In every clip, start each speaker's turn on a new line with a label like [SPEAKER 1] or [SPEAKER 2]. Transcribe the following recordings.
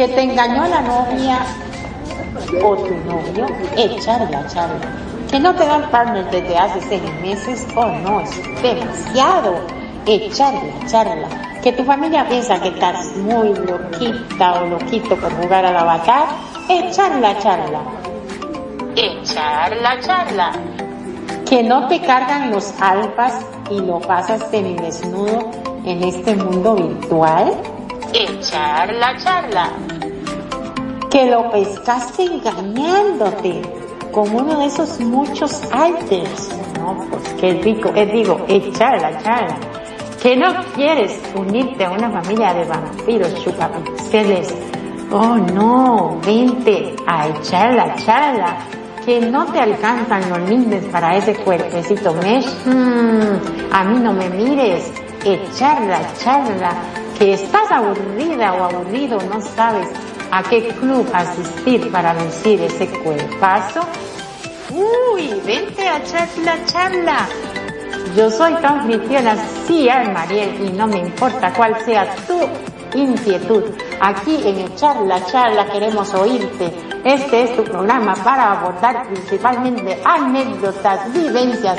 [SPEAKER 1] que te engañó la novia o tu novio, echarla, charla. Que no te dan partner desde hace seis meses, oh no, es demasiado. Echarla, charla. Que tu familia piensa que estás muy loquita o loquito por jugar al avatar, echarla, charla. Echar charla. Que no te cargan los alfas y lo pasas semidesnudo en este mundo virtual, echar la charla. Que lo pescaste engañándote con uno de esos muchos alters. No, pues qué rico, qué digo, echar la charla. Que no quieres unirte a una familia de vampiros chupapixeles. Oh no, vente. A echar la charla que no te alcanzan los lindes para ese cuerpecito mesh, mm, a mí no me mires, echarla, charla, que estás aburrida o aburrido, no sabes a qué club asistir para lucir ese cuerpazo. Uy, vente a charla, charla. Yo soy tu anfitriona, sí, Mariel, y no me importa cuál sea tu inquietud. Aquí en el Charla Charla queremos oírte. Este es tu programa para abordar principalmente anécdotas, vivencias,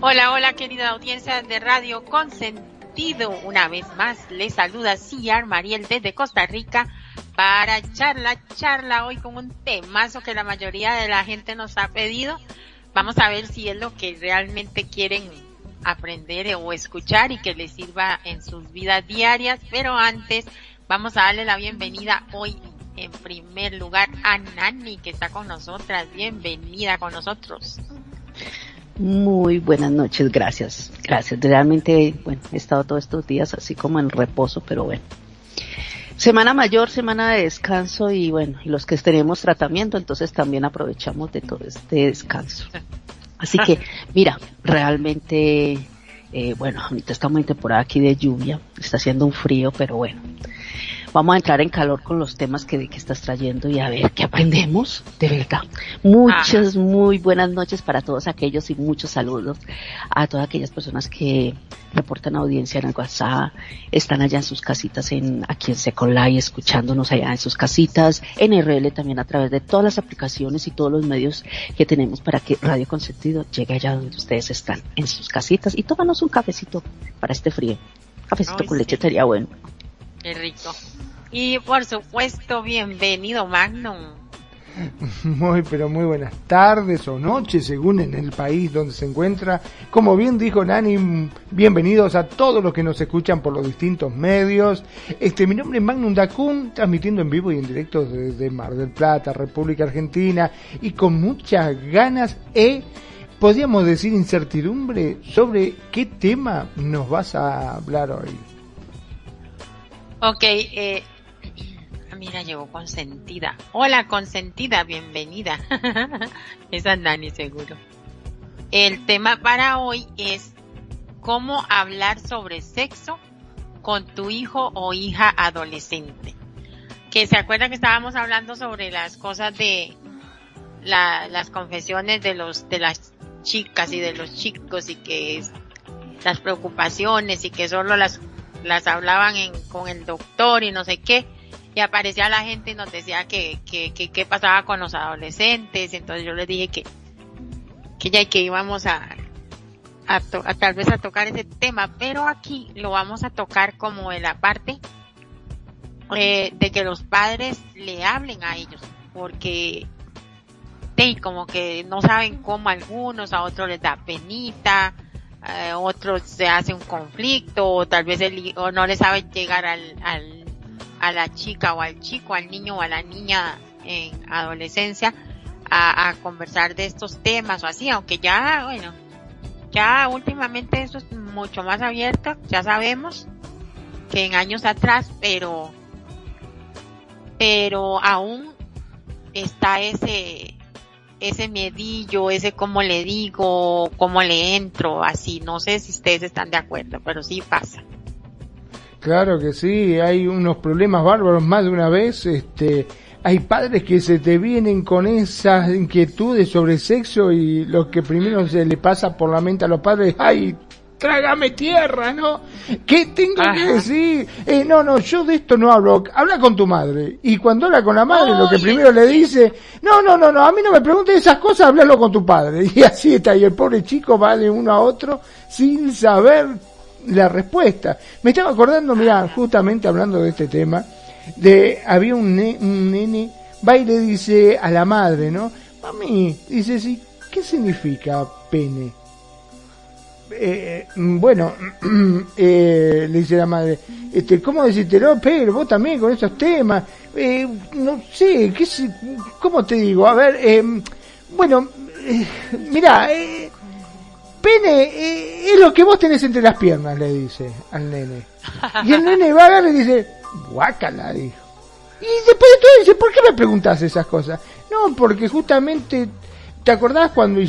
[SPEAKER 2] Hola, hola querida audiencia de Radio Consentido. Una vez más les saluda Ciar Mariel desde Costa Rica para charla, charla hoy con un temazo que la mayoría de la gente nos ha pedido. Vamos a ver si es lo que realmente quieren aprender o escuchar y que les sirva en sus vidas diarias. Pero antes vamos a darle la bienvenida hoy en primer lugar a Nani que está con nosotras. Bienvenida con nosotros.
[SPEAKER 3] Muy buenas noches, gracias. Gracias. Realmente, bueno, he estado todos estos días así como en reposo, pero bueno. Semana mayor, semana de descanso y bueno, los que tenemos tratamiento, entonces también aprovechamos de todo este descanso. Así que, mira, realmente, eh, bueno, ahorita estamos en temporada aquí de lluvia, está haciendo un frío, pero bueno, vamos a entrar en calor con los temas que, que estás trayendo y a ver qué aprendemos, de verdad. Muchas, muy buenas noches para todos aquellos y muchos saludos a todas aquellas personas que reportan audiencia en el WhatsApp, están allá en sus casitas en, aquí en Second escuchándonos allá en sus casitas, en RL también a través de todas las aplicaciones y todos los medios que tenemos para que Radio Consentido llegue allá donde ustedes están, en sus casitas y tómanos un cafecito para este frío. Cafecito con leche estaría bueno.
[SPEAKER 2] Qué rico. Y por supuesto, bienvenido Magnum.
[SPEAKER 4] Muy, pero muy buenas tardes o noches, según en el país donde se encuentra. Como bien dijo Nani, bienvenidos a todos los que nos escuchan por los distintos medios. Este, mi nombre es Magnum Dacun, transmitiendo en vivo y en directo desde Mar del Plata, República Argentina, y con muchas ganas e, podríamos decir, incertidumbre sobre qué tema nos vas a hablar hoy.
[SPEAKER 2] Ok, eh, mira, llegó consentida. Hola, consentida, bienvenida. Esa es Dani, seguro. El tema para hoy es cómo hablar sobre sexo con tu hijo o hija adolescente. Que se acuerdan que estábamos hablando sobre las cosas de la, las confesiones de los de las chicas y de los chicos y que las preocupaciones y que solo las las hablaban en, con el doctor y no sé qué y aparecía la gente y nos decía que, que, que, qué pasaba con los adolescentes, entonces yo les dije que, que ya que íbamos a, a, tal vez a tocar ese tema, pero aquí lo vamos a tocar como en la parte eh, de que los padres le hablen a ellos, porque sí, como que no saben cómo algunos, a otros les da penita, eh, otros se hace un conflicto, o tal vez el, o no le sabe llegar al, al, a la chica o al chico, al niño o a la niña en adolescencia a, conversar de estos temas o así, aunque ya, bueno, ya últimamente eso es mucho más abierto, ya sabemos que en años atrás, pero, pero aún está ese, ese miedillo, ese cómo le digo, cómo le entro, así. No sé si ustedes están de acuerdo, pero sí pasa.
[SPEAKER 4] Claro que sí, hay unos problemas bárbaros más de una vez, este, hay padres que se te vienen con esas inquietudes sobre sexo y lo que primero se le pasa por la mente a los padres, ay, trágame tierra, ¿no? ¿Qué tengo que decir? Eh, no, no, yo de esto no hablo. Habla con tu madre. Y cuando habla con la madre, lo que primero le dice, no, no, no, no, a mí no me preguntes esas cosas, háblalo con tu padre. Y así está. Y el pobre chico va de uno a otro sin saber la respuesta. Me estaba acordando, mira, justamente hablando de este tema, de, había un, un nene, va y le dice a la madre, ¿no? Mami, dice, sí, ¿qué significa pene? Eh, bueno, eh, le dice la madre, este, ¿cómo decírtelo, Pedro? Vos también con esos temas. Eh, no sé, ¿qué, ¿cómo te digo? A ver, eh, bueno, eh, mirá, eh, pene eh, es lo que vos tenés entre las piernas, le dice al nene. Y el nene va a y dice, guácala, dijo. Y después de todo dice, ¿por qué me preguntas esas cosas? No, porque justamente, ¿te acordás cuando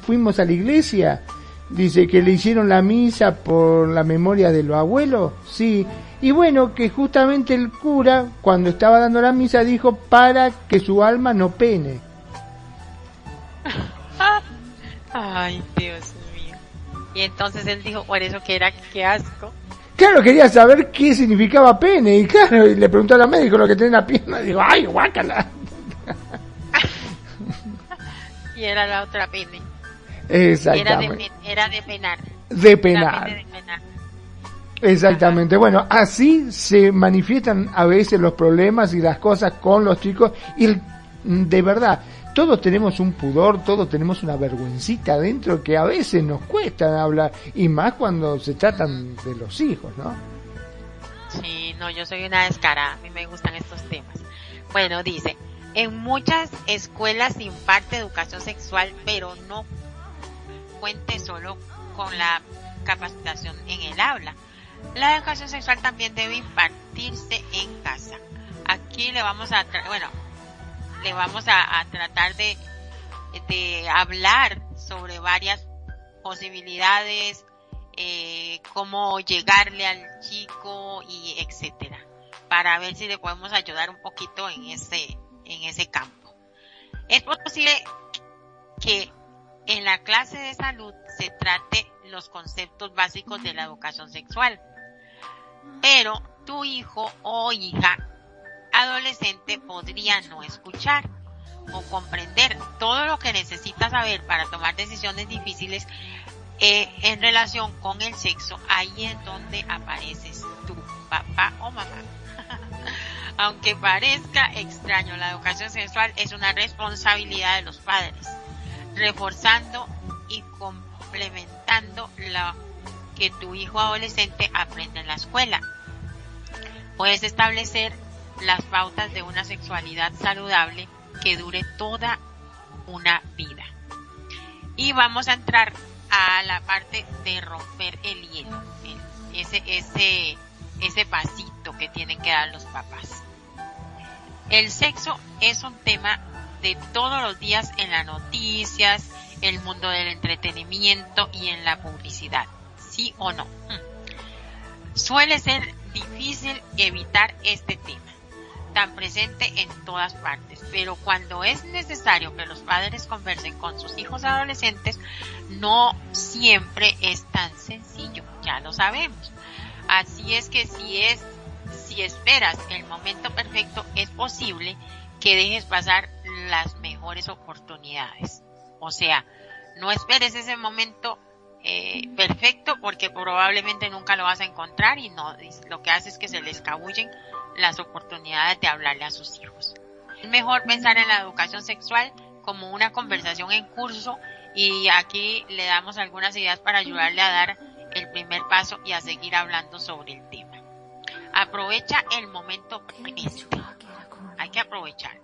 [SPEAKER 4] fuimos a la iglesia? Dice que le hicieron la misa por la memoria de los abuelos, sí. Y bueno, que justamente el cura, cuando estaba dando la misa, dijo para que su alma no pene.
[SPEAKER 2] Ay, Dios mío. Y entonces él dijo, por eso que era, qué asco.
[SPEAKER 4] Claro, quería saber qué significaba pene. Y claro, y le preguntó a la médico lo que tenía en la pierna. Y digo, ay, guácala.
[SPEAKER 2] y era la otra pene.
[SPEAKER 4] Exactamente.
[SPEAKER 2] Era de, penar.
[SPEAKER 4] De penar. Exactamente. Bueno, así se manifiestan a veces los problemas y las cosas con los chicos. Y de verdad, todos tenemos un pudor, todos tenemos una vergüencita adentro que a veces nos cuesta hablar. Y más cuando se tratan de los hijos, ¿no?
[SPEAKER 2] Sí, no, yo soy una descarada. A mí me gustan estos temas. Bueno, dice, en muchas escuelas se imparte educación sexual, pero no cuente solo con la capacitación en el habla. La educación sexual también debe impartirse en casa. Aquí le vamos a, bueno, le vamos a, a tratar de, de hablar sobre varias posibilidades, eh, cómo llegarle al chico y etcétera, para ver si le podemos ayudar un poquito en ese, en ese campo. Es posible que en la clase de salud se trate los conceptos básicos de la educación sexual. Pero tu hijo o hija adolescente podría no escuchar o comprender todo lo que necesita saber para tomar decisiones difíciles eh, en relación con el sexo. Ahí es donde apareces tu papá o mamá. Aunque parezca extraño, la educación sexual es una responsabilidad de los padres reforzando y complementando lo que tu hijo adolescente aprende en la escuela. Puedes establecer las pautas de una sexualidad saludable que dure toda una vida. Y vamos a entrar a la parte de romper el hielo, ese, ese, ese pasito que tienen que dar los papás. El sexo es un tema de todos los días en las noticias, el mundo del entretenimiento y en la publicidad. ¿Sí o no? Hmm. Suele ser difícil evitar este tema, tan presente en todas partes, pero cuando es necesario que los padres conversen con sus hijos adolescentes, no siempre es tan sencillo, ya lo sabemos. Así es que si es, si esperas el momento perfecto, es posible que dejes pasar las mejores oportunidades. O sea, no esperes ese momento eh, perfecto porque probablemente nunca lo vas a encontrar y no lo que hace es que se le escabullen las oportunidades de hablarle a sus hijos. Es mejor pensar en la educación sexual como una conversación en curso y aquí le damos algunas ideas para ayudarle a dar el primer paso y a seguir hablando sobre el tema. Aprovecha el momento presente. Hay que aprovecharlo.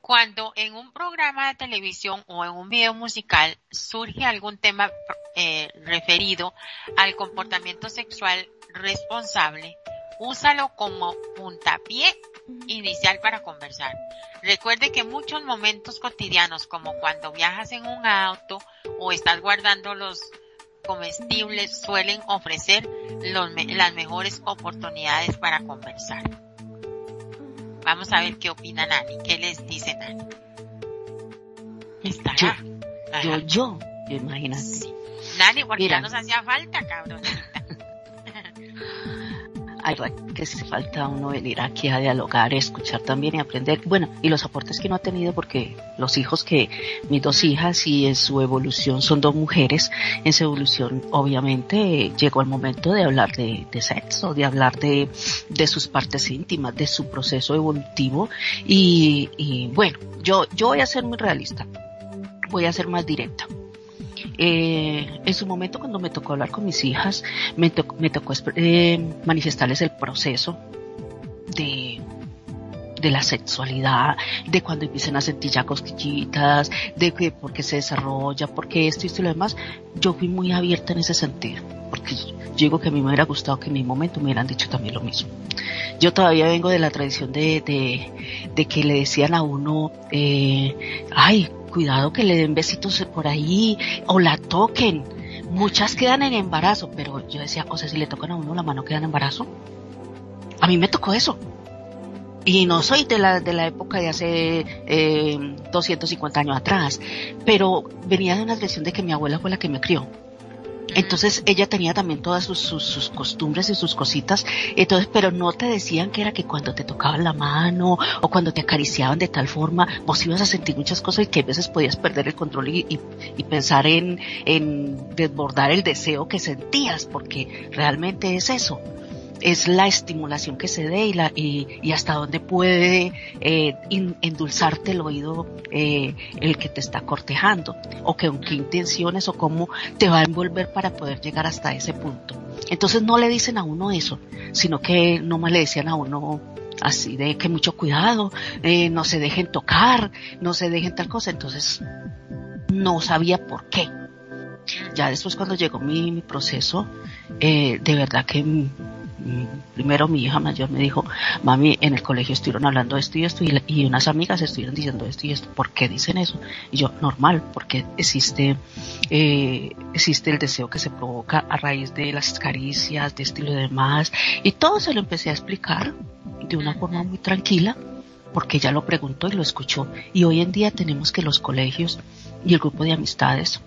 [SPEAKER 2] Cuando en un programa de televisión o en un video musical surge algún tema eh, referido al comportamiento sexual responsable, úsalo como puntapié inicial para conversar. Recuerde que muchos momentos cotidianos, como cuando viajas en un auto o estás guardando los comestibles, suelen ofrecer los, las mejores oportunidades para conversar. Vamos a ver qué opina Nani, qué les dice Nani.
[SPEAKER 3] ¿Estará? Yo, yo, yo, imagínate.
[SPEAKER 2] Nani, porque ya nos hacía falta, cabrón.
[SPEAKER 3] Ay, que si falta uno venir aquí a dialogar, escuchar también y aprender. Bueno, y los aportes que uno ha tenido, porque los hijos que, mis dos hijas y en su evolución son dos mujeres, en su evolución obviamente llegó el momento de hablar de, sexo, de hablar de, de sus partes íntimas, de su proceso evolutivo y, y bueno, yo, yo voy a ser muy realista, voy a ser más directa eh, en su momento cuando me tocó hablar con mis hijas, me, me tocó eh, manifestarles el proceso de, de la sexualidad, de cuando empiezan a sentir ya cosquillitas, de que porque se desarrolla, porque esto y esto y lo demás, yo fui muy abierta en ese sentido, porque yo digo que a mí me hubiera gustado que en mi momento me hubieran dicho también lo mismo. Yo todavía vengo de la tradición de, de, de que le decían a uno, eh, ay, cuidado que le den besitos por ahí o la toquen. Muchas quedan en embarazo, pero yo decía, o sea, si le tocan a uno la mano queda en embarazo. A mí me tocó eso. Y no soy de la, de la época de hace eh, 250 años atrás, pero venía de una tradición de que mi abuela fue la que me crió. Entonces ella tenía también todas sus, sus, costumbres y sus cositas, entonces, pero no te decían que era que cuando te tocaban la mano o cuando te acariciaban de tal forma, vos ibas a sentir muchas cosas y que a veces podías perder el control y, y, y pensar en, en desbordar el deseo que sentías, porque realmente es eso es la estimulación que se dé y, la, y, hasta dónde puede eh, endulzarte el oído eh, el que te está cortejando o que con qué intenciones o cómo te va a envolver para poder llegar hasta ese punto. Entonces no le dicen a uno eso, sino que nomás le decían a uno así de que mucho cuidado, eh, no se dejen tocar, no se dejen tal cosa. Entonces no sabía por qué. Ya después cuando llegó mi, mi proceso, de verdad que primero mi hija mayor me dijo, mami, en el colegio estuvieron hablando esto y esto y, unas amigas estuvieron diciendo esto y esto, ¿por qué dicen eso? Y yo, normal, porque existe, eh, existe el deseo que se provoca a raíz de las caricias, de estilo y demás, y todo se lo empecé a explicar de una forma muy tranquila, porque ella lo preguntó y lo escuchó, y hoy en día tenemos que los colegios y el grupo de amistades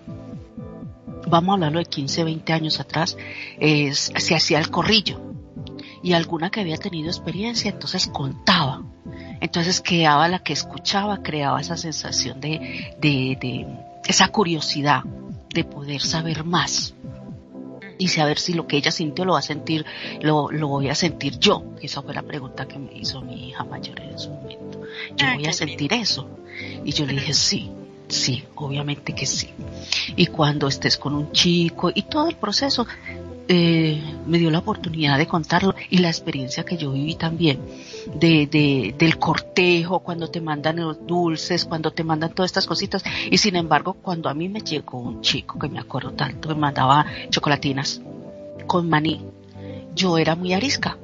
[SPEAKER 3] vamos a hablarlo de 15, 20 años atrás, se hacía el corrillo y alguna que había tenido experiencia, entonces contaba. Entonces creaba la que escuchaba, creaba esa sensación de, de, de esa curiosidad de poder saber más y saber si lo que ella sintió lo va a sentir, lo, lo voy a sentir yo. Esa fue la pregunta que me hizo mi hija mayor en ese momento. Yo ah, voy a sentir eso. Y yo le dije, sí, sí, obviamente que sí. Y cuando estés con un chico y todo el proceso, eh, me dio la oportunidad de contarlo y la experiencia que yo viví también de, de, del cortejo, cuando te mandan los dulces, cuando te mandan todas estas cositas. Y sin embargo, cuando a mí me llegó un chico que me acuerdo tanto, me mandaba chocolatinas con maní, yo era muy arisca.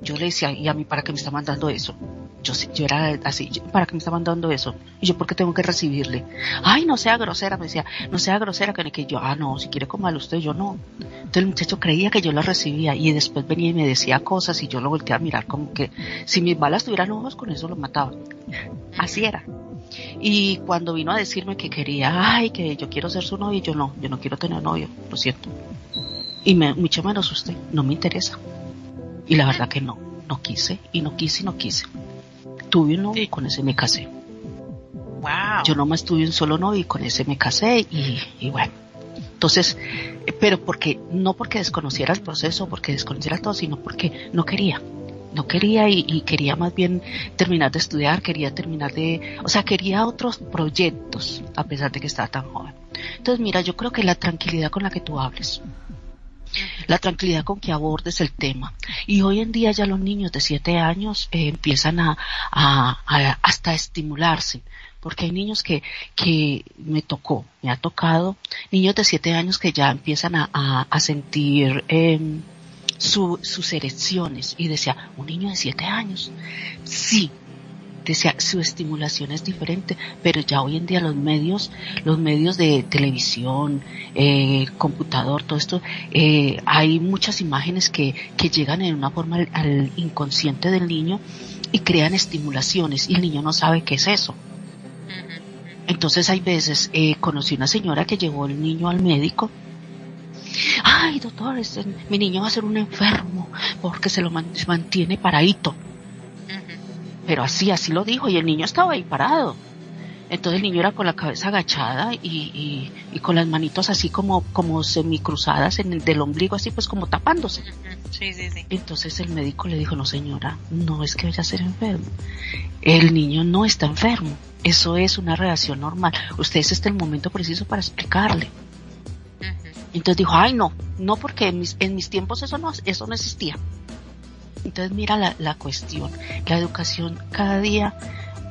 [SPEAKER 3] Yo le decía, ¿y a mí para qué me está mandando eso? Yo, yo era así, ¿para qué me está mandando eso? Y yo, ¿por qué tengo que recibirle? Ay, no sea grosera, me decía, no sea grosera, que, yo, ah, no, si quiere comer usted, yo no. Entonces el muchacho creía que yo lo recibía y después venía y me decía cosas y yo lo volteé a mirar como que si mis balas tuvieran ojos, con eso lo mataba. Así era. Y cuando vino a decirme que quería, ay, que yo quiero ser su novio, yo no, yo no quiero tener novio, lo siento. Y me, mucho menos usted, no me interesa. Y la verdad que no, no quise, y no quise, y no quise tuve un novio y con ese me casé.
[SPEAKER 2] Wow.
[SPEAKER 3] Yo nomás tuve un solo novio y con ese me casé y, bueno. Entonces, pero porque, no porque desconociera el proceso, porque desconociera todo, sino porque no quería. no quería y, quería más bien terminar de estudiar, quería terminar de, o sea, quería otros proyectos a pesar de que estaba tan joven. Entonces, mira, yo creo que la tranquilidad con la que tú hables, la tranquilidad con que abordes el tema. Y hoy en día ya los niños de siete años eh, empiezan a, a, hasta estimularse, porque hay niños que, que me tocó, me ha tocado, niños de siete años que ya empiezan a, a sentir eh, sus erecciones y decía, un niño de siete años, sí, decía, su estimulación es diferente, pero ya hoy en día los medios, los medios de televisión, eh, computador, todo esto, eh, hay muchas imágenes que, que llegan en una forma al, inconsciente del niño y crean estimulaciones y el niño no sabe qué es eso. Entonces hay veces, eh, conocí una señora que llevó el niño al médico ay doctor, este, mi niño va a ser un enfermo porque se lo mantiene paradito. Pero así, así lo dijo y el niño estaba ahí parado. Entonces el niño era con la cabeza agachada y, y, con las manitos así como, como semicruzadas en el del ombligo, así pues como tapándose.
[SPEAKER 2] Sí, sí, sí.
[SPEAKER 3] Entonces el médico le dijo, no señora, no es que vaya a ser enfermo. El niño no está enfermo. Eso es una reacción normal. Usted es este el momento preciso para explicarle. Entonces dijo, ay no, no porque en mis, en mis tiempos eso no, eso no existía. Entonces mira la, la cuestión, la educación cada día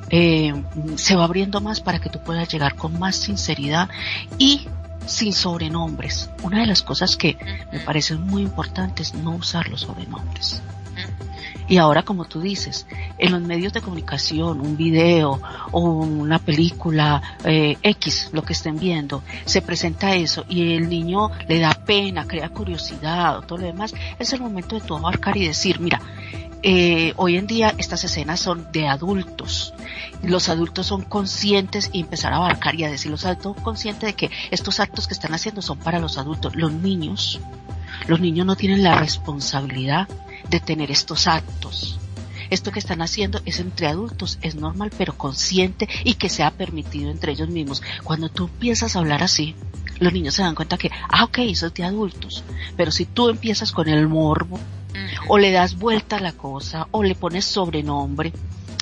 [SPEAKER 3] eh, se va abriendo más para que tú puedas llegar con más sinceridad y sin sobrenombres. Una de las cosas que me parecen muy importantes es no usar los sobrenombres. Y ahora, como tú dices, en los medios de comunicación, un video o una película eh, X, lo que estén viendo, se presenta eso y el niño le da pena, crea curiosidad todo lo demás, es el momento de tú abarcar y decir, mira, eh, hoy en día estas escenas son de adultos. Los adultos son conscientes y empezar a abarcar y a decir los adultos conscientes de que estos actos que están haciendo son para los adultos. Los niños, los niños no tienen la responsabilidad de tener estos actos. Esto que están haciendo es entre adultos, es normal, pero consciente y que sea permitido entre ellos mismos. Cuando tú empiezas a hablar así, los niños se dan cuenta que, ah, ok, eso es de adultos. Pero si tú empiezas con el morbo, o le das vuelta a la cosa, o le pones sobrenombre,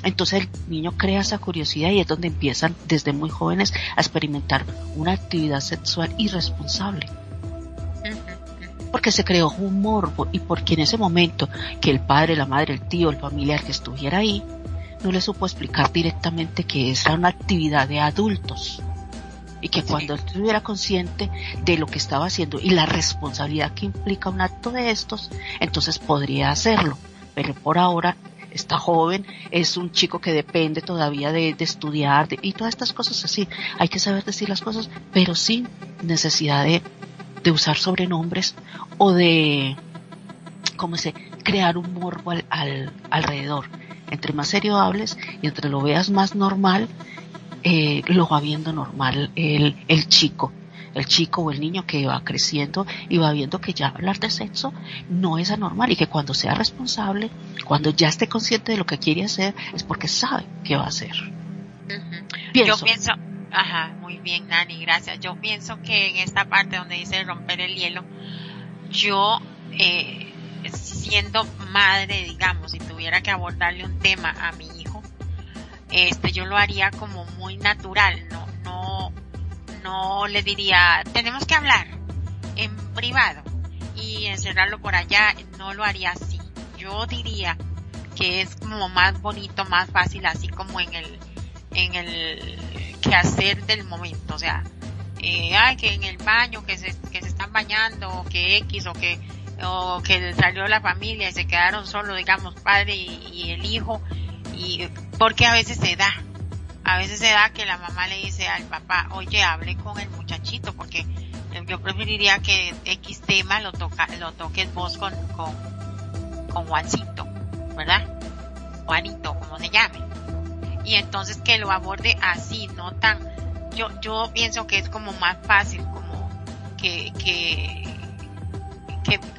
[SPEAKER 3] entonces el niño crea esa curiosidad y es donde empiezan desde muy jóvenes a experimentar una actividad sexual irresponsable porque se creó un morbo y porque en ese momento que el padre, la madre, el tío, el familiar que estuviera ahí, no le supo explicar directamente que esa era una actividad de adultos y que cuando él estuviera consciente de lo que estaba haciendo y la responsabilidad que implica un acto de estos, entonces podría hacerlo. Pero por ahora está joven, es un chico que depende todavía de, estudiar y todas estas cosas así. Hay que saber decir las cosas, pero sin necesidad de de usar sobrenombres o de, ¿cómo se? Crear un morbo al, alrededor. Entre más serio hables y entre lo veas más normal, eh, lo va viendo normal el, el chico el chico o el niño que va creciendo y va viendo que ya hablar de sexo no es anormal y que cuando sea responsable, cuando ya esté consciente de lo que quiere hacer, es porque sabe qué va a hacer.
[SPEAKER 2] Yo pienso, Ajá, muy bien, Nani, gracias. Yo pienso que en esta parte donde dice romper el hielo, yo, eh, siendo madre, digamos, si tuviera que abordarle un tema a mi hijo, este, yo lo haría como muy natural, no, no, no le diría, tenemos que hablar en privado y encerrarlo por allá, no lo haría así. Yo diría que es como más bonito, más fácil, así como en el, en el que hacer del momento, o sea, eh, ay, que en el baño, que se, que se están bañando, o que X, o que, o que salió la familia y se quedaron solo, digamos, padre y, el hijo, y porque a veces se da, a veces se da que la mamá le dice al papá, oye, hable con el muchachito, porque yo preferiría que X tema lo toca, lo toques vos con, con, con Juancito, ¿verdad? Juanito, como se llame y entonces que lo aborde así, no tan, yo, yo pienso que es como más fácil, como que, que,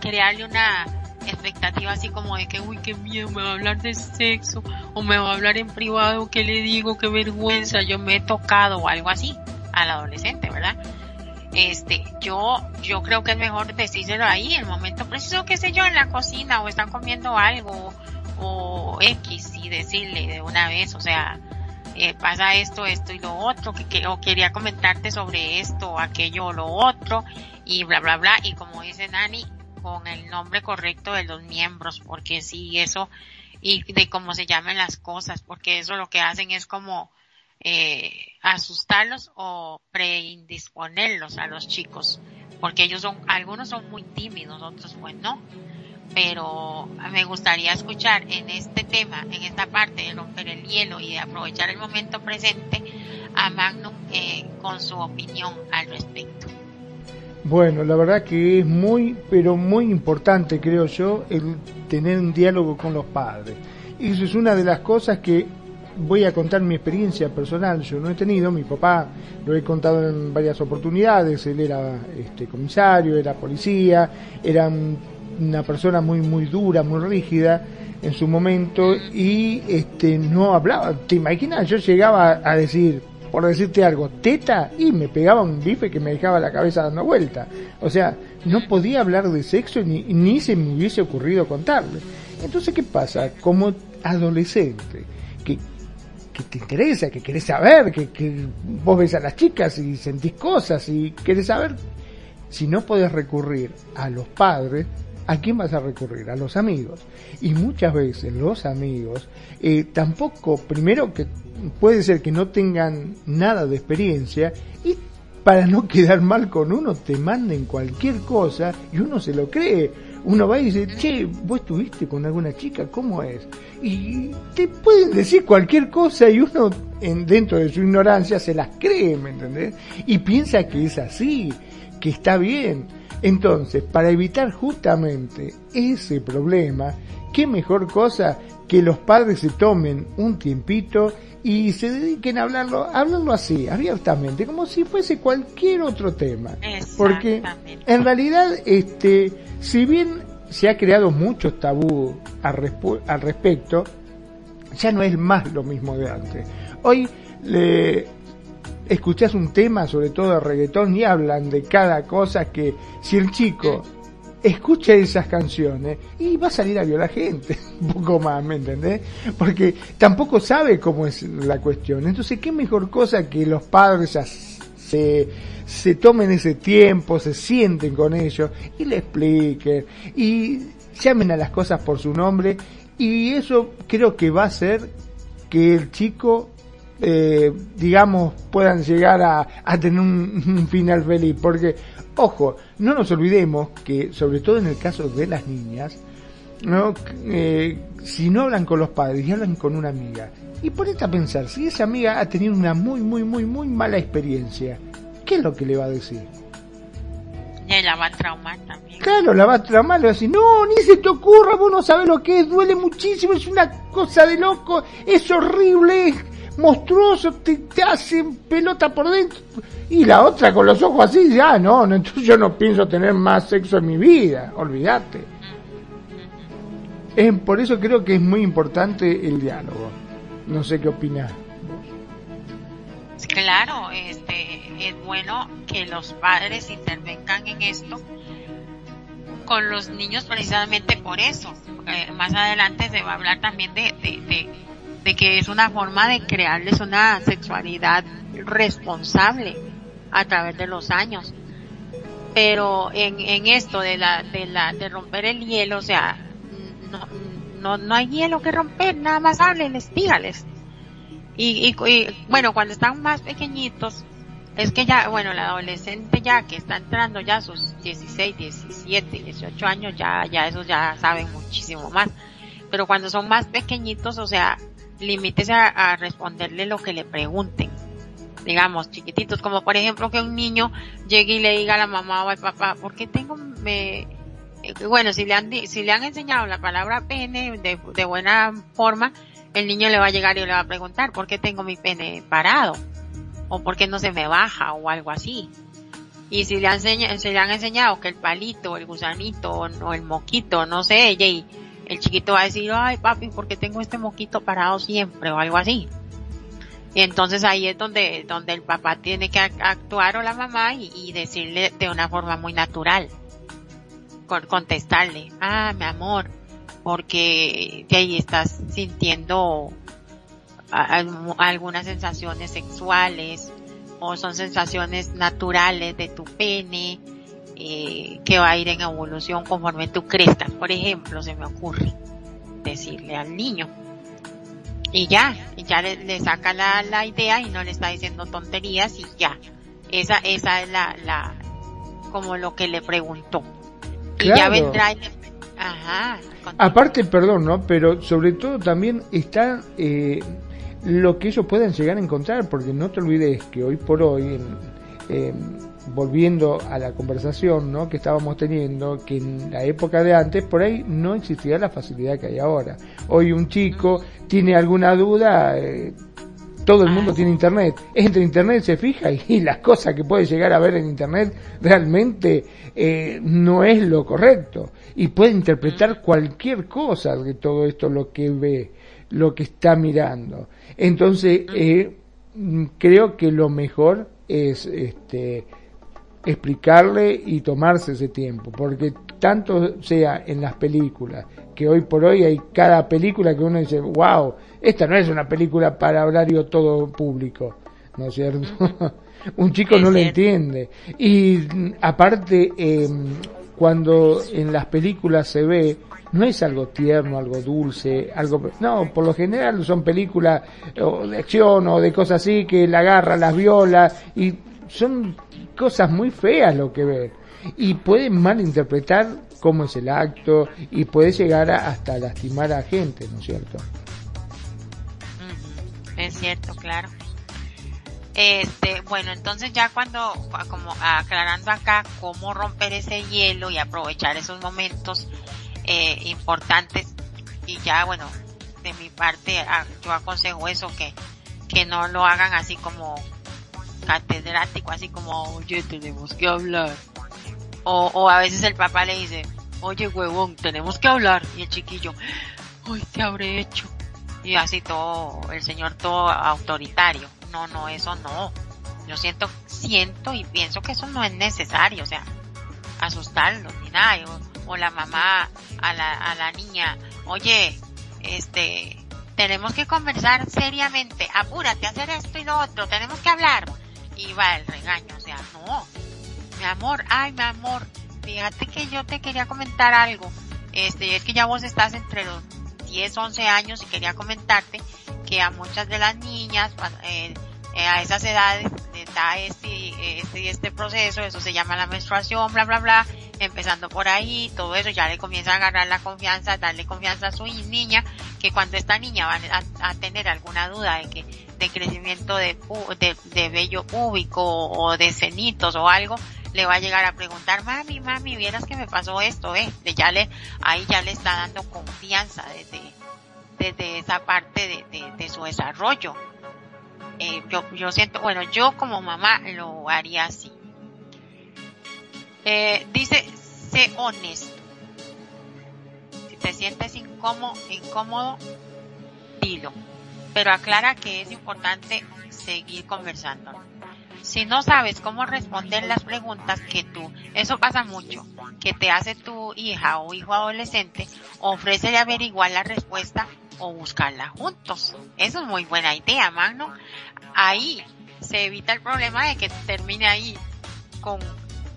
[SPEAKER 2] crearle una expectativa así como de que, uy, qué miedo, me va a hablar de sexo, o me va a hablar en privado, ¿qué le digo? Qué vergüenza, yo me he tocado, o algo así, al adolescente, ¿verdad? Este, yo, yo creo que es mejor decírselo ahí, el momento preciso, qué sé yo, en la cocina, o están comiendo algo, o X y decirle de una vez, o sea, eh, pasa esto, esto y lo otro, que, o quería comentarte sobre esto, aquello o lo otro, y bla, bla, bla, y como dice Nani, con el nombre correcto de los miembros, porque sí, eso, y de cómo se llaman las cosas, porque eso lo que hacen es como eh, asustarlos o preindisponerlos a los chicos, porque ellos son, algunos son muy tímidos, otros pues no pero me gustaría escuchar en este tema, en esta parte de romper el hielo y de aprovechar el momento presente a Magnum eh, con su opinión al respecto.
[SPEAKER 4] Bueno, la verdad que es muy, pero muy importante, creo yo, el tener un diálogo con los padres. Y eso es una de las cosas que voy a contar mi experiencia personal. Yo no he tenido, mi papá lo he contado en varias oportunidades. Él era este comisario, era policía, era un una persona muy muy dura, muy rígida en su momento y este no hablaba. ¿Te imaginas? Yo llegaba a decir, por decirte algo, teta y me pegaba un bife que me dejaba la cabeza dando vuelta. O sea, no podía hablar de sexo ni, ni se me hubiese ocurrido contarle. Entonces, ¿qué pasa? Como adolescente, que, que te interesa, que querés saber, que, que vos ves a las chicas y sentís cosas y querés saber, si no podés recurrir a los padres, ¿a quién vas a recurrir? A los amigos. Y muchas veces los amigos eh, tampoco, primero que puede ser que no tengan nada de experiencia y para no quedar mal con uno te manden cualquier cosa y uno se lo cree. Uno va y dice, che, vos estuviste con alguna chica, ¿cómo es? Y te pueden decir cualquier cosa y uno en, dentro de su ignorancia se las cree, ¿me entendés? Y piensa que es así, que está bien entonces, para evitar justamente ese problema, qué mejor cosa que los padres se tomen un tiempito y se dediquen a hablarlo, hablarlo así, abiertamente, como si fuese cualquier otro tema. Porque en realidad, este, si bien se ha creado muchos tabú al, al respecto, ya no es más lo mismo de antes. Hoy le, escuchás un tema, sobre todo de reggaetón, y hablan de cada cosa que si el chico escucha esas canciones y va a salir a violar gente, un poco más, ¿me entendés? Porque tampoco sabe cómo es la cuestión. Entonces, ¿qué mejor cosa que los padres se, se tomen ese tiempo, se sienten con ellos y le expliquen y llamen a las cosas por su nombre y eso creo que va a hacer que el chico eh, digamos, puedan llegar a, a tener un, final feliz. Porque, ojo, no nos olvidemos que, sobre todo en el caso de las niñas, ¿no? Eh, si no hablan con los padres y hablan con una amiga, y ponete a pensar, si esa amiga ha tenido una muy, muy, muy, muy mala experiencia, ¿qué es lo que le va a decir?
[SPEAKER 2] Y la va a traumar también.
[SPEAKER 4] Claro, la va a traumar, le va a decir, no, ni se te ocurra, vos no sabes lo que es, duele muchísimo, es una cosa de loco, es horrible, monstruoso, te, te hacen pelota por dentro. Y la otra con los ojos así, ya no, no, entonces yo no pienso tener más sexo en mi vida, olvídate. Es, por eso creo que es muy importante el diálogo. No sé qué opinas.
[SPEAKER 2] Claro, este, es bueno que los padres intervengan en esto con los niños precisamente por eso. más adelante se va a hablar también de que es una forma de crearles una sexualidad responsable a través de los años. Pero en, en esto de la, de la, de romper el hielo, o sea, no, no, no hay hielo que romper, nada más háblenles, dígales. Y, y, y, bueno, cuando están más pequeñitos, es que ya, bueno, el adolescente ya que está entrando ya a sus 16, 17, 18 años, ya, ya esos ya saben muchísimo más. Pero cuando son más pequeñitos, o sea, límites a, responderle lo que le pregunten. Digamos, chiquititos, como por ejemplo que un niño llegue y le diga a la mamá o al papá, ¿por qué tengo, me, eh, bueno, si le han, si le han enseñado la palabra pene de, buena forma, el niño le va a llegar y le va a preguntar, ¿por qué tengo mi pene parado? O ¿por qué no se me baja? O algo así. Y si le han, enseñado, si le han enseñado que el palito, el gusanito o el moquito, no sé, y el chiquito va a decir, ay papi, ¿por qué tengo este moquito parado siempre? o algo así. Y entonces ahí es donde, donde el papá tiene que actuar o la mamá y, decirle de una forma muy natural. contestarle, ah, mi amor, porque de ahí estás sintiendo algunas sensaciones sexuales o son sensaciones naturales de tu pene eh, que va a ir en evolución conforme tú crezcas. Por ejemplo, se me ocurre decirle al niño y ya, y ya le, saca la, la, idea y no le está diciendo tonterías y ya. Esa, esa es la, la, como lo que le preguntó. Y ya vendrá
[SPEAKER 4] Ajá. Aparte, perdón, ¿no? Pero sobre todo también está eh, lo que ellos pueden llegar a encontrar, porque no te olvides que hoy por hoy, volviendo a la conversación ¿no? que estábamos teniendo, que en la época de antes por ahí no existía la facilidad que hay ahora. Hoy un chico tiene alguna duda, eh, todo el mundo tiene internet. Entra internet, se fija y, las cosas que puede llegar a ver en internet realmente eh, no es lo correcto. Y puede interpretar cualquier cosa de todo esto lo que ve, lo que está mirando. Entonces, eh, creo que lo mejor es este explicarle y tomarse ese tiempo, porque tanto sea en las películas, que hoy por hoy hay cada película que uno dice, wow, esta no es una película para horario todo público, ¿no es cierto? Un chico no lo entiende. Y aparte, em, cuando en las películas se ve, no es algo tierno, algo dulce, algo... No, por lo general son películas de acción o de cosas así que la agarra, las viola y son cosas muy feas lo que ven. Y pueden malinterpretar cómo es el acto y puede llegar hasta lastimar a gente, ¿no es cierto?
[SPEAKER 2] Es cierto, claro. Este, bueno, entonces ya cuando, como aclarando acá cómo romper ese hielo y aprovechar esos momentos eh, importantes y ya, bueno, de mi parte ah, yo aconsejo eso que, que no lo hagan así como catedrático, así como, oye, tenemos que hablar. O, o a veces el papá le dice, oye, huevón, tenemos que hablar. Y el chiquillo, ay, te habré hecho. Y así todo, el señor todo autoritario. No, no, eso no. Yo siento, siento y pienso que eso no es necesario, o sea, asustarlo ni nada. O, la mamá a la, a la niña, oye, este, tenemos que conversar seriamente, apúrate a hacer esto y lo otro, tenemos que hablar iba el regaño, o sea, no. Mi amor, ay, mi amor, fíjate que yo te quería comentar algo. Este, es que ya vos estás entre los 10, 11 años y quería comentarte que a muchas de las niñas, eh, eh, a esas edades, da este, este, este proceso, eso se llama la menstruación, bla, bla, bla, empezando por ahí, todo eso ya le comienza a agarrar la confianza, darle confianza a su niña, que cuando esta niña va a, tener alguna duda de que, de crecimiento de, de, de vello púbico o de cenitos o algo, le va a llegar a preguntar, mami, mami, vieras que me pasó esto, eh, de ya le, ahí ya le está dando confianza desde, desde esa parte de, de, de su desarrollo. Eh, yo, yo siento, bueno, yo como mamá lo haría así. Eh, dice, sé honesto. Si te sientes incómodo, incómodo, dilo. Pero aclara que es importante seguir conversando. Si no sabes cómo responder las preguntas que tú, eso pasa mucho, que te hace tu hija o hijo adolescente, ofrece de averiguar la respuesta o buscarla juntos. Eso es muy buena idea, mano. Ahí se evita el problema de que termine ahí con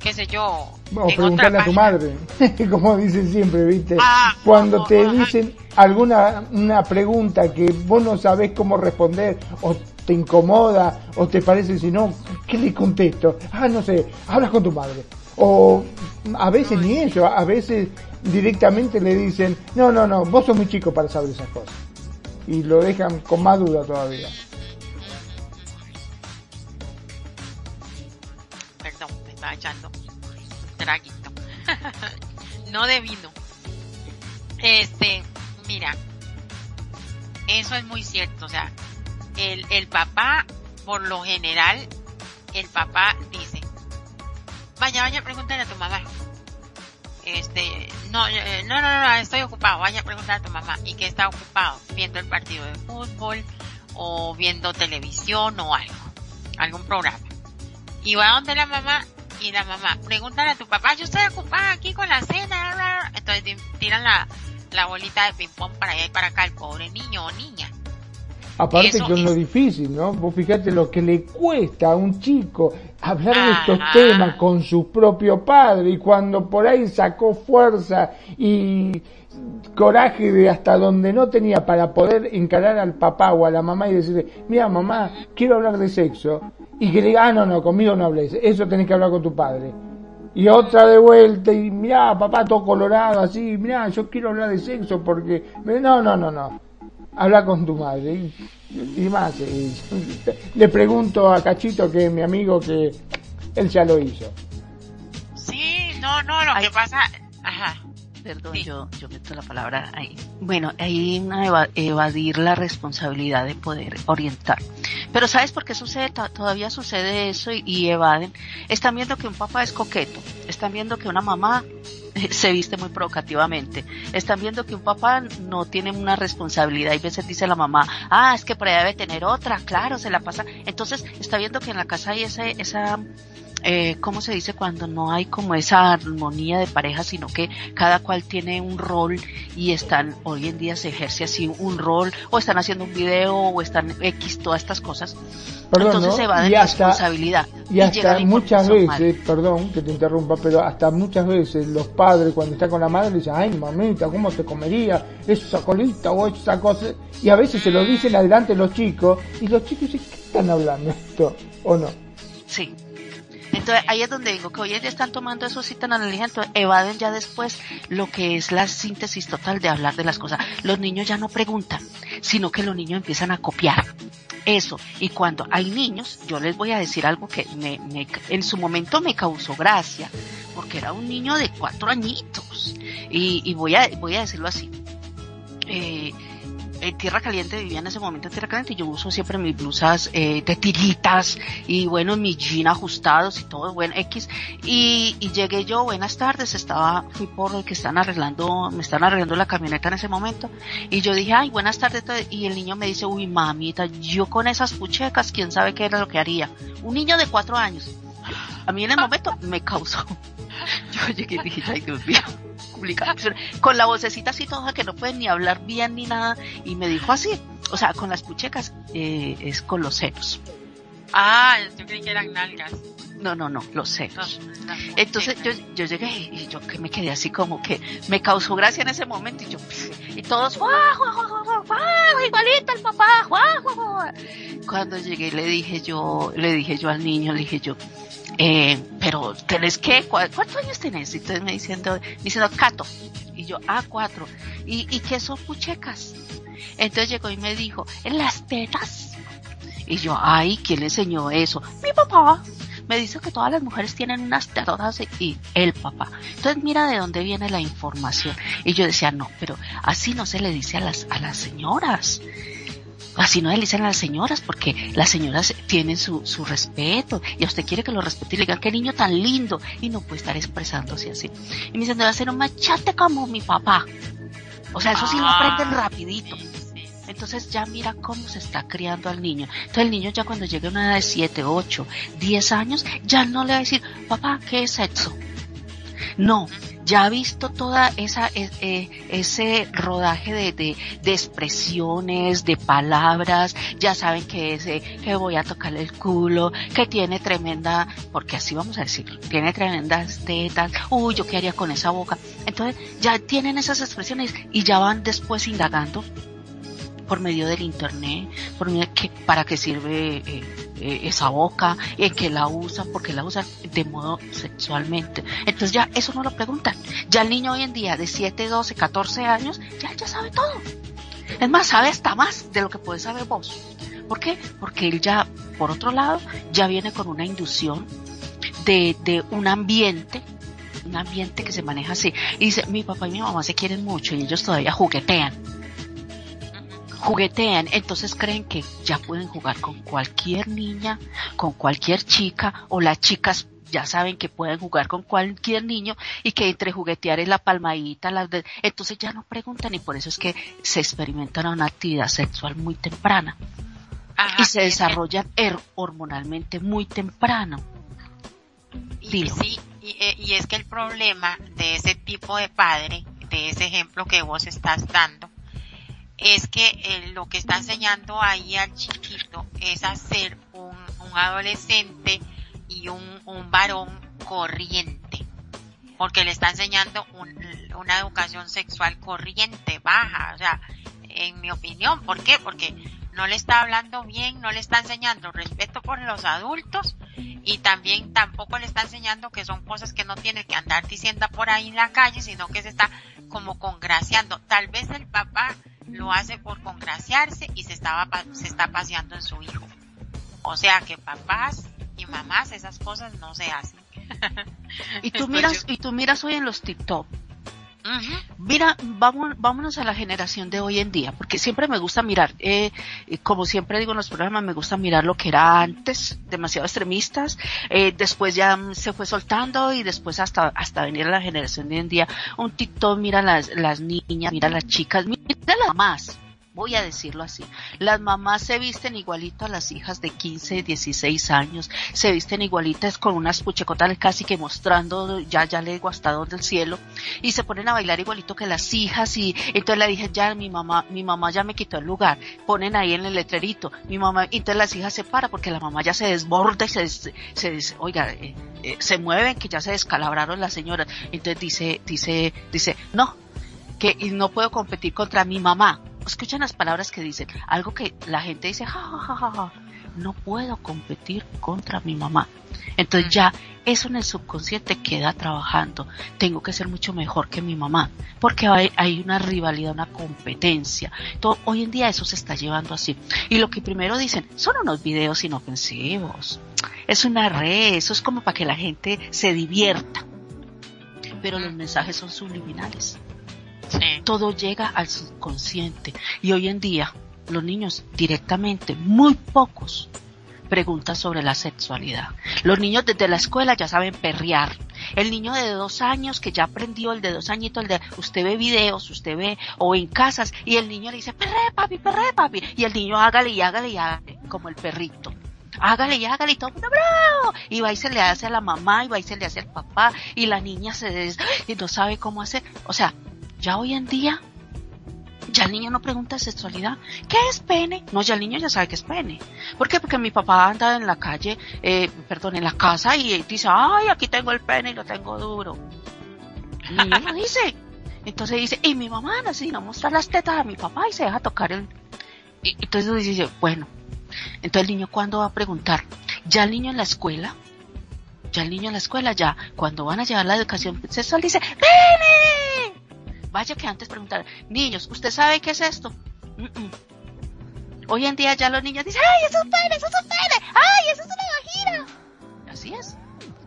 [SPEAKER 2] qué sé yo.
[SPEAKER 4] O preguntarle a tu madre, como dicen siempre, ¿viste? Ah, Cuando te dicen alguna una pregunta que vos no sabés cómo responder o te incomoda o te parece si no, ¿qué le contesto? Ah, no sé, hablas con tu madre. O a veces ni eso, a veces directamente le dicen, no, no, no, vos sos muy chico para saber esas cosas. Y lo dejan con más duda todavía.
[SPEAKER 2] Traguito. no de vino. Este, mira, eso es muy cierto. O sea, el, el papá, por lo general, el papá dice, vaya, vaya, pregúntale a tu mamá. Este, no, eh, no, no, no, estoy ocupado, vaya a preguntar a tu mamá. ¿Y que está ocupado? Viendo el partido de fútbol, o viendo televisión, o algo, algún programa. Y va donde la mamá y la mamá, pregúntale a tu papá, yo estoy ocupada aquí con la cena, entonces tiran la, la bolita de ping-pong para allá y para acá, el pobre niño o niña.
[SPEAKER 4] Aparte que es lo difícil, ¿no? Vos fíjate lo que le cuesta a un chico hablar de estos temas con su propio padre y cuando por ahí sacó fuerza y coraje de hasta donde no tenía para poder encarar al papá o a la mamá y decirle, mira mamá, quiero hablar de sexo y que diga, ah, no, no, conmigo no hables, eso tenés que hablar con tu padre. Y otra de vuelta y mira papá todo colorado así, mira yo quiero hablar de sexo porque... No, no, no, no habla con tu madre y, más. le pregunto a Cachito, que es mi amigo, que él ya lo hizo.
[SPEAKER 2] Sí, no, no, lo que pasa... Ajá.
[SPEAKER 3] Perdón, yo, yo meto la palabra ahí. Bueno, una evadir la responsabilidad de poder orientar. Pero ¿sabes por qué sucede? Todavía sucede eso y evaden. Están viendo que un papá es coqueto. Están viendo que una mamá se viste muy provocativamente. Están viendo que un papá no tiene una responsabilidad y a veces dice la mamá, ah, es que por ahí debe tener otra, claro, se la pasa. Entonces está viendo que en la casa hay ese, esa eh, ¿cómo se dice? Cuando no hay como esa armonía de pareja, sino que cada cual tiene un rol y están, hoy en día se ejerce así un rol, o están haciendo un video, o están X, todas estas cosas. Entonces se va de responsabilidad.
[SPEAKER 4] Y hasta muchas veces, perdón que te interrumpa, pero hasta muchas veces los padres cuando están con la madre dicen, ay mamita, ¿cómo te comería esa colita o esa cosa? Y a veces se lo dicen adelante los chicos, y los chicos dicen, ¿qué están hablando? ¿O no?
[SPEAKER 3] Sí, entonces ahí es donde digo que hoy ya están tomando eso sí tan analítica, entonces evaden ya después lo que es la síntesis total de hablar de las cosas. Los niños ya no preguntan, sino que los niños empiezan a copiar. Eso. Y cuando hay niños, yo les voy a decir algo que me, en su momento me causó gracia, porque era un niño de cuatro añitos. Y, y voy a, voy a decirlo así. Eh, en Tierra Caliente vivía en ese momento en Tierra Caliente yo uso siempre mis blusas eh, de tiritas y bueno, mis jeans ajustados y todo, bueno, X. Y, y llegué yo, buenas tardes, estaba, fui por el que están arreglando, me están arreglando la camioneta en ese momento. Y yo dije, ay, buenas tardes, y el niño me dice, uy, mamita, yo con esas puchecas, quién sabe qué era lo que haría. Un niño de cuatro años. A mí en el momento me causó. Yo llegué y dije, ay Dios mío con la vocecita así toda que no puede ni hablar bien ni nada, y me dijo así, o sea, con las puchecas eh, es con los senos.
[SPEAKER 2] Ah, yo creí que eran nalgas.
[SPEAKER 3] No, no, no, los senos. Entonces yo, yo llegué y yo que me quedé así como que me causó gracia en ese momento y yo y todos ¡guau, guau, guau, igualito el papá, guau, Cuando llegué le dije yo, le dije yo al niño, le dije yo, eh, pero ¿tenés qué? ¿Cuántos años tenés? Y entonces me diciendo, diciendo, Cato. Y yo, ah, cuatro. ¿Y, ¿Y qué son puchecas? Entonces llegó y me dijo, ¿en las tetas? Y yo, ay, ¿quién le enseñó eso? Mi papá. Me dice que todas las mujeres tienen unas tetas y el papá. Entonces mira de dónde viene la información. Y yo decía, no, pero así no se le dice a las, a las señoras. Así no le dicen a las señoras, porque las señoras tienen su, su respeto y a usted quiere que lo respete y le digan qué niño tan lindo y no puede estar expresándose así. Y me dicen, debe ser un machate como mi papá. O sea, eso sí lo ah. aprenden rapidito. Entonces ya mira cómo se está criando al niño. Entonces el niño ya cuando llegue a una edad de 7, 8, 10 años, ya no le va a decir, papá, ¿qué es sexo? No, ya ha visto toda esa eh, ese rodaje de, de, expresiones, de palabras, ya saben que ese que voy a tocarle el culo, que tiene tremenda, porque así vamos a decirlo, tiene tremendas tetas, uy, yo qué haría con esa boca. Entonces, ya tienen esas expresiones y ya van después indagando por medio del internet, por medio que, para qué sirve eh, eh, esa boca, en que la usan, porque la usan de modo sexualmente. Entonces ya eso no lo preguntan. Ya el niño hoy en día de 7, 12, 14 años, ya, ya sabe todo. Es más, sabe hasta más de lo que puede saber vos. ¿Por qué? Porque él ya, por otro lado, ya viene con una inducción de, de un ambiente un ambiente que se maneja así. Y dice, mi papá y mi mamá se quieren mucho y ellos todavía juguetean juguetean, entonces creen que ya pueden jugar con cualquier niña, con cualquier chica, o las chicas ya saben que pueden jugar con cualquier niño y que entre juguetear es la palmadita, las entonces ya no preguntan y por eso es que se experimentan una actividad sexual muy temprana y se desarrollan er, hormonalmente muy temprano.
[SPEAKER 2] Y, sí, y, eh, y es que el problema de ese tipo de padre de ese ejemplo que vos estás dando es que eh, lo que está enseñando ahí al chiquito es a ser un, un adolescente y un, un, varón corriente, porque le está enseñando un, una educación sexual corriente, baja, o sea, en mi opinión, ¿por qué? Porque no le está hablando bien, no le está enseñando respeto por los adultos y también tampoco le está enseñando que son cosas que no tiene que andar diciendo por ahí en la calle, sino que se está como congraciando. Tal vez el papá lo hace por congraciarse y se estaba se está paseando en su hijo. O sea que papás y mamás esas cosas no se hacen.
[SPEAKER 3] y tú miras y tú miras hoy en los TikTok Mira, vamos, vámonos a la generación de hoy en día, porque siempre me gusta mirar, eh, como siempre digo en los programas, me gusta mirar lo que era antes, demasiado extremistas, eh, después ya se fue soltando y después hasta, hasta venir a la generación de hoy en día, un TikTok, mira las, las niñas, mira las chicas, mira las más voy a decirlo así. Las mamás se visten igualito a las hijas de 15, 16 años, se visten igualitas con unas puchecotales casi que mostrando ya ya lego hasta donde el cielo y se ponen a bailar igualito que las hijas y entonces le dije ya mi mamá, mi mamá ya me quitó el lugar, ponen ahí en el letrerito, mi mamá, y entonces las hijas se para porque la mamá ya se desborda y se, se, oiga, eh, eh, se mueven que ya se descalabraron las señoras, entonces dice, dice, dice, no, que no puedo competir contra mi mamá, escuchen las palabras que dicen, algo que la gente dice, ja, ja, ja, ja, no puedo competir contra mi mamá. Entonces ya eso en el subconsciente queda trabajando. Tengo que ser mucho mejor que mi mamá, porque hay, una rivalidad, una competencia. Todo, hoy en día eso se está llevando así. Y lo que primero dicen son unos videos inofensivos. Es una red, eso es como para que la gente se divierta. Pero los mensajes son subliminales. Todo llega al subconsciente. Y hoy en día, los niños directamente, muy pocos, preguntan sobre la sexualidad. Los niños desde la escuela ya saben perrear. El niño de dos años que ya aprendió, el de dos añitos, el de usted ve videos, usted ve, o en casas, y el niño le dice, perre papi, perre papi, y el niño hágale y hágale y hágale, como el perrito. Hágale y hágale y todo bravo. Y va y se le hace a la mamá, y va y se le hace al papá, y la niña se des... y no sabe cómo hacer. O sea, ya hoy en día, ya el niño no pregunta sexualidad. ¿Qué es pene? No, ya el niño ya sabe que es pene. ¿Por qué? Porque mi papá anda en la calle, eh, perdón, en la casa y dice, ay, aquí tengo el pene y lo tengo duro. El niño dice. Entonces dice, y mi mamá no muestra las tetas a mi papá y se deja tocar el... Entonces dice, bueno, entonces el niño cuando va a preguntar, ya el niño en la escuela, ya el niño en la escuela, ya cuando van a llevar la educación sexual dice, ¡pene! Vaya que antes preguntar, niños, ¿usted sabe qué es esto? Hoy en día ya los niños dicen, ¡ay, eso es un pene, eso es un pene! ¡Ay, eso es una vagina! Así es.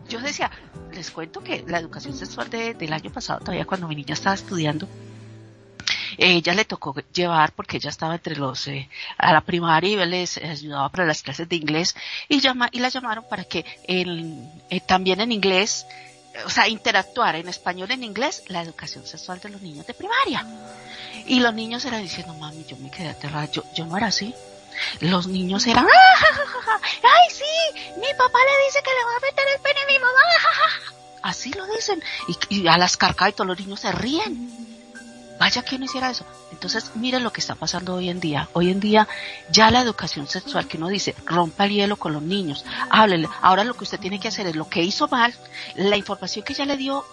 [SPEAKER 3] Yo decía, les cuento que la educación sexual del año pasado, todavía cuando mi niña estaba estudiando, ella le tocó llevar porque ella estaba entre los eh, a la primaria y les ayudaba para las clases de inglés y llama y la llamaron para que eh, también en inglés o sea, interactuar en español, en inglés, la educación sexual de los niños de primaria. Y los niños eran diciendo, mami, yo me quedé aterrada, yo, yo no era así. Los niños eran, ¡Ah, ¡ay, sí! Mi papá le dice que le va a meter el pene a mi mamá. Así lo dicen. Y, a las carcajas todos los niños se ríen. Vaya que no hiciera eso. Entonces, miren lo que está pasando hoy en día. Hoy en día, ya la educación sexual que uno dice, rompa el hielo con los niños, háblele. Ahora lo que usted tiene que hacer es lo que hizo mal, la información que ya le dio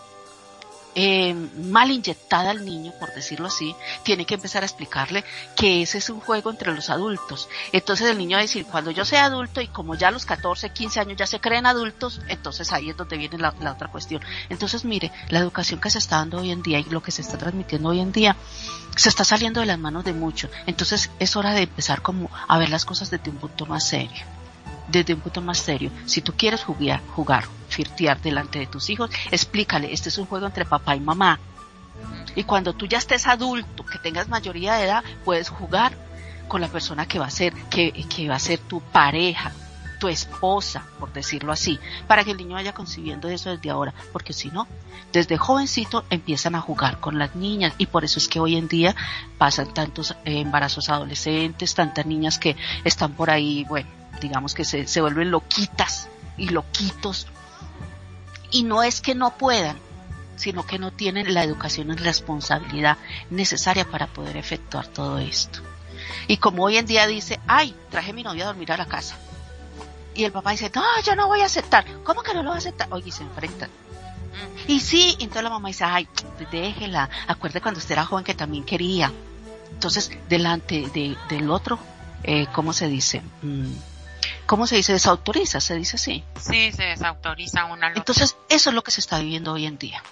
[SPEAKER 3] eh, mal inyectada al niño, por decirlo así, tiene que empezar a explicarle que ese es un juego entre los adultos. Entonces el niño va a decir, cuando yo sea adulto y como ya a los 14, 15 años ya se creen adultos, entonces ahí es donde viene la, otra cuestión. Entonces mire, la educación que se está dando hoy en día y lo que se está transmitiendo hoy en día, se está saliendo de las manos de muchos. Entonces es hora de empezar como a ver las cosas desde un punto más serio desde un punto más serio. Si tú quieres jugar, jugar, flirtear delante de tus hijos, explícale, este es un juego entre papá y mamá. Y cuando tú ya estés adulto, que tengas mayoría de edad, puedes jugar con la persona que va a ser, que, que va a ser tu pareja, tu esposa, por decirlo así, para que el niño vaya concibiendo eso desde ahora, porque si no, desde jovencito empiezan a jugar con las niñas y por eso es que hoy en día pasan tantos embarazos adolescentes, tantas niñas que están por ahí, bueno, digamos que se, se vuelven loquitas y loquitos. Y no es que no puedan, sino que no tienen la educación y responsabilidad necesaria para poder efectuar todo esto. Y como hoy en día dice, ay, traje a mi novia a dormir a la casa. Y el papá dice, no, yo no voy a aceptar. ¿Cómo que no lo va a aceptar? Oye, se enfrentan. Y sí, entonces la mamá dice, ay, déjela. Acuerde cuando usted era joven que también quería. Entonces, delante de, del otro, eh, ¿cómo se dice? Mm, ¿Cómo se dice? Desautoriza, se dice así.
[SPEAKER 2] Sí, se desautoriza una.
[SPEAKER 3] Entonces, eso es lo que se está viviendo hoy en día.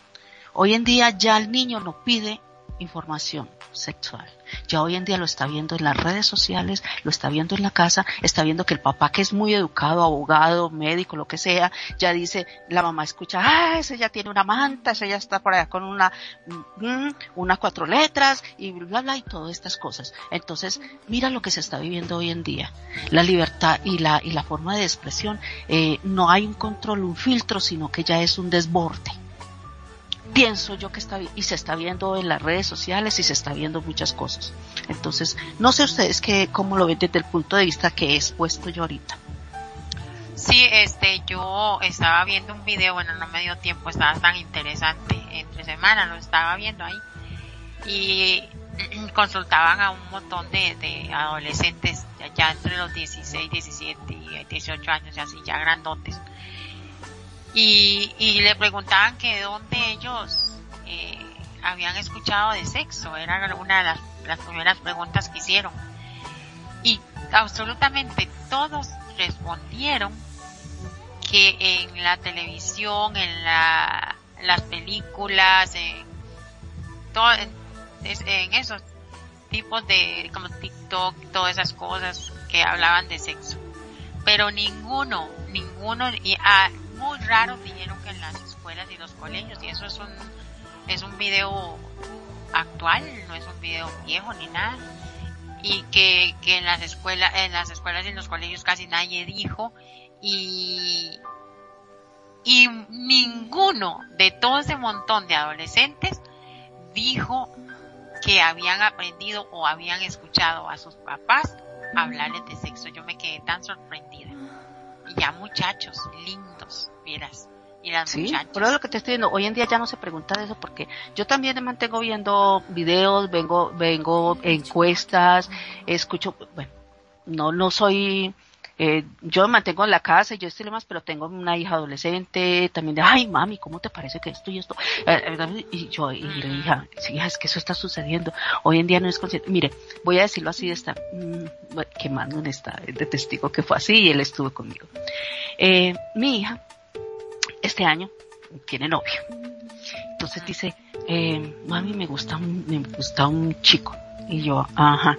[SPEAKER 3] Hoy en día ya el niño no pide información sexual. Ya hoy en día lo está viendo en las redes sociales, lo está viendo en la casa, está viendo que el papá que es muy educado, abogado, médico, lo que sea, ya dice, la mamá escucha, ah, ese ya tiene una manta, ese ya está por allá con una, mm, cuatro letras y bla bla y todas estas cosas. Entonces, mira lo que se está viviendo hoy en día. La libertad y la, y la forma de expresión, eh, no hay un control, un filtro, sino que ya es un desborde pienso yo que está y se está viendo en las redes sociales y se está viendo muchas cosas. Entonces, no sé ustedes qué cómo lo ven desde el punto de vista que he expuesto yo ahorita.
[SPEAKER 2] Sí, este, yo estaba viendo un video, bueno, no me dio tiempo, estaba tan interesante, entre semana lo estaba viendo ahí, y consultaban a un montón de, de adolescentes, ya, ya, entre los 16, 17 y 18 años, así, ya grandotes, y, y le preguntaban que dónde ellos eh, habían escuchado de sexo, era una de las, primeras preguntas que hicieron. Y absolutamente todos respondieron que en la televisión, en la, las películas, en, todo, en, en, esos tipos de, como TikTok, todas esas cosas que hablaban de sexo. Pero ninguno, ninguno, y, ah, muy raro dijeron que en las escuelas y los colegios, y eso es un, es un video actual, no es un video viejo ni nada, y que, que en las escuelas, en las escuelas y en los colegios casi nadie dijo, y, y ninguno de todo ese montón de adolescentes dijo que habían aprendido o habían escuchado a sus papás hablarles de sexo. Yo me quedé tan sorprendida. Y ya muchachos lindos, vieras. Y las
[SPEAKER 3] sí, por lo que te estoy diciendo, hoy en día ya no se pregunta de eso porque yo también me mantengo viendo videos, vengo, vengo encuestas, escucho, bueno, no, no soy, eh, yo mantengo en la casa y yo estoy más, pero tengo una hija adolescente, también de, ay mami, ¿cómo te parece que esto y esto? Eh, eh, y yo, y la hija, sí, es que eso está sucediendo. Hoy en día no es consciente. Mire, voy a decirlo así de esta, mmm, quemando en esta, de testigo que fue así y él estuvo conmigo. Eh, mi hija, este año, tiene novio. Entonces dice, mami, me gusta, un, me gusta un chico. Y yo, ajá.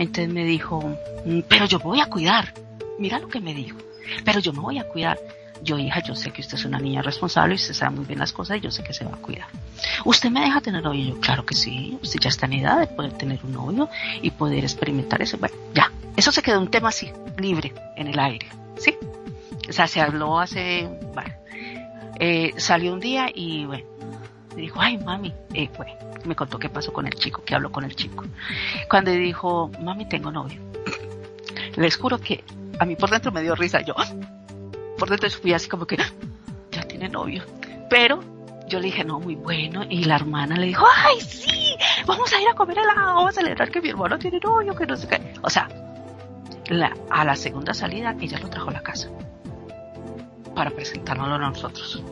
[SPEAKER 3] Entonces me dijo, mm, pero yo voy a cuidar. Mira lo que me dijo. Pero yo me voy a cuidar. Yo, hija, yo sé que usted es una niña responsable y usted sabe muy bien las cosas y yo sé que se va a cuidar. ¿Usted me deja tener novio? yo, claro que sí. Usted ya está en edad de poder tener un novio y poder experimentar eso. Bueno, ya. Eso se quedó un tema así, libre, en el aire. ¿Sí? O sea, se habló hace, bueno, eh, salió un día y bueno, me dijo, ay mami, eh, fue, me contó qué pasó con el chico, que habló con el chico. Cuando dijo, mami, tengo novio. Les juro que a mí por dentro me dio risa, yo, por dentro fui así como que, ya tiene novio. Pero yo le dije, no, muy bueno, y la hermana le dijo, ay, sí, vamos a ir a comer helado, vamos a celebrar que mi hermano tiene novio, que no sé qué. O sea, a la segunda salida ella lo trajo a la casa para presentárnoslo a nosotros.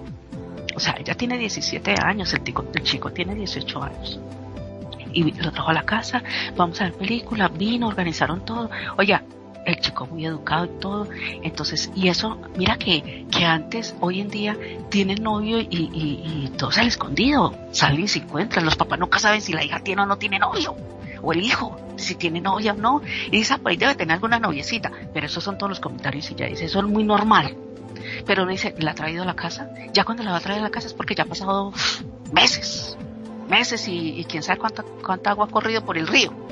[SPEAKER 3] O sea, ella tiene 17 años, el, tico, el chico tiene 18 años. Y lo trajo a la casa, vamos a ver película, vino, organizaron todo. Oye, el chico muy educado y todo. Entonces, y eso, mira que, que antes, hoy en día, tienen novio y, y, y todo sale escondido. Salen y se encuentran. Los papás nunca saben si la hija tiene o no tiene novio. O el hijo, si tiene novia o no. Y dice, pues debe tener alguna noviecita. Pero esos son todos los comentarios y ya dice, eso es muy normal. Pero no dice, ¿la ha traído a la casa? Ya cuando la va a traer a la casa es porque ya ha pasado meses. Meses y, quién sabe cuánta, cuánta agua ha corrido por el río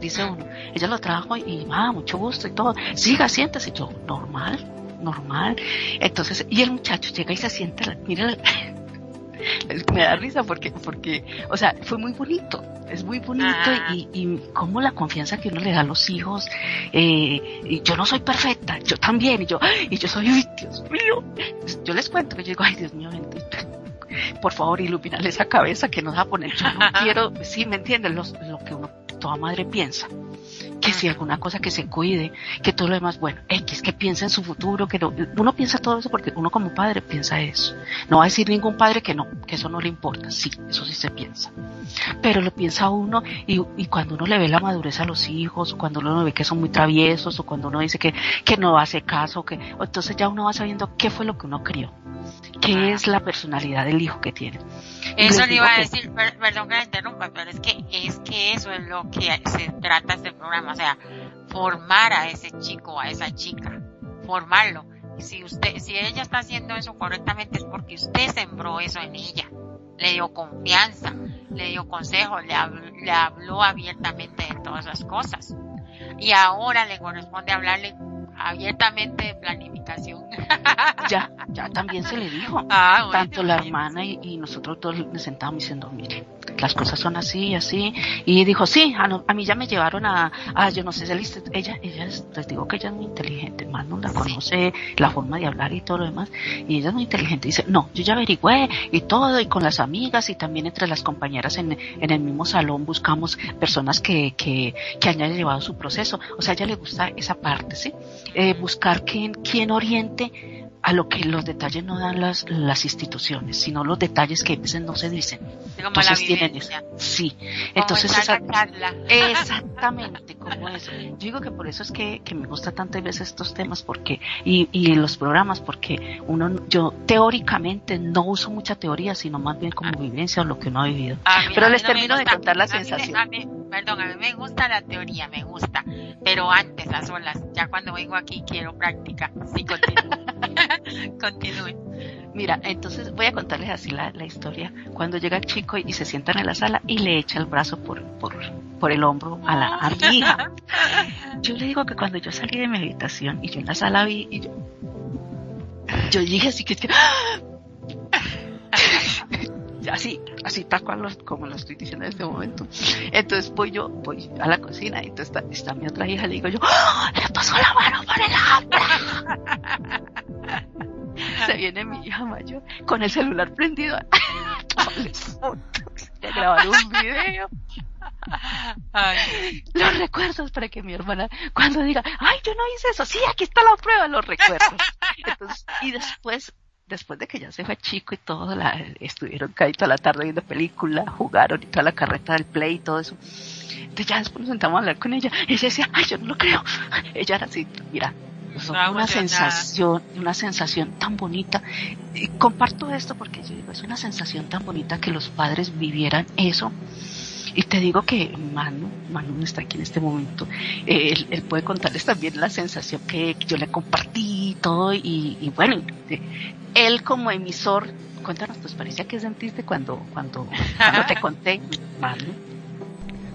[SPEAKER 3] dice uno. Ella lo trajo y, ah, mucho gusto y todo. Siga, siéntese. Yo, normal, normal. Entonces, y el muchacho llega y se sienta, mira, me da risa porque, porque, o sea, fue muy bonito, es muy bonito
[SPEAKER 2] Ah.
[SPEAKER 3] y, y como la confianza que uno le da a los hijos, eh, y yo no soy perfecta, yo también, y yo, y yo soy, ay, Dios mío, yo les cuento que yo digo, ay, Dios mío, bendito. por favor, iluminale esa cabeza que nos va a poner. Yo no quiero, sí, ¿me entiendes? lo que uno, toda madre piensa que si alguna cosa que se cuide, que todo lo demás, bueno, X, que piensa en su futuro, que no, uno piensa todo eso porque uno como padre piensa eso. No va a decir ningún padre que no, que eso no le importa, sí, eso sí se piensa. Pero lo piensa uno y, y cuando uno le ve la madurez a los hijos, o cuando uno ve que son muy traviesos, o cuando uno dice que, que no hace caso, que, entonces ya uno va sabiendo qué fue lo que uno crió, qué es la personalidad del hijo que tiene.
[SPEAKER 2] Eso le iba a decir, perdón que la interrumpa, pero es que, es que eso es lo que se trata este programa, o sea, formar a ese chico, a esa chica, formarlo. Si usted, si ella está haciendo eso correctamente es porque usted sembró eso en ella, le dio confianza, le dio consejo, le, le habló abiertamente de todas esas cosas. Y ahora le corresponde hablarle abiertamente de planificación.
[SPEAKER 3] ya, ya también se le dijo. Ah, tanto la hermana y, nosotros todos nos sentábamos diciendo, mire, las cosas son así y así. Y dijo, sí, a, mí ya me llevaron a, a yo no sé, ella, ella les digo que ella es muy inteligente, más no la conoce, la forma de hablar y todo lo demás. Y ella es muy inteligente. Dice, no, yo ya averigüé y todo, y con las amigas y también entre las compañeras en, en el mismo salón buscamos personas que, que, que hayan llevado su proceso. O sea, a ella le gusta esa parte, ¿sí? Eh, buscar quien, quien oriente a lo que los detalles no dan las, las instituciones, sino los detalles que a veces no se dicen. Entonces tienen eso. Sí. Entonces exactamente como eso. Yo digo que por eso es que, que me gusta tantas veces estos temas porque y, y los programas porque uno yo teóricamente no uso mucha teoría, sino más bien como vivencia o lo que uno ha vivido. Pero les termino de contar la sensación.
[SPEAKER 2] perdón, a mí me gusta la teoría, me gusta, pero antes las olas, ya cuando vengo aquí quiero práctica. Sí. Continúe.
[SPEAKER 3] Mira, entonces voy a contarles así la, historia. Cuando llega el chico y, se sienta en la sala y le echa el brazo por, por, por el hombro a, la, a mi hija. Yo le digo que cuando yo salí de mi habitación y yo en la sala vi y yo, yo dije así que, así, así tal cual como lo estoy diciendo en este momento. Entonces voy yo, voy a la cocina y entonces está, está mi otra hija, le digo yo, ¡Oh, le pasó la mano por el hombro. Se viene mi hija mayor con el celular prendido. a grabar un video. Los recuerdos para que mi hermana, cuando diga, ay, yo no hice eso, sí, aquí está la prueba, los recuerdos. Entonces, y después, después de que ya se fue chico y todo, la, estuvieron ahí toda la tarde viendo película, jugaron y toda la carreta del play y todo eso. Entonces ya después nos sentamos a hablar con ella. Y ella decía, ay, yo no lo creo. Ella era así, mira, una sensación, una sensación tan bonita. Y comparto esto porque yo digo, es una sensación tan bonita que los padres vivieran eso. Y te digo que Manu, Manu no está aquí en este momento, él, puede contarles también la sensación que yo le compartí y todo, y, bueno, él como emisor, cuéntanos tu experiencia que sentiste cuando, cuando, cuando te conté, Manu.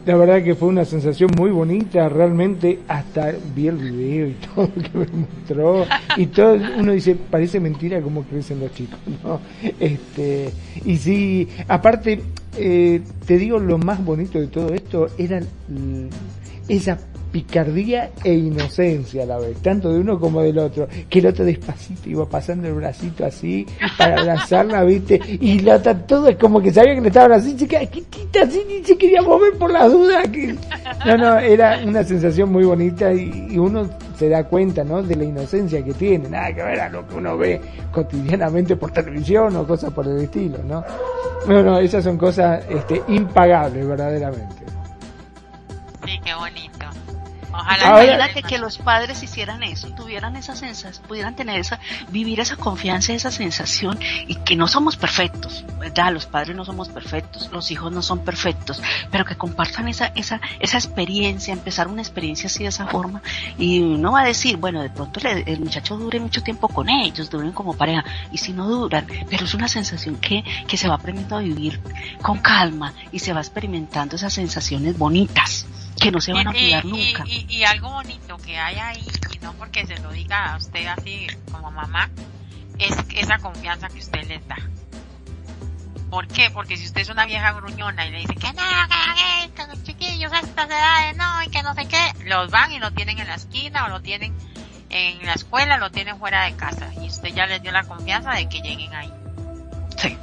[SPEAKER 4] La verdad que fue una sensación muy bonita, realmente hasta vi el video y todo lo que me mostró y todo, uno dice, parece mentira cómo crecen los chicos, ¿no? Este, y sí, aparte, eh, te digo, lo más bonito de todo esto era esa picardía e inocencia a la vez, tanto de uno como del otro, que el otro despacito iba pasando el bracito así para abrazarla, viste, y la otra todo es como que sabía que le estaban así, quedaba quietita así, ni se quería mover por la duda, que no, no, era una sensación muy bonita y, uno se da cuenta, ¿no? De la inocencia que tiene, nada que ver a lo que uno ve cotidianamente por televisión o cosas por el estilo, ¿no? No, no, esas son cosas este, impagables verdaderamente.
[SPEAKER 2] Sí, qué bonito.
[SPEAKER 3] Ojalá que los padres hicieran eso, tuvieran esa sensación, pudieran tener esa, vivir esa confianza, esa sensación y que no somos perfectos, ¿verdad? Los padres no somos perfectos, los hijos no son perfectos, pero que compartan esa, esa, esa experiencia, empezar una experiencia así de esa forma y no va a decir, bueno, de pronto el muchacho dure mucho tiempo con ellos, duren como pareja y si no duran, pero es una sensación que, que se va aprendiendo a vivir con calma y se va experimentando esas sensaciones bonitas que no se van a olvidar nunca.
[SPEAKER 2] Y, algo bonito que hay ahí, y no porque se lo diga a usted así como mamá, es esa confianza que usted les da. ¿Por qué? Porque si usted es una vieja gruñona y le dice que no, que los chiquillos a estas edades no, y que no sé qué, los van y lo tienen en la esquina o lo tienen en la escuela, lo tienen fuera de casa. Y usted ya les dio la confianza de que lleguen ahí.
[SPEAKER 3] Sí.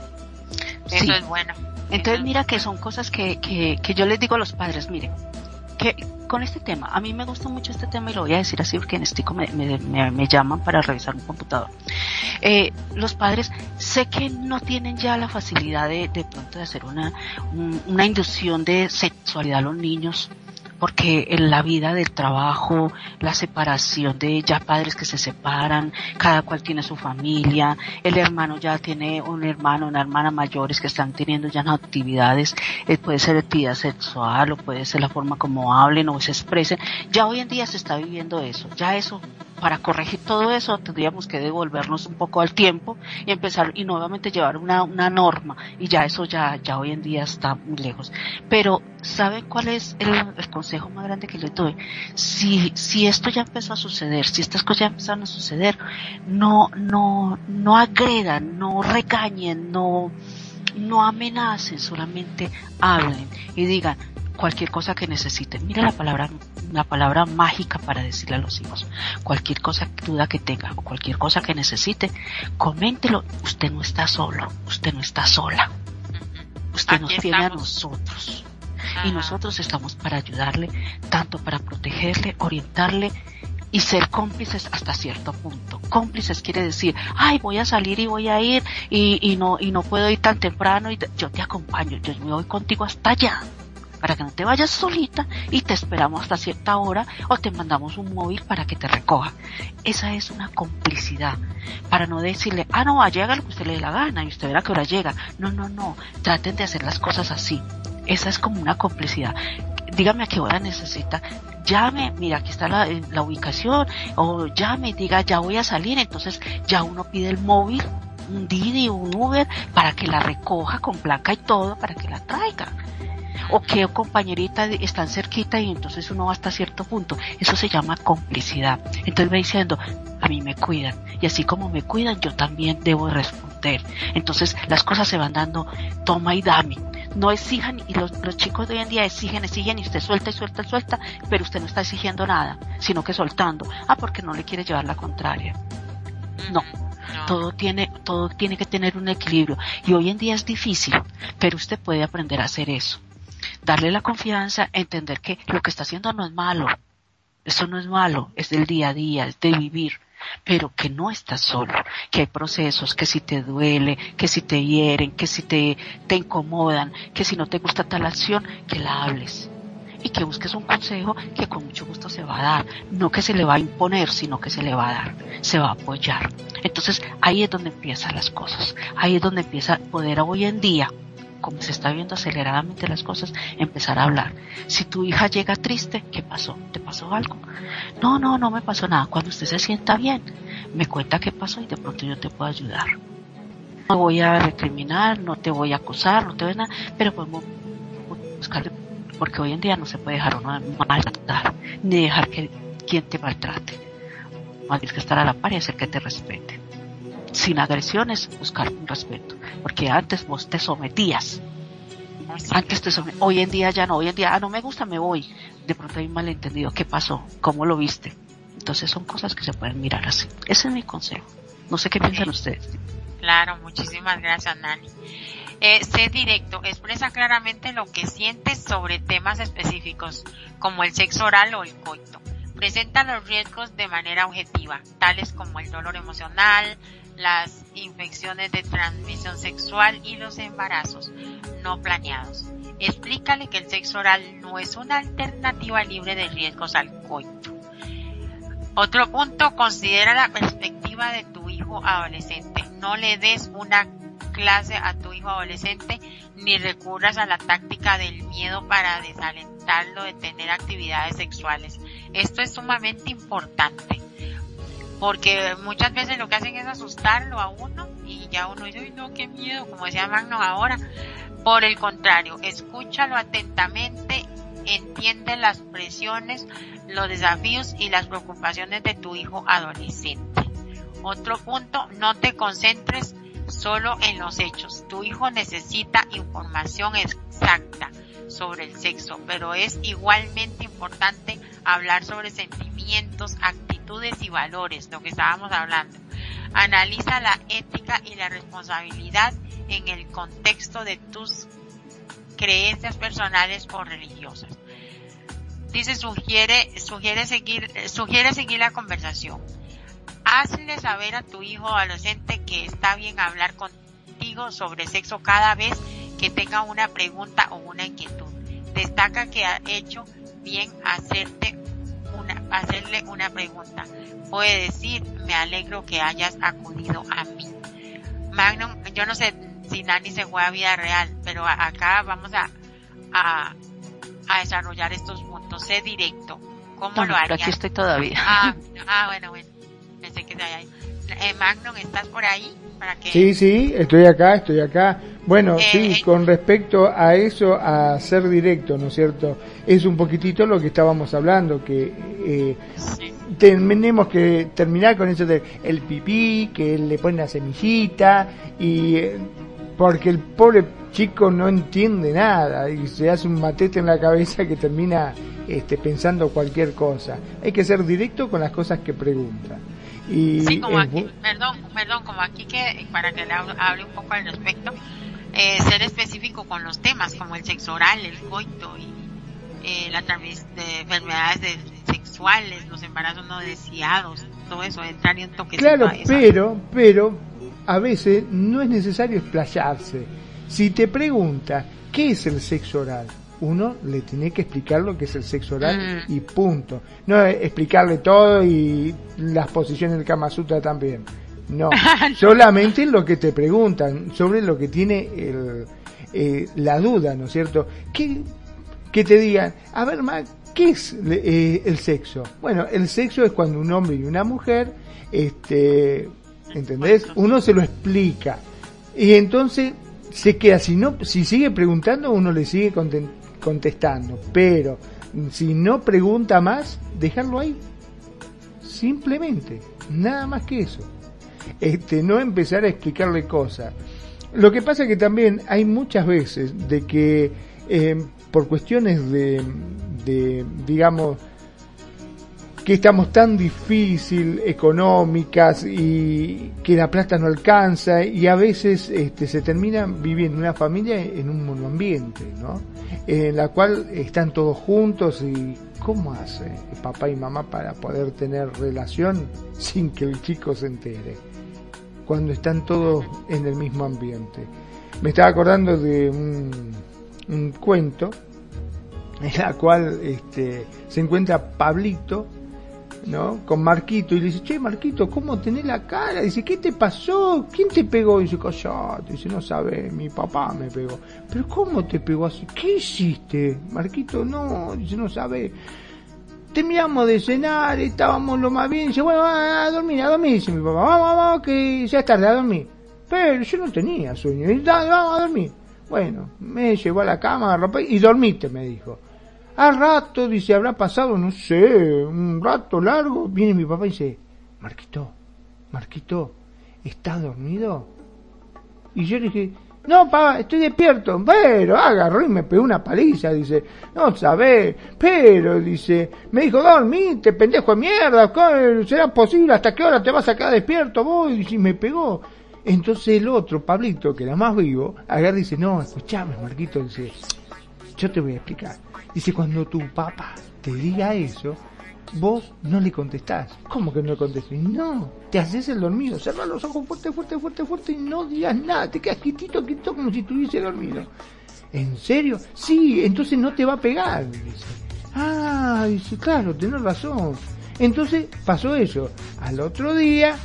[SPEAKER 2] Eso es bueno.
[SPEAKER 3] Entonces mira que son cosas que, que, que yo les digo a los padres, miren, que con este tema, a mí me gusta mucho este tema y lo voy a decir así porque en Estico me, me, me, llaman para revisar un computador. Eh, los padres sé que no tienen ya la facilidad de, de pronto de hacer una, una inducción de sexualidad a los niños porque en la vida del trabajo, la separación de ya padres que se separan, cada cual tiene su familia, el hermano ya tiene un hermano, una hermana mayores que están teniendo ya actividades, eh, puede ser actividad sexual o puede ser la forma como hablen o se expresen, ya hoy en día se está viviendo eso, ya eso para corregir todo eso tendríamos que devolvernos un poco al tiempo y empezar y nuevamente llevar una, una norma y ya eso ya, ya hoy en día está muy lejos. Pero ¿saben cuál es el, consejo más grande que les doy? Si, si esto ya empezó a suceder, si estas cosas ya empezaron a suceder, no, no, no agredan, no regañen, no, no amenacen, solamente hablen y digan, cualquier cosa que necesiten. Mira la palabra, la palabra mágica para decirle a los hijos. Cualquier cosa, duda que tenga o cualquier cosa que necesite, coméntelo. Usted no está solo, usted no está sola. Usted nos tiene a nosotros. Y nosotros estamos para ayudarle, tanto para protegerle, orientarle y ser cómplices hasta cierto punto. Cómplices quiere decir, ay, voy a salir y voy a ir y, y no y no puedo ir tan temprano y yo te acompaño, yo me voy contigo hasta allá para que no te vayas solita y te esperamos hasta cierta hora o te mandamos un móvil para que te recoja. Esa es una complicidad. Para no decirle, ah, no, llega lo que usted le dé la gana y usted verá que hora llega. No, no, no. Traten de hacer las cosas así. Esa es como una complicidad. Dígame a qué hora necesita. Llame, mira, aquí está la, la ubicación. O llame, diga, ya voy a salir. Entonces ya uno pide el móvil un Didi, un Uber, para que la recoja con placa y todo, para que la traiga o que compañerita están cerquita y entonces uno va hasta cierto punto. Eso se llama complicidad. Entonces va diciendo, a mí me cuidan y así como me cuidan yo también debo responder. Entonces las cosas se van dando toma y dame. No exijan y los, chicos de hoy en día exigen, exigen y usted suelta y suelta y suelta, pero usted no está exigiendo nada, sino que soltando. Ah, porque no le quiere llevar la contraria. No, todo tiene, todo tiene que tener un equilibrio. Y hoy en día es difícil, pero usted puede aprender a hacer eso darle la confianza, entender que lo que está haciendo no es malo. Eso no es malo, es del día a día, es de vivir, pero que no estás solo, que hay procesos, que si te duele, que si te hieren, que si te, te incomodan, que si no te gusta tal acción, que la hables. Y que busques un consejo que con mucho gusto se va a dar, no que se le va a imponer, sino que se le va a dar, se va a apoyar. Entonces ahí es donde empiezan las cosas, ahí es donde empieza poder hoy en día como se está viendo aceleradamente las cosas, empezar a hablar. Si tu hija llega triste, ¿qué pasó? ¿Te pasó algo? No, no, no me pasó nada. Cuando usted se sienta bien, me cuenta qué pasó y de pronto yo te puedo ayudar. No voy a recriminar, no te voy a acusar, no te voy a nada, pero podemos buscar, porque hoy en día no se puede dejar uno maltratar, ni dejar que quien te maltrate. Más que estar a la par y hacer que te respete sin agresiones, buscar un respeto. Porque antes vos te sometías. Antes te sometías. Hoy en día ya no. Hoy en día, ah, no me gusta, me voy. De pronto hay un malentendido. ¿Qué pasó? ¿Cómo lo viste? Entonces son cosas que se pueden mirar así. Ese es mi consejo. No sé qué piensan ustedes.
[SPEAKER 2] Claro, muchísimas gracias, Nani. Eh, sé directo, expresa claramente lo que sientes sobre temas específicos, como el sexo oral o el coito. Presenta los riesgos de manera objetiva, tales como el dolor emocional, las infecciones de transmisión sexual y los embarazos no planeados. Explícale que el sexo oral no es una alternativa libre de riesgos al coito. Otro punto, considera la perspectiva de tu hijo adolescente. No le des una clase a tu hijo adolescente ni recurras a la táctica del miedo para desalentarlo de tener actividades sexuales. Esto es sumamente importante porque muchas veces lo que hacen es asustarlo a uno y ya uno dice, Ay, no, qué miedo, como decía Magno ahora. Por el contrario, escúchalo atentamente, entiende las presiones, los desafíos y las preocupaciones de tu hijo adolescente. Otro punto, no te concentres solo en los hechos. Tu hijo necesita información exacta sobre el sexo, pero es igualmente importante hablar sobre sentimientos, actitudes y valores, lo que estábamos hablando. Analiza la ética y la responsabilidad en el contexto de tus creencias personales o religiosas. Dice, sugiere, sugiere seguir, sugiere seguir la conversación. Hazle saber a tu hijo adolescente que está bien hablar contigo sobre sexo cada vez que tenga una pregunta o una inquietud. Destaca que ha hecho bien hacerte hacerle una pregunta. Puede decir, me alegro que hayas acudido a mí. Magnum, yo no sé si Nani se fue a vida real, pero acá vamos a, a, desarrollar estos puntos. Sé directo. ¿Cómo lo harías?
[SPEAKER 3] aquí estoy todavía.
[SPEAKER 2] Ah, ah, bueno, bueno. Pensé que ahí. Eh, Magnum, ¿estás por ahí? Para que...
[SPEAKER 4] Sí, sí, estoy acá, estoy acá. Bueno,
[SPEAKER 2] Eh,
[SPEAKER 4] sí,
[SPEAKER 2] eh.
[SPEAKER 4] con respecto a eso, a ser directo, ¿no es cierto? Es un poquitito lo que estábamos hablando, que eh,
[SPEAKER 2] Sí.
[SPEAKER 4] tenemos que terminar con eso de el pipí, que le pone la semillita, y eh, porque el pobre chico no entiende nada y se hace un matete en la cabeza que termina este, pensando cualquier cosa. Hay que ser directo con las cosas que pregunta. Y
[SPEAKER 2] Sí, como aquí, perdón, perdón, como aquí que, para que le hable, hable un poco al respecto, eh, ser específico con los temas como el sexo oral, el coito y eh, la de enfermedades de- sexuales, los embarazos no deseados, todo eso, entrar en toquecito
[SPEAKER 4] Claro, pero, pero a veces no es necesario explayarse. Si te pregunta qué es el sexo oral, uno le tiene que explicar lo que es el sexo oral
[SPEAKER 2] Mm.
[SPEAKER 4] y punto. No explicarle todo y las posiciones del Kama Sutra también. No, solamente lo que te preguntan sobre lo que tiene el, eh, la duda, ¿no es cierto? Que, que te digan, a ver, Mac, ¿qué es eh, el sexo? Bueno, el sexo es cuando un hombre y una mujer, este, ¿entendés? Uno se lo explica. Y entonces se queda, si no, si sigue preguntando, uno le sigue conten- contestando. Pero si no pregunta más, dejarlo ahí. Simplemente, nada más que eso. Este, no empezar a explicarle cosas. Lo que pasa que también hay muchas veces de que eh, por cuestiones de, de, digamos, que estamos tan difícil económicas y que la plata no alcanza y a veces este, se termina viviendo una familia en un monoambiente, ¿no? En la cual están todos juntos y ¿cómo hace papá y mamá para poder tener relación sin que el chico se entere? Cuando están todos en el mismo ambiente. Me estaba acordando de un, cuento en la cual este, se encuentra Pablito ¿no? Con Marquito y le dice, che, Marquito, ¿cómo tenés la cara? Dice, ¿qué te pasó? ¿Quién te pegó? dice, callate, dice, no sabe, mi papá me pegó. Pero ¿cómo te pegó así? ¿Qué hiciste? Marquito, no, dice, no sabe. Terminamos de cenar, estábamos lo más bien, dice, bueno, a, dormir, a dormir, dice mi papá, vamos, vamos, que ya es tarde, a dormir. Pero yo no tenía sueño, y dale, vamos a dormir. Bueno, me llevó a la cama, y dormite, me dijo. Al rato, dice, habrá pasado, no sé, un rato largo. Viene mi papá y dice, Marquito, Marquito, ¿estás dormido? Y yo le dije, no, papá, estoy despierto. Pero agarró y me pegó una paliza, dice, no sabés, pero, dice, me dijo, dormite, pendejo de mierda, ¿cómo ¿será posible? ¿Hasta qué hora te vas a quedar despierto vos? Y me pegó. Entonces el otro, Pablito, que era más vivo, agarra y dice, no, escuchame, Marquito, dice, yo te voy a explicar. Dice, cuando tu papá te diga eso, vos no le contestás. ¿Cómo que no le contestas? No, te haces el dormido, cerrás los ojos fuerte, fuerte, fuerte, fuerte y no digas nada, te quedas quietito, quietito como si estuviese dormido. ¿En serio? Sí, entonces no te va a pegar. Dice. Ah, dice, claro, tenés razón. Entonces pasó eso. Al otro día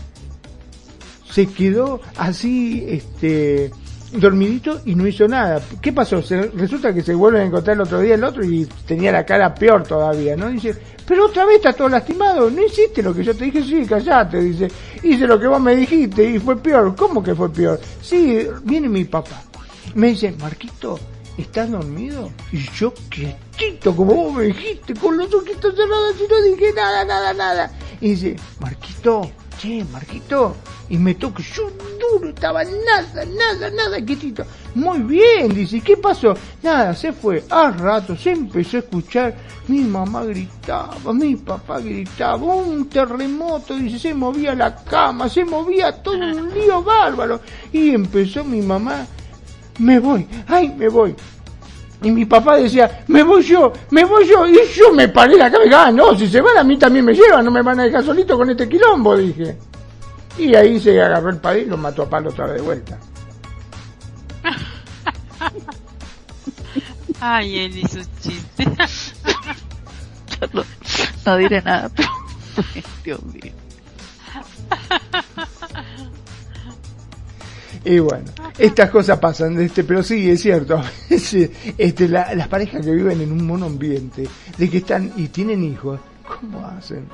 [SPEAKER 4] se quedó así, este, dormidito y no hizo nada. ¿Qué pasó? Se, resulta que se vuelven a encontrar el otro día el otro y tenía la cara peor todavía, ¿no? Dice, pero otra vez está todo lastimado, no hiciste lo que yo te dije, sí, callate, dice, hice lo que vos me dijiste y fue peor. ¿Cómo que fue peor? Sí, viene mi papá, me dice, Marquito, ¿estás dormido? Y yo quietito, como vos me dijiste, con los ojitos cerrados y no dije nada, nada, nada. Y dice, Marquito, che, Marquito, y me toco, yo duro, estaba nada, nada, nada quietito. muy bien, dice, ¿qué pasó? Nada, se fue. A rato se empezó a escuchar, mi mamá gritaba, mi papá gritaba, un terremoto, dice, se movía la cama, se movía todo un lío bárbaro. Y empezó mi mamá, me voy, ay, me voy. Y mi papá decía, me voy yo, me voy yo. Y yo me paré la cabeza, ah, no, si se van a mí también me llevan, no me van a dejar solito con este quilombo, dije. Y ahí se agarró el padre y lo mató a palo otra vez de vuelta.
[SPEAKER 2] Ay, él y sus chistes.
[SPEAKER 3] no, diré nada, pero... Dios mío.
[SPEAKER 4] Y bueno, estas cosas pasan, este, pero sí, es cierto. este, las parejas que viven en un monoambiente, de que están y tienen hijos, ¿cómo hacen?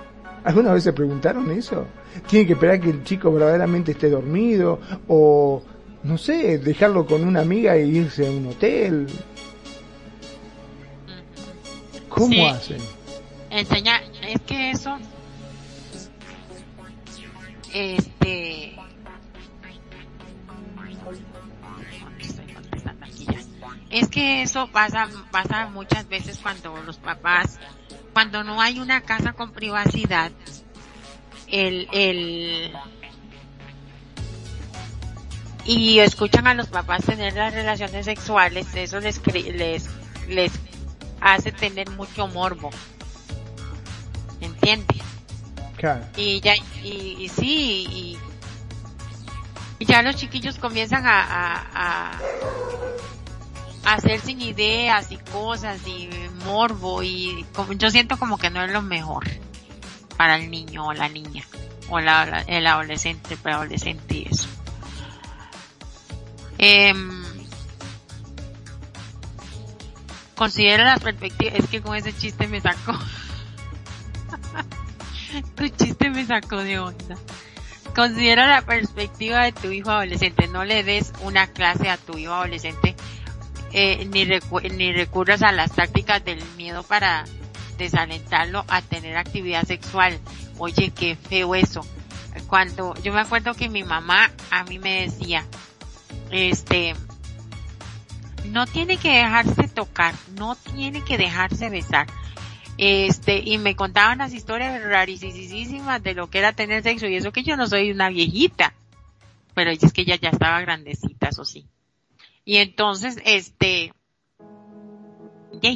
[SPEAKER 4] ¿Alguna vez se preguntaron eso? ¿Tienen que esperar que el chico verdaderamente esté dormido? ¿O, no sé, dejarlo con una amiga e irse a un hotel? ¿Cómo hacen?
[SPEAKER 2] Enseñar, es que eso, este, es que eso pasa, pasa muchas veces cuando los papás, cuando no hay una casa con privacidad, el, el, y escuchan a los papás tener las relaciones sexuales, eso les, les, les hace tener mucho morbo. ¿Entiendes?
[SPEAKER 4] Claro.
[SPEAKER 2] Y ya, y, y sí, y, y, ya los chiquillos comienzan a, a, a, hacer sin ideas y cosas y morbo y yo siento como que no es lo mejor para el niño o la niña o la, el adolescente, preadolescente y eso. Eh, considera la perspectiva, es que con ese chiste me sacó. tu chiste me sacó de onda. Considera la perspectiva de tu hijo adolescente. No le des una clase a tu hijo adolescente eh, ni, ni recurras a las tácticas del miedo para desalentarlo a tener actividad sexual. Oye, qué feo eso. Cuando yo me acuerdo que mi mamá a mí me decía, este, no tiene que dejarse tocar, no tiene que dejarse besar. Este, y me contaban las historias rarísimas de lo que era tener sexo, y eso que yo no soy una viejita. Pero es que ella ya estaba grandecita, eso sí. Y entonces, este,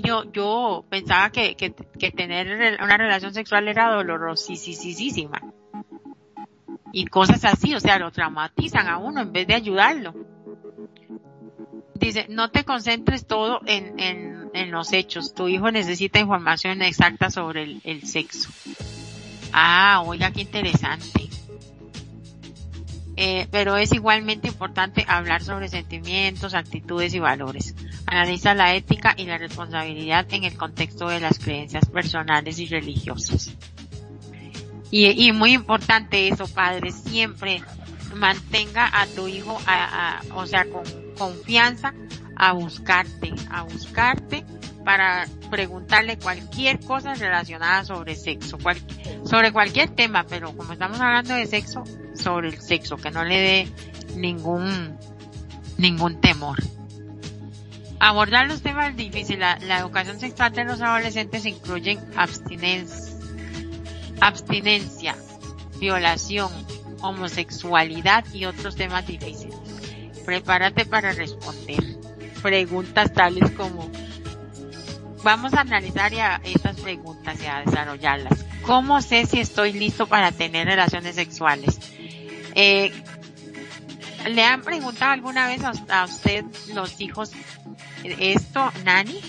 [SPEAKER 2] yo, yo pensaba que, que, tener una relación sexual era dolorosísima. Y cosas así, o sea, lo traumatizan a uno en vez de ayudarlo dice, no te concentres todo en, en, en, los hechos. Tu hijo necesita información exacta sobre el, el sexo. Ah, oiga, qué interesante. Eh, pero es igualmente importante hablar sobre sentimientos, actitudes y valores. Analiza la ética y la responsabilidad en el contexto de las creencias personales y religiosas. Y, muy importante eso, padre, siempre mantenga a tu hijo, a, o sea, con confianza a buscarte, a buscarte para preguntarle cualquier cosa relacionada sobre sexo, cual, sobre cualquier tema, pero como estamos hablando de sexo, sobre el sexo, que no le dé ningún, ningún temor. Abordar los temas difíciles. La, la educación sexual de los adolescentes incluye abstinencia, abstinencia, violación, homosexualidad y otros temas difíciles. Prepárate para responder preguntas tales como vamos a analizar ya estas preguntas y a desarrollarlas. ¿Cómo sé si estoy listo para tener relaciones sexuales? Eh, ¿Le han preguntado alguna vez a, usted los hijos esto, Nani?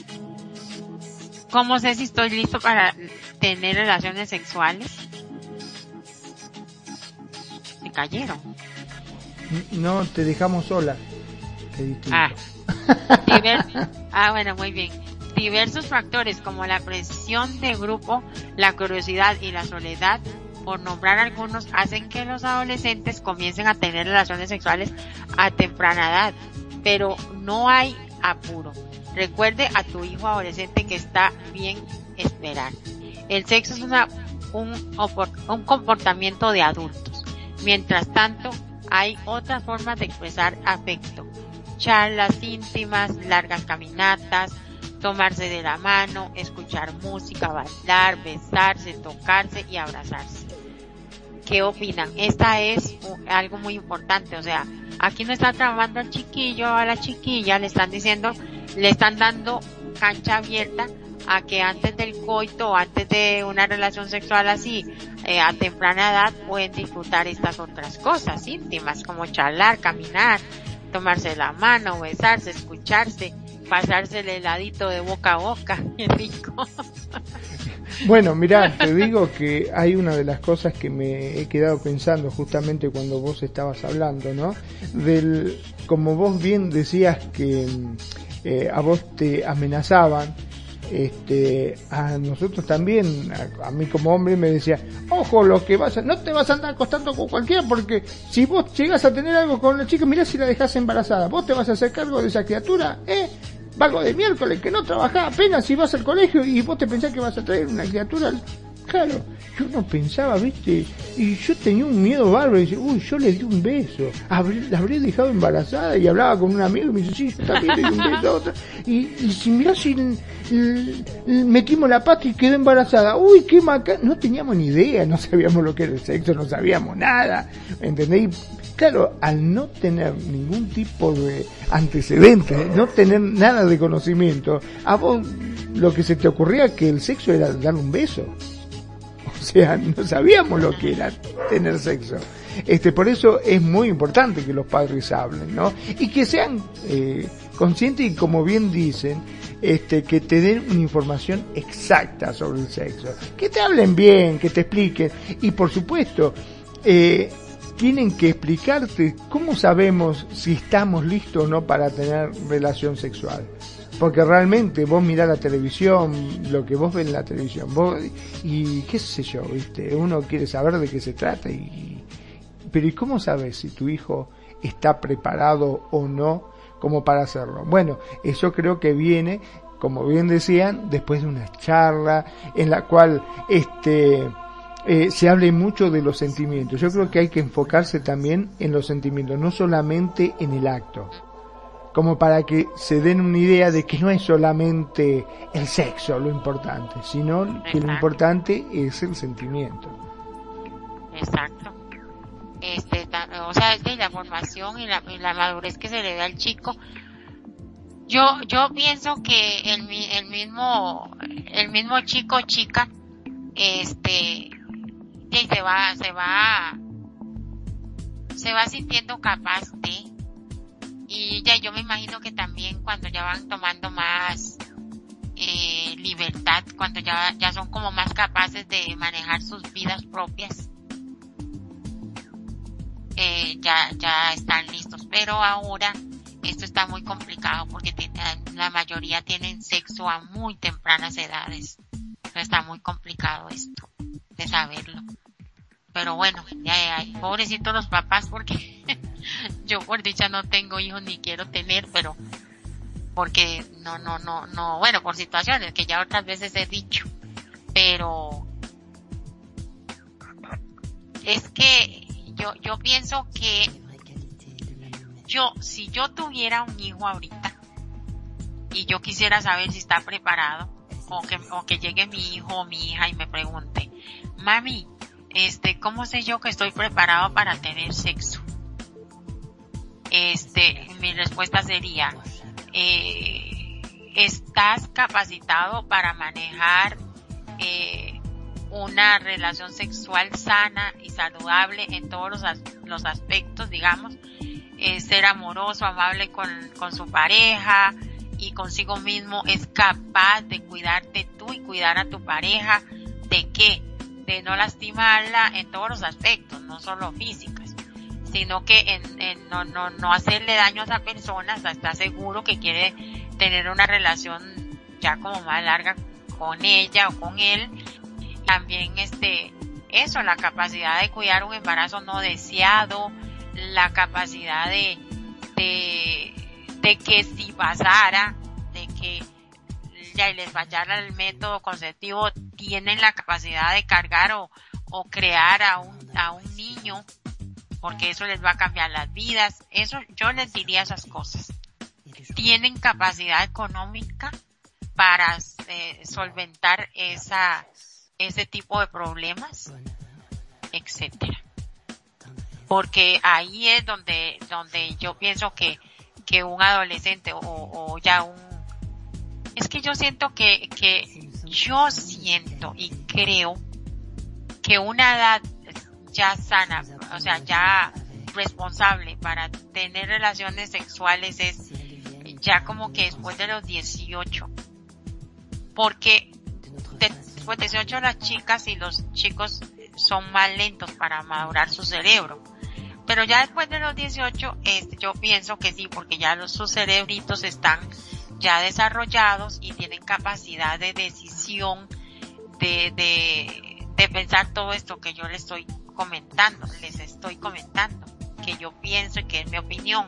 [SPEAKER 2] ¿Cómo sé si estoy listo para tener relaciones sexuales? Se cayeron.
[SPEAKER 4] No, te dejamos sola.
[SPEAKER 2] Ah. ah, bueno, muy bien. Diversos factores como la presión de grupo, la curiosidad y la soledad, por nombrar algunos, hacen que los adolescentes comiencen a tener relaciones sexuales a temprana edad. Pero no hay apuro. Recuerde a tu hijo adolescente que está bien esperar. El sexo es una, un, un comportamiento de adultos. Mientras tanto, hay otras formas de expresar afecto. charlas íntimas, largas caminatas, tomarse de la mano, escuchar música, bailar, besarse, tocarse y abrazarse. ¿Qué opinan? Esta es algo muy importante, o sea, aquí no está trabajando al chiquillo, a la chiquilla, le están diciendo, le están dando cancha abierta a que antes del coito antes de una relación sexual así, eh, a temprana edad pueden disfrutar estas otras cosas íntimas como charlar, caminar, tomarse la mano, besarse, escucharse, pasarse el heladito de boca a boca, qué rico.
[SPEAKER 4] Bueno, mira, te digo que hay una de las cosas que me he quedado pensando justamente cuando vos estabas hablando, ¿no? Del, como vos bien decías que eh, a vos te amenazaban, este, a nosotros también, a, mí como hombre me decía, ojo, lo que vas a, no te vas a andar acostando con cualquiera porque si vos llegas a tener algo con la chica, mirá si la dejas embarazada, vos te vas a hacer cargo de esa criatura, eh, valgo de miércoles, que no trabajás apenas si vas al colegio y vos te pensás que vas a traer una criatura Claro, yo no pensaba, viste, y yo tenía un miedo bárbaro, y dice, uy, yo le di un beso, la habré dejado embarazada, y hablaba con un amigo, y me dice, sí, yo también le di un beso a otra, y, y si mirá si metimos la pata y quedó embarazada, uy, qué maca, no teníamos ni idea, no sabíamos lo que era el sexo, no sabíamos nada, ¿entendéis? Claro, al no tener ningún tipo de antecedente, no tener nada de conocimiento, a vos lo que se te ocurría que el sexo era dar un beso. O sea, no sabíamos lo que era tener sexo. Este, por eso es muy importante que los padres hablen, ¿no? Y que sean eh, conscientes y como bien dicen, este, que te den una información exacta sobre el sexo. Que te hablen bien, que te expliquen. Y por supuesto, eh, tienen que explicarte cómo sabemos si estamos listos o no para tener relación sexual. Porque realmente vos mirás la televisión, lo que vos ves en la televisión, vos, y qué sé yo, viste, uno quiere saber de qué se trata y, pero ¿y cómo sabes si tu hijo está preparado o no como para hacerlo? Bueno, eso creo que viene, como bien decían, después de una charla en la cual este eh, se hable mucho de los sentimientos. Yo creo que hay que enfocarse también en los sentimientos, no solamente en el acto como para que se den una idea de que no es solamente el sexo lo importante, sino que lo importante es el sentimiento.
[SPEAKER 2] Exacto. Este, o sea, es de la formación y la, la, madurez que se le da al chico. Yo, yo pienso que el, el mismo, el mismo chico o chica, este, que se va, se va, se va sintiendo capaz de, y ya yo me imagino que también cuando ya van tomando más eh, libertad, cuando ya, ya son como más capaces de manejar sus vidas propias, eh, ya, ya están listos. Pero ahora esto está muy complicado porque la mayoría tienen sexo a muy tempranas edades. está muy complicado esto de saberlo. Pero bueno, ya, ya, pobrecitos los papás porque yo por dicha no tengo hijos ni quiero tener, pero porque no, no, no, no, bueno, por situaciones que ya otras veces he dicho, pero es que yo, yo pienso que yo, si yo tuviera un hijo ahorita y yo quisiera saber si está preparado, o que, o que llegue mi hijo o mi hija y me pregunte, mami, este, ¿cómo sé yo que estoy preparado para tener sexo? este, mi respuesta sería, eh, ¿estás capacitado para manejar eh, una relación sexual sana y saludable en todos los, los aspectos, digamos? Eh, ser amoroso, amable con, con su pareja y consigo mismo, es capaz de cuidarte tú y cuidar a tu pareja, ¿de qué? De no lastimarla en todos los aspectos, no solo físicos sino que en, no, no, no hacerle daño a esa persona, o está seguro que quiere tener una relación ya como más larga con ella o con él. También este, eso, la capacidad de cuidar un embarazo no deseado, la capacidad de, de, de que si pasara, de que ya les fallara el método conceptivo, tienen la capacidad de cargar o, o crear a un, a un niño porque eso les va a cambiar las vidas. Eso yo les diría esas cosas. tienen capacidad económica para eh, solventar esa, ese tipo de problemas, etcétera. Porque ahí es donde, donde yo pienso que, que un adolescente o ya un, es que yo siento que, que yo siento y creo que una edad ya sana, o sea, ya responsable para tener relaciones sexuales es ya como que después de los 18. Porque después de 18 las chicas y los chicos son más lentos para madurar su cerebro. Pero ya después de los 18, este, yo pienso que sí, porque ya los, sus cerebritos están ya desarrollados y tienen capacidad de decisión de, de, de pensar todo esto que yo les estoy comentando, les estoy comentando, que yo pienso y que es mi opinión.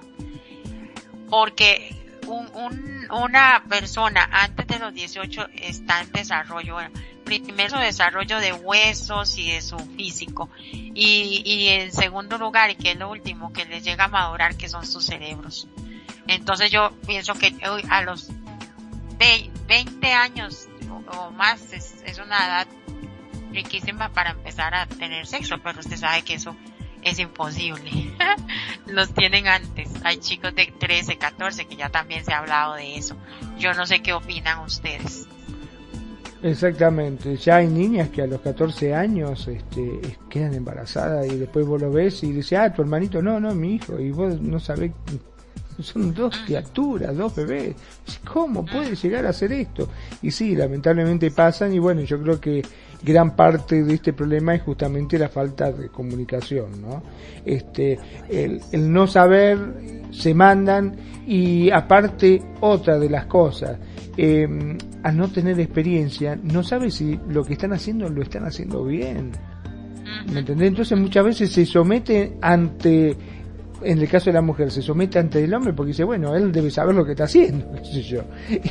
[SPEAKER 2] Porque un, un, una persona antes de los 18 está en desarrollo, primero desarrollo de huesos y de su físico, y, y en segundo lugar, y que es lo último, que les llega a madurar, que son sus cerebros. Entonces yo pienso que a los 20 años o, más es, es una edad riquísima para empezar a tener sexo, pero usted sabe que eso es imposible. Los tienen antes. Hay chicos de 13, 14 que ya también se ha hablado de eso. Yo no sé qué opinan ustedes.
[SPEAKER 4] Exactamente, ya hay niñas que a los 14 años este, quedan embarazadas y después vos lo ves y dices, ah, tu hermanito, no, no, mi hijo, y vos no sabés son dos criaturas, dos bebés. ¿Cómo puede llegar a hacer esto? Y sí, lamentablemente pasan y bueno, yo creo que gran parte de este problema es justamente la falta de comunicación, ¿no? Este, el, el no saber, se mandan y aparte otra de las cosas, eh, al no tener experiencia, no sabe si lo que están haciendo lo están haciendo bien. ¿Me entendés? Entonces muchas veces se somete ante en el caso de la mujer se somete ante el hombre porque dice, bueno, él debe saber lo que está haciendo, yo.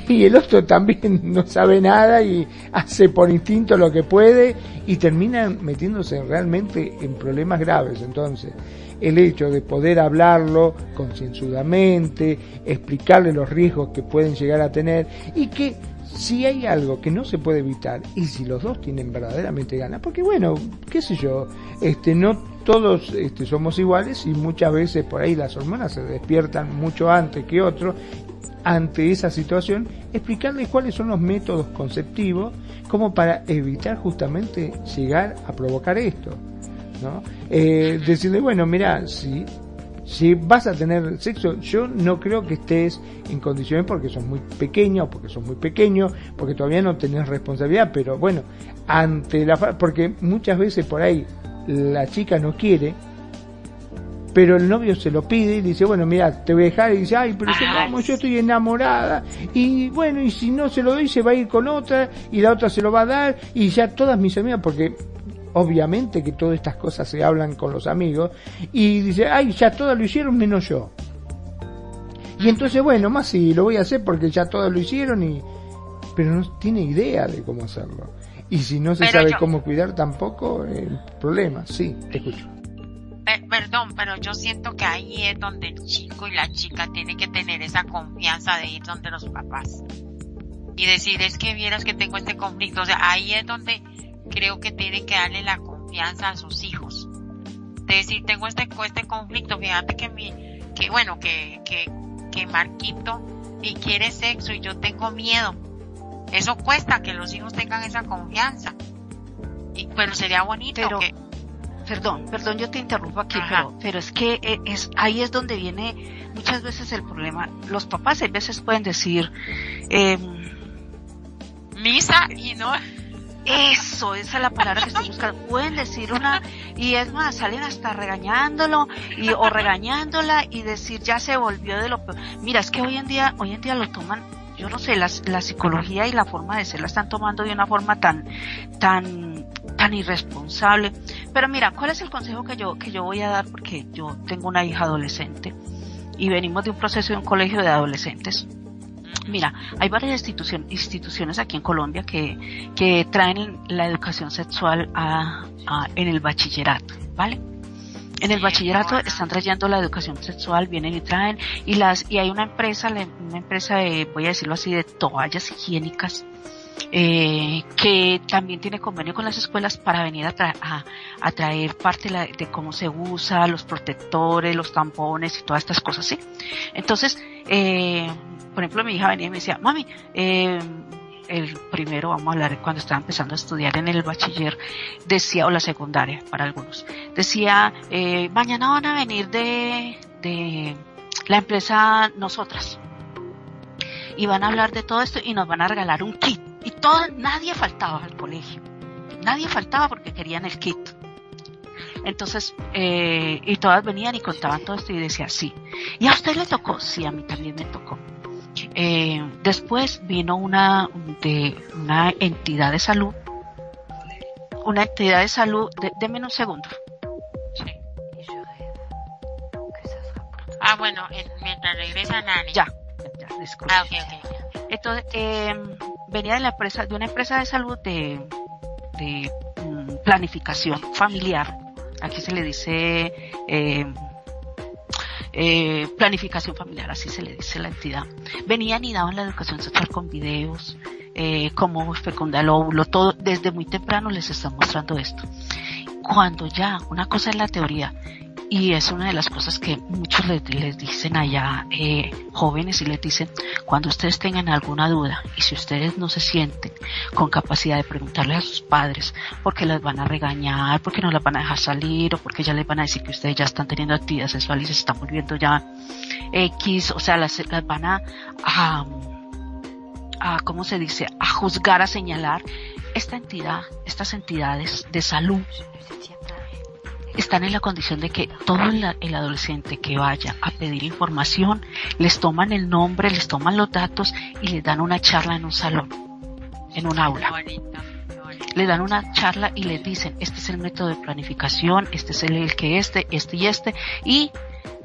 [SPEAKER 4] Y el otro también no sabe nada y hace por instinto lo que puede y termina metiéndose realmente en problemas graves. Entonces, el hecho de poder hablarlo concienzudamente, explicarle los riesgos que pueden llegar a tener y que si hay algo que no se puede evitar y si los dos tienen verdaderamente ganas, porque bueno, qué sé yo, este no todos este, somos iguales y muchas veces por ahí las hormonas se despiertan mucho antes que otros ante esa situación, explicarles cuáles son los métodos conceptivos como para evitar justamente llegar a provocar esto. ¿no? Eh, decirle, bueno, mira, si si vas a tener sexo, yo no creo que estés en condiciones porque sos muy pequeño, porque sos muy pequeño, porque todavía no tenés responsabilidad, pero bueno, ante la porque muchas veces por ahí la chica no quiere, pero el novio se lo pide y dice, bueno, mira, te voy a dejar y dice, ay, pero yo, como yo estoy enamorada y bueno, y si no se lo doy se va a ir con otra y la otra se lo va a dar y ya todas mis amigas, porque obviamente que todas estas cosas se hablan con los amigos, y dice, ay, ya todas lo hicieron menos yo. Y entonces, bueno, más si lo voy a hacer porque ya todas lo hicieron y... Pero no tiene idea de cómo hacerlo. Y si no se sabe cómo cuidar tampoco, el problema, sí, te escucho.
[SPEAKER 2] perdón, pero yo siento que ahí es donde el chico y la chica tienen que tener esa confianza de ir donde los papás. Y decir, es que vieras que tengo este conflicto. O sea, ahí es donde creo que tienen que darle la confianza a sus hijos. De decir, tengo este, este conflicto, fíjate que mi, que bueno, que, que, que Marquito y quiere sexo y yo tengo miedo. Eso cuesta que los hijos tengan esa confianza. Y, pero sería bonito
[SPEAKER 3] pero,
[SPEAKER 2] que...
[SPEAKER 3] Perdón, perdón, yo te interrumpo aquí, pero, pero es que eh, es, ahí es donde viene muchas veces el problema. Los papás a veces pueden decir, eh,
[SPEAKER 2] misa y no
[SPEAKER 3] eso, esa es la palabra que estoy buscando. Pueden decir una, y es más, salen hasta regañándolo, y, o regañándola, y decir, ya se volvió de lo peor. Mira, es que hoy en día, hoy en día lo toman, yo no sé, la, la psicología y la forma de ser la están tomando de una forma tan, tan, tan irresponsable. Pero mira, ¿cuál es el consejo que yo, que yo voy a dar? Porque yo tengo una hija adolescente, y venimos de un proceso de un colegio de adolescentes Mira, hay varias instituciones aquí en Colombia que, que traen la educación sexual a, en el bachillerato, ¿vale? En el bachillerato están trayendo la educación sexual, vienen y traen, y las, y hay una empresa, una empresa de, voy a decirlo así, de toallas higiénicas, eh, que también tiene convenio con las escuelas para venir a, a, traer parte de, cómo se usa, los protectores, los tampones y todas estas cosas, ¿sí? Entonces, eh, por ejemplo, mi hija venía y me decía, mami, eh, el primero, vamos a hablar cuando estaba empezando a estudiar en el bachiller, decía, o la secundaria para algunos, decía, eh, mañana van a venir de, de la empresa nosotras y van a hablar de todo esto y nos van a regalar un kit. Y todo, nadie faltaba al colegio. Nadie faltaba porque querían el kit. Entonces, eh, y todas venían y contaban todo esto y decía, sí. ¿Y a usted le tocó? Sí, a mí también me tocó. Eh, después vino una, de, una entidad de salud, una entidad de salud, de, denme un segundo. Sí.
[SPEAKER 2] Ah, bueno, mientras regresa Nani.
[SPEAKER 3] Ya, ya, disculpe. Ah, okay, okay. Entonces, eh, venía de la empresa, de una empresa de salud de, mm, planificación familiar. Aquí se le dice eh, eh, planificación familiar, así se le dice la entidad. Venían y daban la educación sexual con videos, eh, cómo fecunda el óvulo, todo, desde muy temprano les están mostrando esto. Cuando ya, una cosa es la teoría y es una de las cosas que muchos les, dicen allá eh, jóvenes y les dicen cuando ustedes tengan alguna duda y si ustedes no se sienten con capacidad de preguntarle a sus padres porque las van a regañar, porque no las van a dejar salir o porque ya les van a decir que ustedes ya están teniendo actividad sexual y se están volviendo ya X, o sea, las, las van a, a, a, ¿cómo se dice?, a juzgar, a señalar esta entidad, estas entidades de salud están en la condición de que todo el, adolescente que vaya a pedir información, les toman el nombre, les toman los datos y les dan una charla en un salón, en un aula. Le dan una charla y les dicen, este es el método de planificación, este es el, que este, este y este, y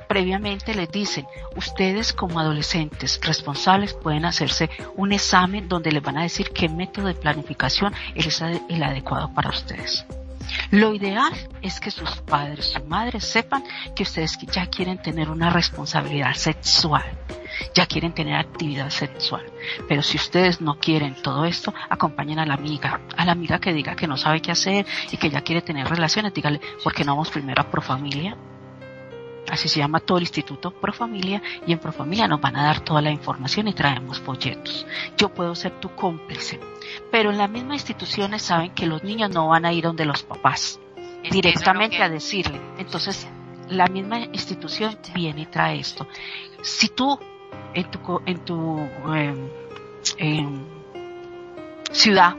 [SPEAKER 3] previamente les dicen, ustedes como adolescentes responsables pueden hacerse un examen donde les van a decir qué método de planificación es el adecuado para ustedes. Lo ideal es que sus padres, su madre sepan que ustedes ya quieren tener una responsabilidad sexual, ya quieren tener actividad sexual. Pero si ustedes no quieren todo esto, acompañen a la amiga, a la amiga que diga que no sabe qué hacer y que ya quiere tener relaciones, dígale, ¿por qué no vamos primero a Profamilia? Así se llama todo el instituto Profamilia y en Profamilia nos van a dar toda la información y traemos folletos. Yo puedo ser tu cómplice pero en las mismas instituciones saben que los niños no van a ir donde los papás directamente a decirle. Entonces, la misma institución viene y trae esto. Si tú en tu, en tu em, ciudad,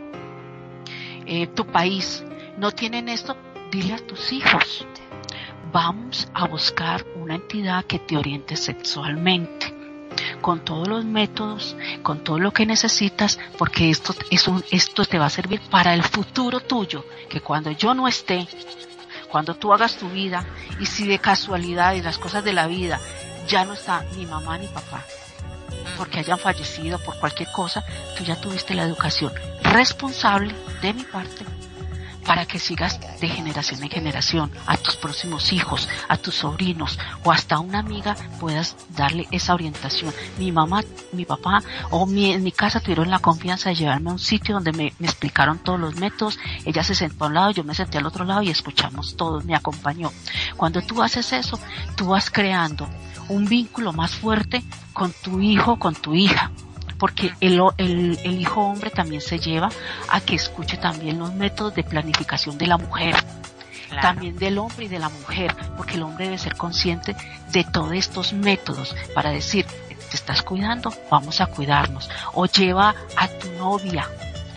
[SPEAKER 3] eh, tu país, no tienen esto, dile a tus hijos, vamos a buscar una entidad que te oriente sexualmente con todos los métodos, con todo lo que necesitas, porque esto, es un, esto te va a servir para el futuro tuyo, que cuando yo no esté, cuando tú hagas tu vida, y si de casualidad y las cosas de la vida ya no está ni mamá ni papá, porque hayan fallecido por cualquier cosa, tú ya tuviste la educación responsable de mi parte para que sigas de generación en generación a tus próximos hijos, a tus sobrinos o hasta a una amiga puedas darle esa orientación. Mi mamá, mi papá o mi, en mi casa tuvieron la confianza de llevarme a un sitio donde me, me explicaron todos los métodos. Ella se sentó a un lado, yo me senté al otro lado y escuchamos todos, me acompañó. Cuando tú haces eso, tú vas creando un vínculo más fuerte con tu hijo, con tu hija porque el, el, el, hijo hombre también se lleva a que escuche también los métodos de planificación de la mujer. También del hombre y de la mujer, porque el hombre debe ser consciente de todos estos métodos para decir, te estás cuidando, vamos a cuidarnos. O lleva a tu novia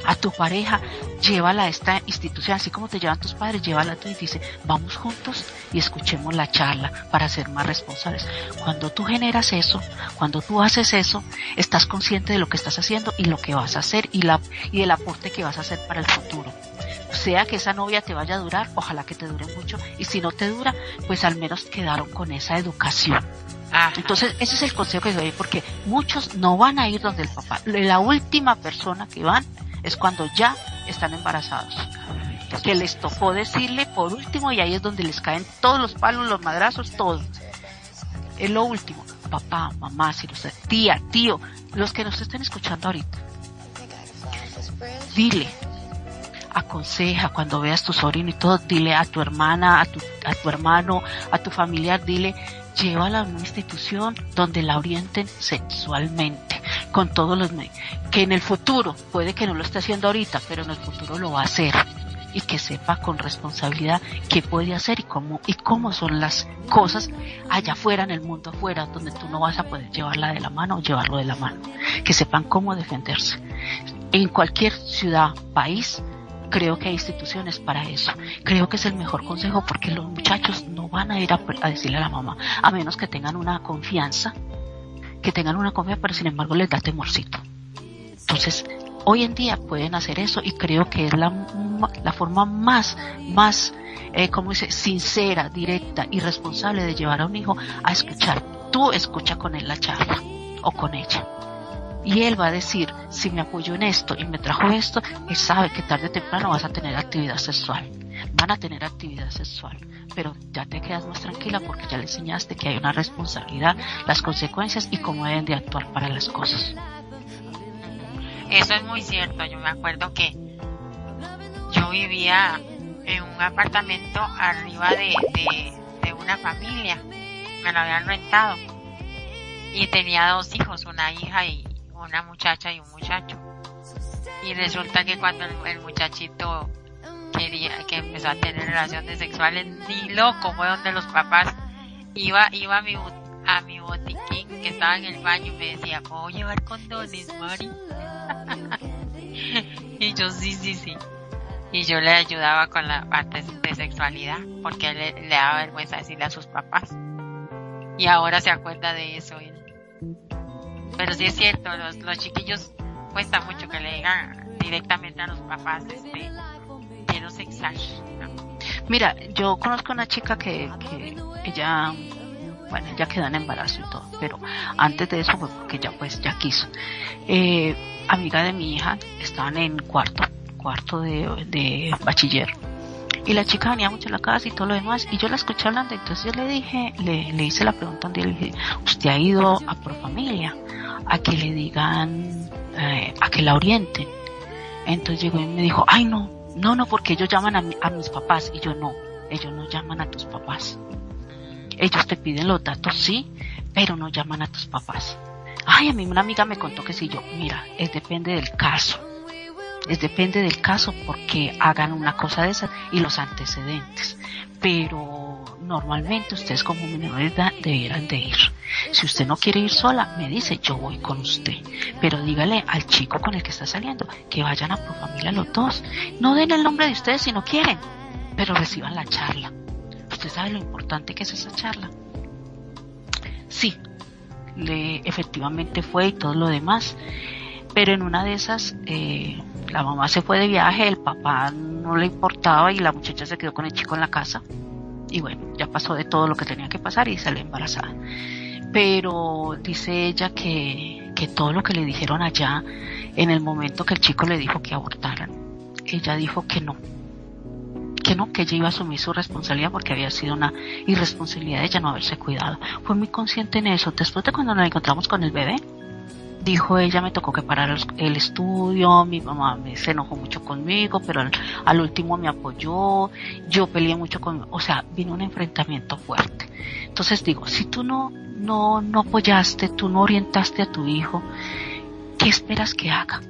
[SPEAKER 3] a tu pareja, llévala a esta institución, así como te llevan tus padres, llévala tú y dice, vamos juntos y escuchemos la charla para ser más responsables. Cuando tú generas eso, cuando tú haces eso, estás consciente de lo que estás haciendo y lo que vas a hacer y, la, y el aporte que vas a hacer para el futuro. Sea que esa novia te vaya a durar, ojalá que te dure mucho, y si no te dura, pues al menos quedaron con esa educación. Entonces, ese es el consejo que doy, porque muchos no van a ir donde el papá. La última persona que van es cuando ya están embarazados. que les tocó decirle por último y ahí es donde les caen todos los palos, los madrazos, todo. Es lo último. Papá, mamá, si los tía, tío, los que nos estén escuchando ahorita. Dile, aconseja cuando veas tu sobrino y todo, dile a tu hermana, a tu, a tu hermano, a tu familiar, dile, llévala a una institución donde la orienten sexualmente, con todos los que en el futuro, puede que no lo esté haciendo ahorita, pero en el futuro lo va a hacer y que sepa con responsabilidad qué puede hacer y cómo y cómo son las cosas allá afuera en el mundo afuera donde tú no vas a poder llevarla de la mano o llevarlo de la mano. Que sepan cómo defenderse. En cualquier ciudad país creo que hay instituciones para eso. Creo que es el mejor consejo porque los muchachos no van a ir a, decirle a la mamá, a menos que tengan una confianza, que tengan una confianza, pero sin embargo les da temorcito. Entonces, hoy en día pueden hacer eso y creo que es la, forma más, más, eh, como dice, sincera, directa y responsable de llevar a un hijo a escuchar. Tú escucha con él la charla o con ella y él va a decir, si me apoyo en esto y me trajo esto, él sabe que tarde o temprano vas a tener actividad sexual. Van a tener actividad sexual, pero ya te quedas más tranquila porque ya le enseñaste que hay una responsabilidad, las consecuencias y cómo deben de actuar para las cosas.
[SPEAKER 2] Eso es muy cierto. Yo me acuerdo que yo vivía en un apartamento arriba de, de una familia. Me lo habían rentado. Y tenía dos hijos, una hija y, una muchacha y un muchacho. Y resulta que cuando el, muchachito quería, que empezó a tener relaciones sexuales, ni loco fue donde los papás iba, iba a mi, a mi botiquín que estaba en el baño y me decía, ¿puedo llevar condones, Mari? y yo, sí, sí, sí. Y yo le ayudaba con la parte de sexualidad, porque le, le daba vergüenza decirle a sus papás. Y ahora se acuerda de eso. Pero sí es cierto, los, los chiquillos cuesta mucho que le digan directamente a los papás, este, quiero sexar.
[SPEAKER 3] Mira, yo conozco una chica que, que ella, bueno, ella quedó en embarazo y todo, pero antes de eso fue porque ya pues ya quiso. Eh, amiga de mi hija, estaban en cuarto, cuarto de, de bachiller y la chica venía mucho a la casa y todo lo demás y yo la escuché hablando entonces yo le dije le, hice la pregunta le dije usted ha ido a Profamilia a que le digan, eh, a que la orienten. Entonces llegó y me dijo, ay no, no, no, porque ellos llaman a, a mis papás y yo no, ellos no llaman a tus papás. Ellos te piden los datos, sí, pero no llaman a tus papás. Ay, a mí una amiga me contó que si yo, mira, es depende del caso. Es depende del caso porque hagan una cosa de esas y los antecedentes. Pero normalmente ustedes como menores de debieran de ir. Si usted no quiere ir sola, me dice, yo voy con usted. Pero dígale al chico con el que está saliendo que vayan a por familia los dos. No den el nombre de ustedes si no quieren, pero reciban la charla. Usted sabe lo importante que es esa charla. Sí, le efectivamente fue y todo lo demás. Pero en una de esas, eh, la mamá se fue de viaje, el papá no le importaba y la muchacha se quedó con el chico en la casa. Y bueno, ya pasó de todo lo que tenía que pasar y salió embarazada pero dice ella que, que todo lo que le dijeron allá en el momento que el chico le dijo que abortaran, ella dijo que no, que no, que ella iba a asumir su responsabilidad porque había sido una irresponsabilidad de ella no haberse cuidado. Fue muy consciente en eso. Después de cuando nos encontramos con el bebé, dijo ella me tocó que parar el estudio, mi mamá me, se enojó mucho conmigo, pero al, último me apoyó, yo peleé mucho con, o sea, vino un enfrentamiento fuerte. Entonces digo, si tú no, no, no apoyaste, tú no orientaste a tu hijo, ¿qué esperas que haga?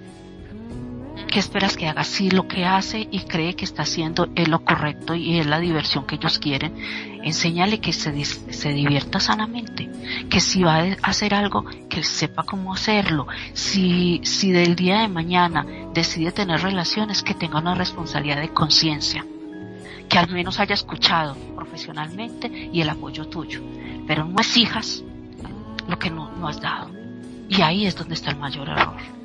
[SPEAKER 3] ¿Qué esperas que haga? Si lo que hace y cree que está haciendo es lo correcto y es la diversión que ellos quieren, enséñale que se, se divierta sanamente, que si va a hacer algo, que sepa cómo hacerlo. Si, si del día de mañana decide tener relaciones, que tenga una responsabilidad de conciencia, que al menos haya escuchado profesionalmente y el apoyo tuyo. Pero no exijas lo que no, no has dado. Y ahí es donde está el mayor error.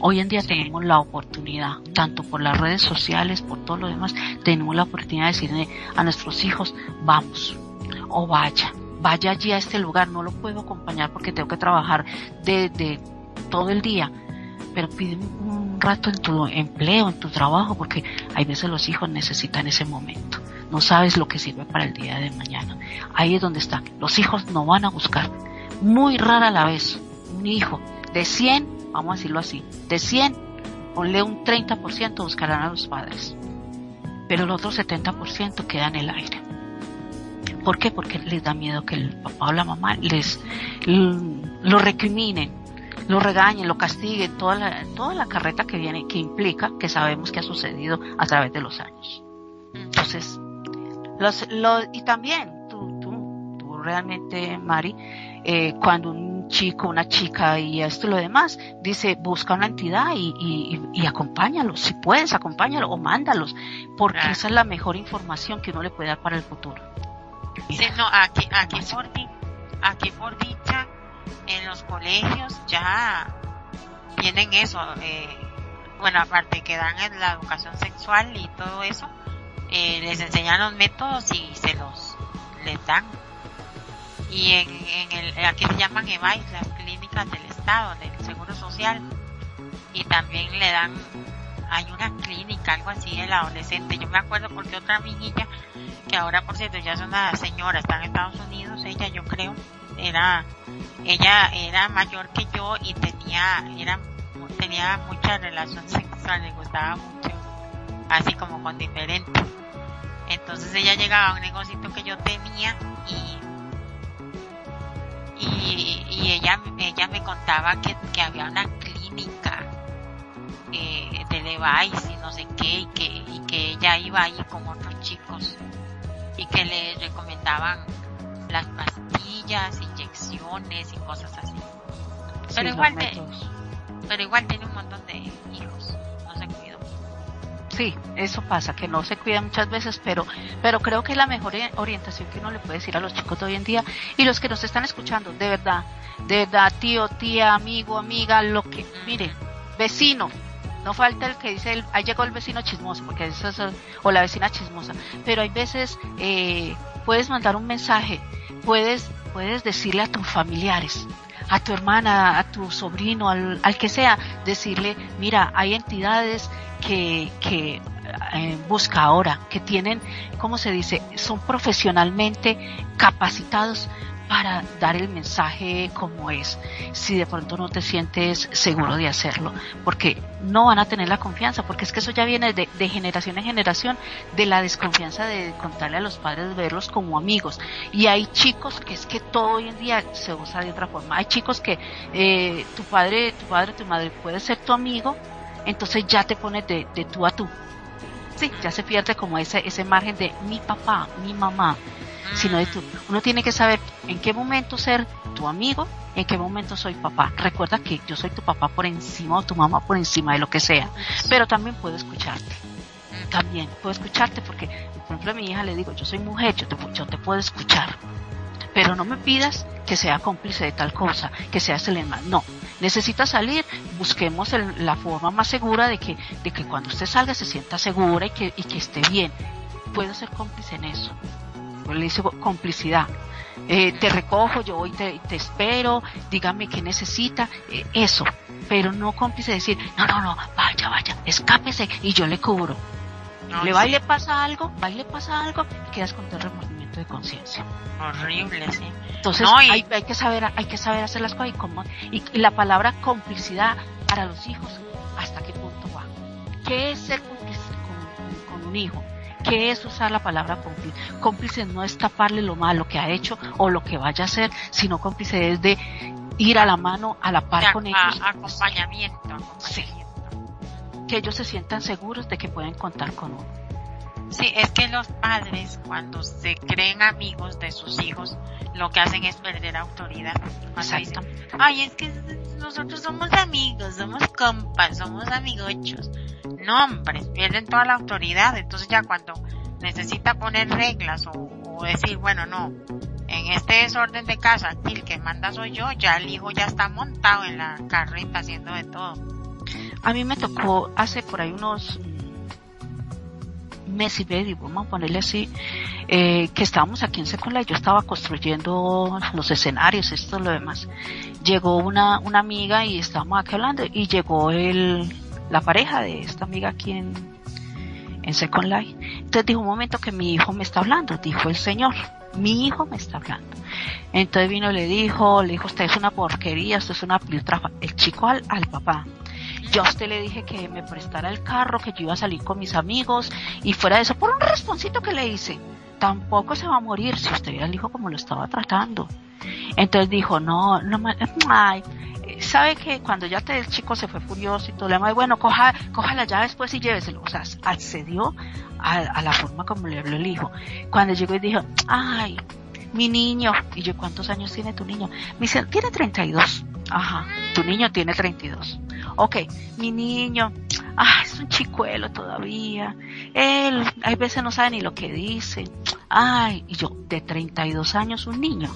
[SPEAKER 3] Hoy en día tenemos la oportunidad, tanto por las redes sociales, por todo lo demás, tenemos la oportunidad de decirle a nuestros hijos, vamos, o vaya, vaya allí a este lugar, no lo puedo acompañar porque tengo que trabajar de, todo el día, pero pide un rato en tu empleo, en tu trabajo, porque hay veces los hijos necesitan ese momento. No sabes lo que sirve para el día de mañana. Ahí es donde están. Los hijos no van a buscar. Muy rara la vez un hijo de 100, vamos a decirlo así, de 100, ponle un 30% buscarán a los padres. Pero el otro 70% queda en el aire. ¿Por qué? Porque les da miedo que el papá o la mamá les lo recriminen, lo regañen, lo castiguen, toda la, toda la carreta que viene, que implica que sabemos que ha sucedido a través de los años. Entonces, los, los, y también tú, tú, tú realmente, Mari, eh, cuando un chico, una chica y esto y lo demás, dice, busca una entidad y, y, y acompáñalos, si puedes, acompáñalos o mándalos, porque esa es la mejor información que uno le puede dar para el futuro.
[SPEAKER 2] Sí, no, aquí, aquí por, aquí por dicha, en los colegios ya tienen eso, eh, bueno, aparte que dan en la educación sexual y todo eso, eh, les enseñan los métodos y se los les dan. Y en, el, aquí se llaman EVAIS, las clínicas del Estado, del Seguro Social, y también le dan, hay una clínica, algo así del adolescente. Yo me acuerdo porque otra amiguilla, que ahora por cierto ya es una señora, está en Estados Unidos, ella yo creo, era, ella era mayor que yo y tenía, era, tenía mucha relación sexual, le gustaba mucho, así como con diferentes. Entonces ella llegaba a un negocito que yo tenía y y, y ella ella me contaba que, que había una clínica eh, de Levi's y no sé qué y que, y que ella iba ahí con otros chicos y que le recomendaban las pastillas, inyecciones y cosas así. Pero
[SPEAKER 3] Sí,
[SPEAKER 2] igual te- pero igual tiene un montón de
[SPEAKER 3] Sí, eso pasa, que no se cuida muchas veces, pero, pero creo que es la mejor e- orientación que uno le puede decir a los chicos de hoy en día. Y los que nos están escuchando, de verdad, de verdad, tío, tía, amigo, amiga, lo que, mire, vecino, no falta el que dice, el, ahí llegó el vecino chismoso, porque eso es, o la vecina chismosa, pero hay veces eh, puedes mandar un mensaje, puedes, puedes decirle a tus familiares, a tu hermana, a tu sobrino, al, al que sea, decirle, mira, hay entidades que, que eh, busca ahora, que tienen, ¿cómo se dice? Son profesionalmente capacitados para dar el mensaje como es, si de pronto no te sientes seguro de hacerlo, porque no van a tener la confianza, porque es que eso ya viene de, generación en generación, de la desconfianza de contarle a los padres, verlos como amigos. Y hay chicos que es que todo hoy en día se usa de otra forma. Hay chicos que eh, tu padre, tu padre, tu madre puede ser tu amigo, entonces ya te pones de, de tú a tú. Sí, ya se pierde como ese, ese margen de mi papá, mi mamá, sino de tú. Uno tiene que saber en qué momento ser tu amigo, en qué momento soy papá. Recuerda que yo soy tu papá por encima o tu mamá por encima de lo que sea, pero también puedo escucharte. También puedo escucharte porque, por ejemplo, a mi hija le digo, yo soy mujer, yo te, yo te puedo escuchar, pero no me pidas que sea cómplice de tal cosa, que sea Selena. No, necesita salir, busquemos el- la forma más segura de que, de que cuando usted salga se sienta segura y que, y que esté bien. Puedo ser cómplice en eso. Le digo complicidad. Eh, te recojo, yo voy, te, te espero, dígame qué necesita, eh, eso. Pero no cómplice decir, no, no, no, vaya, vaya, escápese y yo le cubro.
[SPEAKER 2] No,
[SPEAKER 3] le va
[SPEAKER 2] sí,
[SPEAKER 3] y le pasa algo, va y le pasa algo y quedas con todo remordimiento de conciencia.
[SPEAKER 2] horrible, sí.
[SPEAKER 3] Entonces
[SPEAKER 2] No, y-
[SPEAKER 3] hay, hay que saber hay que saber hacer las cosas y cómo y, y la palabra complicidad para los hijos hasta qué punto va. ¿Qué es ser cómplice con, un hijo? ¿Qué es usar la palabra cómplice? Cómplice no es taparle lo malo que ha hecho o lo que vaya a hacer, sino cómplice es de ir a la mano, a la par con
[SPEAKER 2] a-
[SPEAKER 3] ellos,
[SPEAKER 2] acompañamiento,
[SPEAKER 3] Sí.
[SPEAKER 2] acompañamiento.
[SPEAKER 3] que ellos se sientan seguros de que pueden contar con uno.
[SPEAKER 2] Sí, es que los padres cuando se creen amigos de sus hijos, lo que hacen es perder autoridad. Cuando dicen, ay, es que nosotros somos amigos, somos compas, somos amigochos. No, hombres, pierden toda la autoridad. Entonces ya cuando necesita poner reglas o, o decir, bueno, no, en este desorden de casa, aquí el que manda soy yo, ya el hijo ya está montado en la carreta haciendo de todo.
[SPEAKER 3] A mí me tocó hace por ahí unos mes y vamos a ponerle así, eh, que estábamos aquí en Second Life, yo estaba construyendo los escenarios, esto lo demás. Llegó una, una amiga y estábamos aquí hablando y llegó el, la pareja de esta amiga aquí en, en Second Life. Entonces dijo un momento que mi hijo me está hablando, dijo el señor, mi hijo me está hablando. Entonces vino y le dijo, le dijo, usted es una porquería, usted es una piltrafa. El chico al, al papá. Yo a usted le dije que me prestara el carro, que yo iba a salir con mis amigos y fuera de eso, por un responsorio que le hice, tampoco se va a morir si usted viera al hijo como lo estaba tratando. Entonces dijo, no, no, ay, sabe que cuando ya te, el chico se fue furioso y todo, le bueno, coja, coja la llave después y lléveselo. O sea, accedió a, a, la forma como le habló el hijo. Cuando llegó y dijo, ay, mi niño, y yo, ¿cuántos años tiene tu niño? Me dice, tiene 32. Ajá, tu niño tiene 32. Ok, mi niño, ah, es un chicuelo todavía. Él, hay veces no sabe ni lo que dice. Ay, y yo, de 32 años, un niño.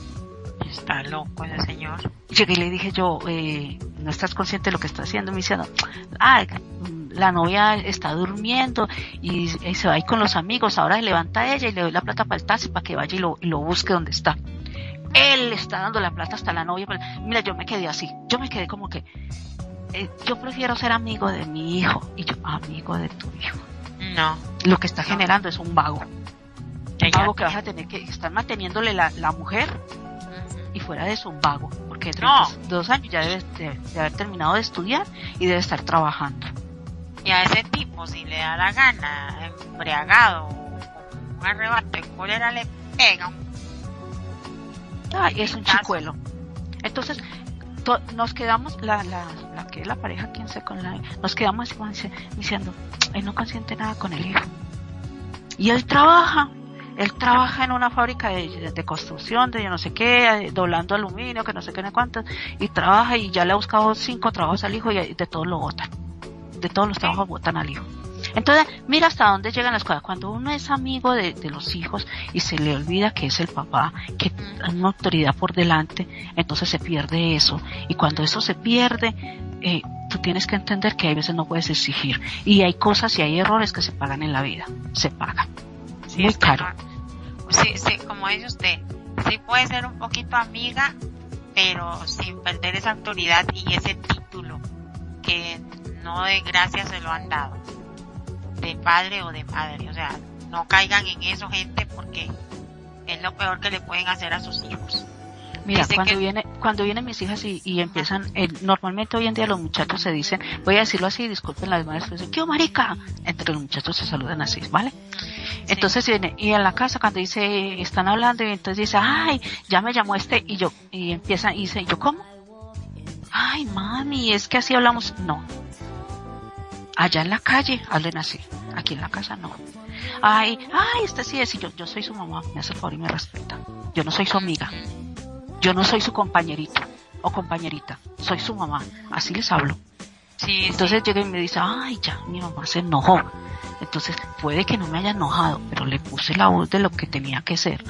[SPEAKER 2] Está loco ese señor.
[SPEAKER 3] Llegué y le dije yo, eh, ¿no estás consciente de lo que está haciendo? Me diciendo, ah, la novia está durmiendo y, y se va a ir con los amigos. Ahora se levanta ella y le doy la plata para el taxi para que vaya y lo, y lo busque donde está. Él está dando la plata hasta la novia. Pero, mira, yo me quedé así. Yo me quedé como que, eh, yo prefiero ser amigo de mi hijo. Y yo, amigo de tu hijo.
[SPEAKER 2] No.
[SPEAKER 3] Lo que está generando es un vago. Un vago que vas a tener que estar manteniéndole la, la mujer y fuera de eso un vago, porque
[SPEAKER 2] No.
[SPEAKER 3] dos años ya debe de, de haber terminado de estudiar y debe estar trabajando.
[SPEAKER 2] Y a ese tipo, si le da la gana, embriagado, con un arrebato de cólera, le pega un
[SPEAKER 3] Ay, es un chicuelo. Entonces, to- nos quedamos, la, la, la que es la pareja aquí en Second Life, nos quedamos diciendo, él no consiente nada con el hijo. Y él trabaja, él trabaja en una fábrica de, de construcción, de yo no sé qué, eh, doblando aluminio, que no sé qué, ni cuánto, y trabaja y ya le ha buscado cinco trabajos al hijo y de todos lo botan. De todos los trabajos botan al hijo. Entonces, mira hasta dónde llegan las cosas. Cuando uno es amigo de, de los hijos y se le olvida que es el papá, que hay una autoridad por delante, entonces se pierde eso. Y cuando eso se pierde, eh, tú tienes que entender que hay veces no puedes exigir. Y hay cosas y hay errores que se pagan en la vida. Se pagan.
[SPEAKER 2] Sí,
[SPEAKER 3] Muy caro.
[SPEAKER 2] Sí, sí, como dice usted, sí puede ser un poquito amiga, pero sin perder esa autoridad y ese título que no de gracia se lo han dado, de padre o de madre. O sea, no caigan en eso, gente, porque es lo peor que le pueden hacer a sus hijos.
[SPEAKER 3] Mira,
[SPEAKER 2] Dice
[SPEAKER 3] cuando
[SPEAKER 2] que-
[SPEAKER 3] viene, cuando vienen mis hijas y, y empiezan, eh, normalmente hoy en día los muchachos se dicen, voy a decirlo así, disculpen las madres, dicen, ¿qué marica? Entre los muchachos se saludan así, ¿vale? Entonces viene, y en la casa cuando dice, están hablando, y entonces dice, ay, ya me llamó este, y yo, y empiezan, y dice, ¿yo cómo? Ay, mami, es que así hablamos, no. Allá en la calle hablen así, aquí en la casa no. Ay, ay, este sí es, y yo, yo soy su mamá, me hace el favor y me respeta. Yo no soy su amiga. Yo no soy su compañerito o compañerita, soy su mamá, así les hablo.
[SPEAKER 2] Sí,
[SPEAKER 3] Entonces llega y me dice, ay, ya, mi mamá se enojó. Entonces puede que no me haya enojado, pero le puse la voz de lo que tenía que ser.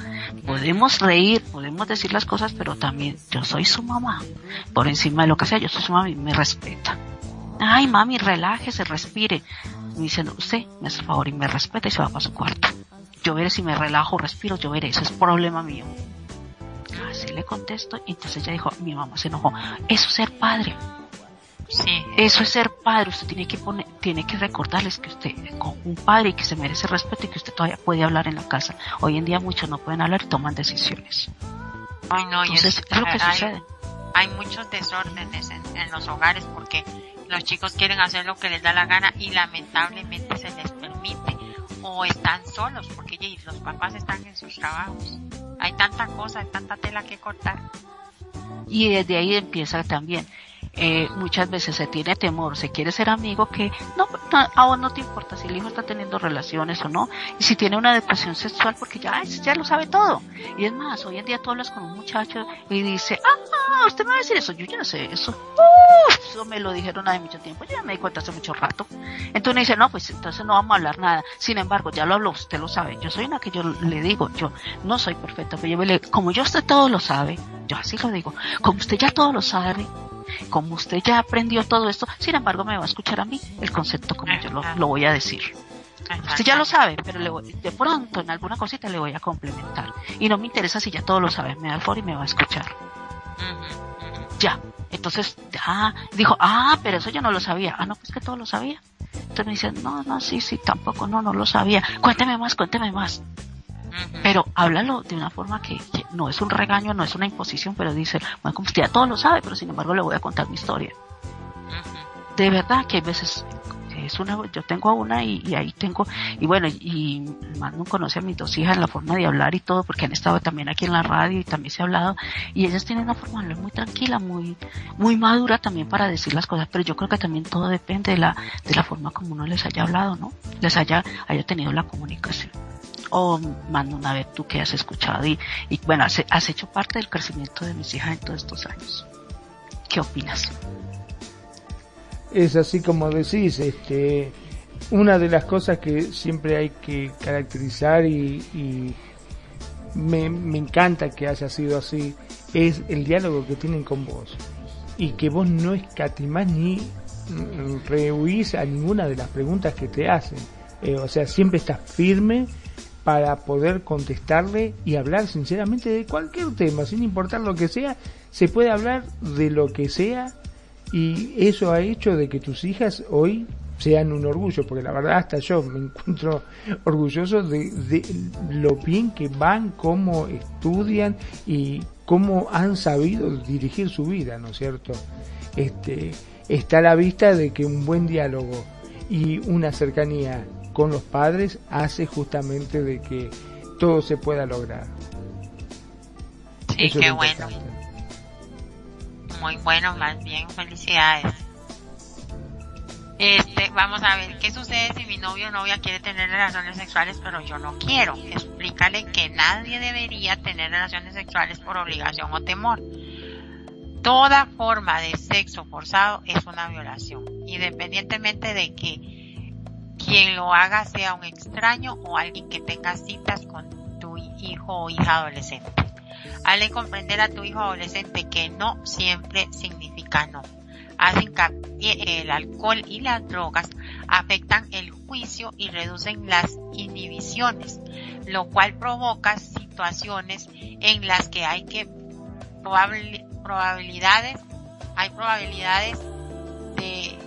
[SPEAKER 3] Podemos reír, podemos decir las cosas, pero también yo soy su mamá. Por encima de lo que sea, yo soy su mamá y me respeta. Ay, mami, relájese, respire. Me dice, no, usted me hace el favor y me respeta y se va para su cuarto. Yo veré si me relajo, respiro, yo veré, eso es problema mío. Así le contesto y entonces ella dijo, mi mamá se enojó. Eso es ser padre.
[SPEAKER 2] sí,
[SPEAKER 3] Eso es ser padre. Usted tiene que poner, tiene que recordarles que usted es un padre y que se merece respeto y que usted todavía puede hablar en la casa. Hoy en día muchos no pueden hablar y toman decisiones.
[SPEAKER 2] Ay, no, y
[SPEAKER 3] Entonces
[SPEAKER 2] es-
[SPEAKER 3] es lo que
[SPEAKER 2] hay-
[SPEAKER 3] sucede.
[SPEAKER 2] hay muchos desórdenes en, en los hogares porque los chicos quieren hacer lo que les da la gana y lamentablemente se les permite o están solos porque los papás están en sus trabajos. Hay tanta cosa, hay tanta tela que cortar.
[SPEAKER 3] Y desde ahí empieza también. Eh, muchas veces se tiene temor, se quiere ser amigo que no, a vos no te importa si el hijo está teniendo relaciones o no, y si tiene una depresión sexual porque ya, ya lo sabe todo. Y es más, hoy en día tú hablas con un muchacho y dice, ah, usted me va a decir eso, yo ya sé eso. Uf, eso me lo dijeron hace mucho tiempo, yo ya me di cuenta hace mucho rato. Entonces dice, no, pues entonces no vamos a hablar nada. Sin embargo, ya lo habló, usted lo sabe. Yo soy una que yo le digo, yo no soy perfecta, pero yo le, como yo usted todo lo sabe, yo así lo digo, como usted ya todo lo sabe, como usted ya aprendió todo esto, sin embargo me va a escuchar a mí el concepto como yo lo, lo voy a decir. Usted ya lo sabe, pero le voy- de pronto en alguna cosita le voy a complementar. Y no me interesa si ya todo lo sabe, me da el foro y me va a escuchar. Ya. Entonces, ah, dijo, ah, pero eso yo no lo sabía. Ah, no, pues que todo lo sabía. Entonces me dice, no, no, sí, sí, tampoco, no, no lo sabía. Cuénteme más, cuénteme más. Pero háblalo de una forma que, no es un regaño, no es una imposición, pero dice, bueno, como usted ya todo lo sabe, pero sin embargo le voy a contar mi historia. De verdad que hay veces es una, yo tengo una y, ahí tengo, y bueno, y, Manu conoce a mis dos hijas en la forma de hablar y todo, porque han estado también aquí en la radio y también se ha hablado, y ellas tienen una forma de hablar muy tranquila, muy, muy madura también para decir las cosas, pero yo creo que también todo depende de la, de la forma como uno les haya hablado, ¿no? Les haya, haya tenido la comunicación. O Manu, una vez tú que has escuchado y, bueno, has, hecho parte del crecimiento de mis hijas en todos estos años. ¿Qué opinas?
[SPEAKER 4] es así como decís, este, una de las cosas que siempre hay que caracterizar y, me, encanta que haya sido así, es el diálogo que tienen con vos. Y que vos no escatimás ni rehuís a ninguna de las preguntas que te hacen. Eh, o sea, siempre estás firme para poder contestarle y hablar sinceramente de cualquier tema, sin importar lo que sea, se puede hablar de lo que sea y eso ha hecho de que tus hijas hoy sean un orgullo, porque la verdad hasta yo me encuentro orgulloso de, de lo bien que van, cómo estudian y cómo han sabido dirigir su vida, ¿no es cierto? Este, está a la vista de que un buen diálogo y una cercanía con los padres hace justamente de que todo se pueda lograr.
[SPEAKER 2] Sí, qué bueno muy bueno, más bien felicidades. Este, vamos a ver qué sucede si mi novio o novia quiere tener relaciones sexuales, pero yo no quiero. Explícale que nadie debería tener relaciones sexuales por obligación o temor. Toda forma de sexo forzado es una violación, independientemente de que quien lo haga sea un extraño o alguien que tenga citas con tu hijo o hija adolescente. Hazle comprender a tu hijo adolescente que no siempre significa no. Hacen que el alcohol y las drogas afectan el juicio y reducen las inhibiciones, lo cual provoca situaciones en las que hay que probabilidades, hay probabilidades de,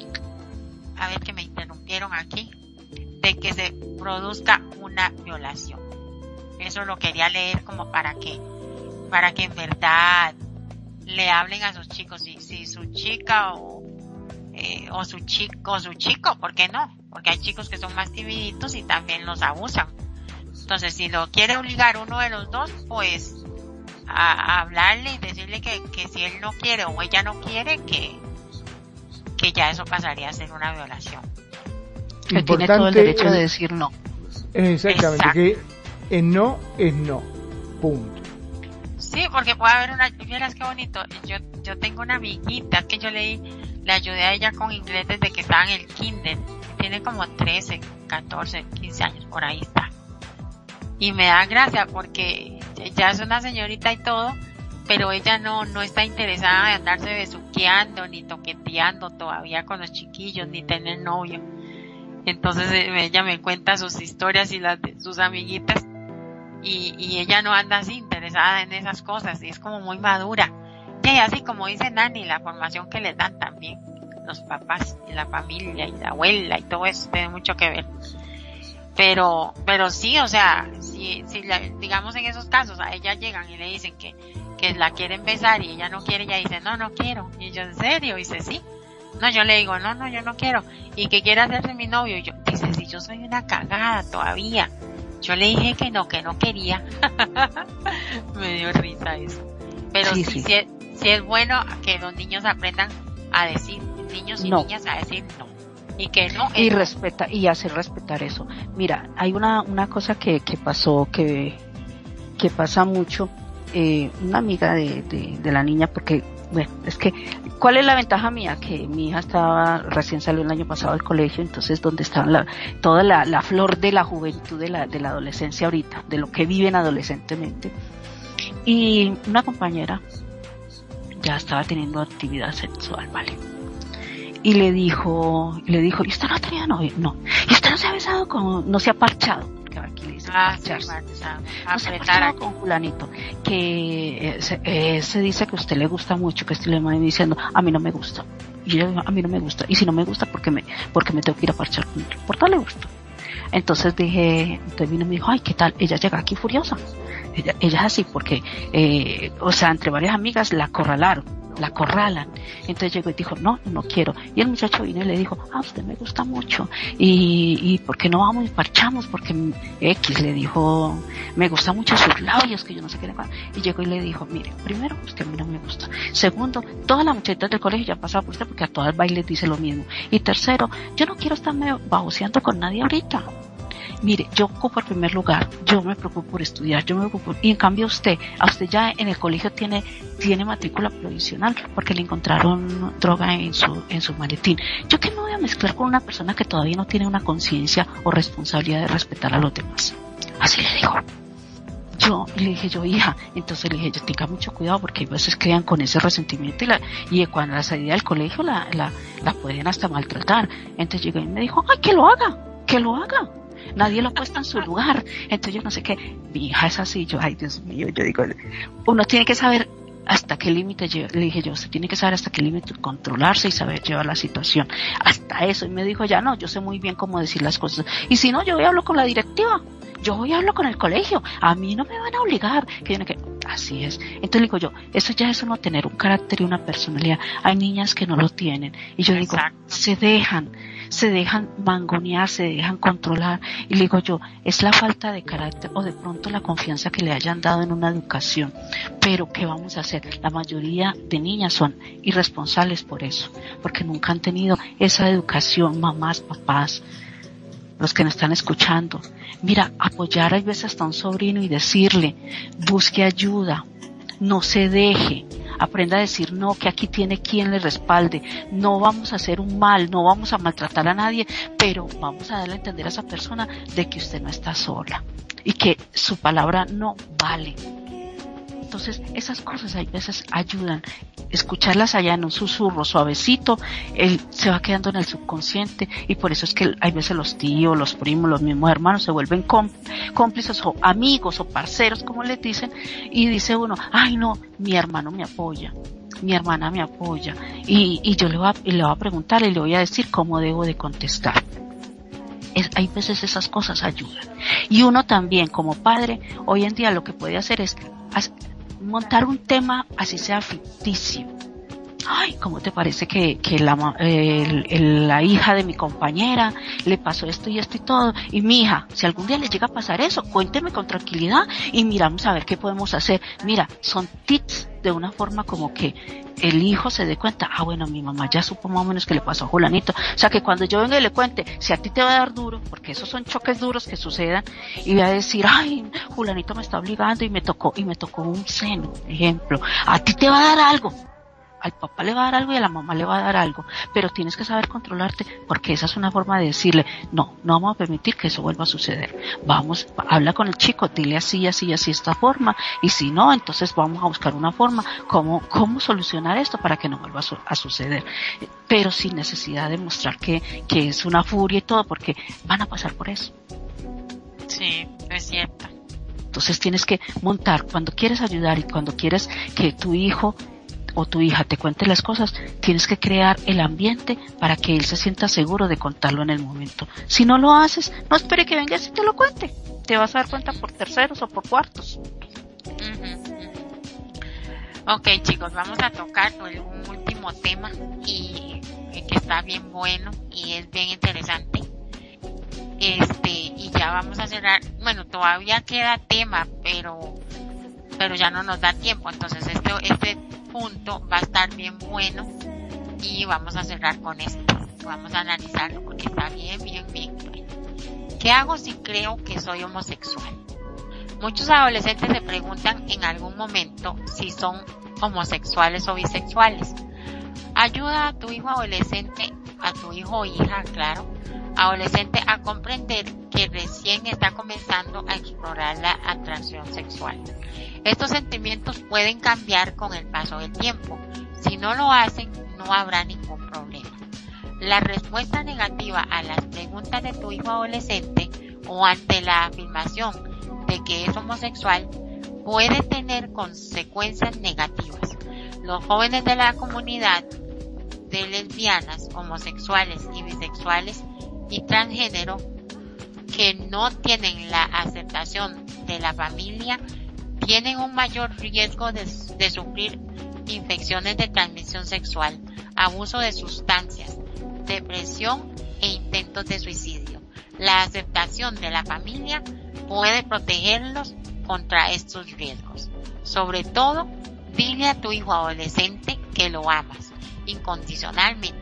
[SPEAKER 2] a ver que me interrumpieron aquí, de que se produzca una violación. Eso lo quería leer como para que para que en verdad le hablen a sus chicos, si, si su chica o, eh, o su chico, o su chico, ¿por qué no? Porque hay chicos que son más timiditos y también los abusan. Entonces, si lo quiere obligar uno de los dos, pues a, hablarle y decirle que, que si él no quiere o ella no quiere, que, que ya eso pasaría a ser una violación.
[SPEAKER 3] Que tiene todo el derecho de decir no.
[SPEAKER 4] Exactamente, que el no es no. Punto.
[SPEAKER 2] Sí, porque puede haber una, vieras qué bonito, yo, yo tengo una amiguita que yo le, le ayudé a ella con inglés desde que estaba en el kinder, tiene como 13, 14, 15 años, por ahí está. Y me da gracia porque ya es una señorita y todo, pero ella no, no está interesada en andarse besuqueando, ni toqueteando todavía con los chiquillos, ni tener novio. Entonces eh, ella me cuenta sus historias y las de sus amiguitas y, y ella no anda así interesada en esas cosas y es como muy madura. Y así como dice Nani, la formación que les dan también los papás y la familia y la abuela y todo eso tiene mucho que ver. Pero, pero sí, o sea, si, si digamos en esos casos a ella llegan y le dicen que, que la quieren besar y ella no quiere, ella dice, no, no quiero. Y yo, ¿en serio? Dice, sí. No, yo le digo, no, no, yo no quiero. Y que quiere hacerse mi novio. Y yo, dice, si yo soy una cagada todavía. Yo le dije que no, que no quería. Me dio risa eso. Pero sí, sí, es, bueno que los niños aprendan a decir, niños y niñas a decir no. Y que no.
[SPEAKER 3] Y respeta, y hacer respetar eso. Mira, hay una, una cosa que, que pasó, que, que pasa mucho. Eh, una amiga de, de, de la niña, porque bueno, es que, ¿cuál es la ventaja mía? Que mi hija estaba, recién salió el año pasado del colegio, entonces donde está la, toda la, la, flor de la juventud, de la, de la adolescencia ahorita, de lo que viven adolescentemente. Y una compañera ya estaba teniendo actividad sexual, ¿vale? Y le dijo, le dijo, ¿y usted no ha tenido novio? No. ¿Y usted no se ha besado con, no se ha parchado? Porque aquí le dicen ah, apretar con fulanito que eh, se, dice que a usted le gusta mucho, que usted le va diciendo, a mí no me gusta. Y yo, a mí no me gusta. Y si no me gusta, porque me, porque me tengo que ir a parchar con él? ¿Por qué le gusta? Entonces dije, entonces vino y me dijo, ay, ¿qué tal? Ella llega aquí furiosa. Ella, ella es así porque, eh, o sea, entre varias amigas la acorralaron la corralan. Entonces llegó y dijo, no, no quiero. Y el muchacho vino y le dijo, ah, usted me gusta mucho. Y, y ¿por qué no vamos y parchamos? Porque X le dijo, me gusta mucho sus labios, que yo no sé qué le Y llegó y le dijo, mire, primero, usted a mí no me gusta. Segundo, todas las muchachas del colegio ya han pasado por usted porque a todas el baile dice lo mismo. Y tercero, yo no quiero estarme baboseando con nadie ahorita mire, yo ocupo el primer lugar, yo me preocupo por estudiar, yo me preocupo, y en cambio usted, a usted ya en el colegio tiene, tiene matrícula provisional porque le encontraron droga en su, en su maletín. Yo que me voy a mezclar con una persona que todavía no tiene una conciencia o responsabilidad de respetar a los demás. Así le digo. Yo le dije yo, hija, entonces le dije yo, tenga mucho cuidado porque veces crean con ese resentimiento y, la, y cuando la salida del colegio la, la, la pueden hasta maltratar. Entonces llegó y me dijo, ay, que lo haga, que lo haga nadie lo ha puesto en su lugar. Entonces yo no sé qué, mi hija es así, yo, ay Dios mío, yo digo, uno tiene que saber hasta qué límite le dije yo, se tiene que saber hasta qué límite controlarse y saber llevar la situación. Hasta eso. Y me dijo, ya no, yo sé muy bien cómo decir las cosas. Y si no, yo voy a hablar con la directiva. Yo voy a hablar con el colegio. A mí no me van a obligar. Que que, así es. Entonces digo yo, eso ya es uno tener un carácter y una personalidad. Hay niñas que no lo tienen. Y yo digo, se dejan se dejan mangonear, se dejan controlar. Y le digo yo, es la falta de carácter o de pronto la confianza que le hayan dado en una educación. Pero ¿qué vamos a hacer? La mayoría de niñas son irresponsables por eso, porque nunca han tenido esa educación, mamás, papás, los que nos están escuchando. Mira, apoyar a veces hasta un sobrino y decirle, busque ayuda, no se deje, aprenda a decir no, que aquí tiene quien le respalde, no vamos a hacer un mal, no vamos a maltratar a nadie, pero vamos a darle a entender a esa persona de que usted no está sola y que su palabra no vale. Entonces, esas cosas hay veces ayudan. Escucharlas allá en un susurro suavecito, él se va quedando en el subconsciente y por eso es que hay veces los tíos, los primos, los mismos hermanos se vuelven cómplices o amigos o parceros, como les dicen, y dice uno, ay no, mi hermano me apoya, mi hermana me apoya y, y yo le voy, a, le voy a preguntar y le voy a decir cómo debo de contestar. hay veces esas cosas ayudan. Y uno también, como padre, hoy en día lo que puede hacer es montar un tema así sea ficticio. Ay, ¿cómo te parece que, que la, la hija de mi compañera le pasó esto y esto y todo? Y mi hija, si algún día le llega a pasar eso, cuénteme con tranquilidad y miramos a ver qué podemos hacer. Mira, son tips de una forma como que el hijo se dé cuenta, ah bueno, mi mamá ya supo más o menos que le pasó a Julanito. O sea que cuando yo venga y le cuente, si a ti te va a dar duro, porque esos son choques duros que sucedan, y voy a decir, ay, Julanito me está obligando y me tocó, y me tocó un seno, ejemplo, a ti te va a dar algo al papá le va a dar algo y a la mamá le va a dar algo, pero tienes que saber controlarte porque esa es una forma de decirle, no, no vamos a permitir que eso vuelva a suceder. Vamos, habla con el chico, dile así, así, así esta forma, y si no, entonces vamos a buscar una forma, cómo, cómo solucionar esto para que no vuelva a, suceder. Pero sin necesidad de mostrar que, que es una furia y todo, porque van a pasar por eso.
[SPEAKER 2] Sí, es cierto.
[SPEAKER 3] Entonces tienes que montar, cuando quieres ayudar y cuando quieres que tu hijo o tu hija te cuente las cosas, tienes que crear el ambiente para que él se sienta seguro de contarlo en el momento. Si no lo haces, no espere que vengas y te lo cuente. Te vas a dar cuenta por terceros o por cuartos.
[SPEAKER 2] Ok chicos, vamos a tocar un último tema y que está bien bueno y es bien interesante. Este, y ya vamos a cerrar. Bueno, todavía queda tema, pero pero ya no nos da tiempo. Entonces este, este punto va a estar bien bueno y vamos a cerrar con esto. Vamos a analizarlo porque está bien, bien, bien ¿Qué hago si creo que soy homosexual? Muchos adolescentes se preguntan en algún momento si son homosexuales o bisexuales. Ayuda a tu hijo adolescente, a tu hijo o hija, claro, adolescente a comprender que recién está comenzando a explorar la atracción sexual. Estos sentimientos pueden cambiar con el paso del tiempo. Si no lo hacen, no habrá ningún problema. La respuesta negativa a las preguntas de tu hijo adolescente o ante la afirmación de que es homosexual puede tener consecuencias negativas. Los jóvenes de la comunidad de lesbianas, homosexuales y bisexuales y transgénero que no tienen la aceptación de la familia tienen un mayor riesgo de, de sufrir infecciones de transmisión sexual, abuso de sustancias, depresión e intentos de suicidio. La aceptación de la familia puede protegerlos contra estos riesgos. Sobre todo, dile a tu hijo adolescente que lo amas incondicionalmente.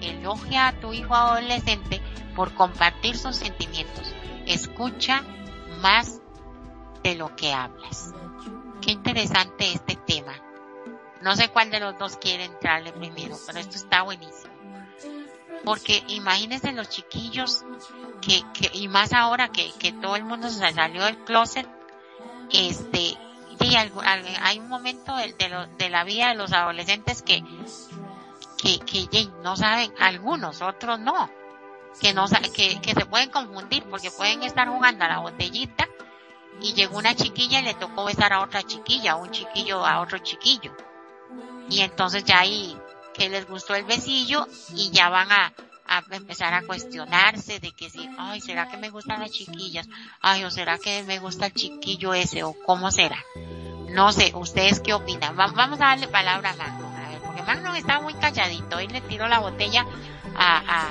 [SPEAKER 2] Elogia a tu hijo adolescente por compartir sus sentimientos. Escucha más de lo que hablas. Qué interesante este tema. No sé cuál de los dos quiere entrarle primero, pero esto está buenísimo. Porque imagínense los chiquillos que, que y más ahora que, que todo el mundo se salió del closet, este, hay un momento de, de, de, la vida de los adolescentes que, que, que no saben, algunos, otros no, que no que, que se pueden confundir porque pueden estar jugando a la botellita y llegó una chiquilla y le tocó besar a otra chiquilla, un chiquillo a otro chiquillo. Y entonces ya ahí que les gustó el besillo y ya van a, a empezar a cuestionarse de que si, ay, ¿será que me gustan las chiquillas? Ay, o será que me gusta el chiquillo ese o cómo será? No sé, ¿ustedes qué opinan? vamos a darle palabra a ver, porque Magno está muy calladito y le tiró la botella a, a,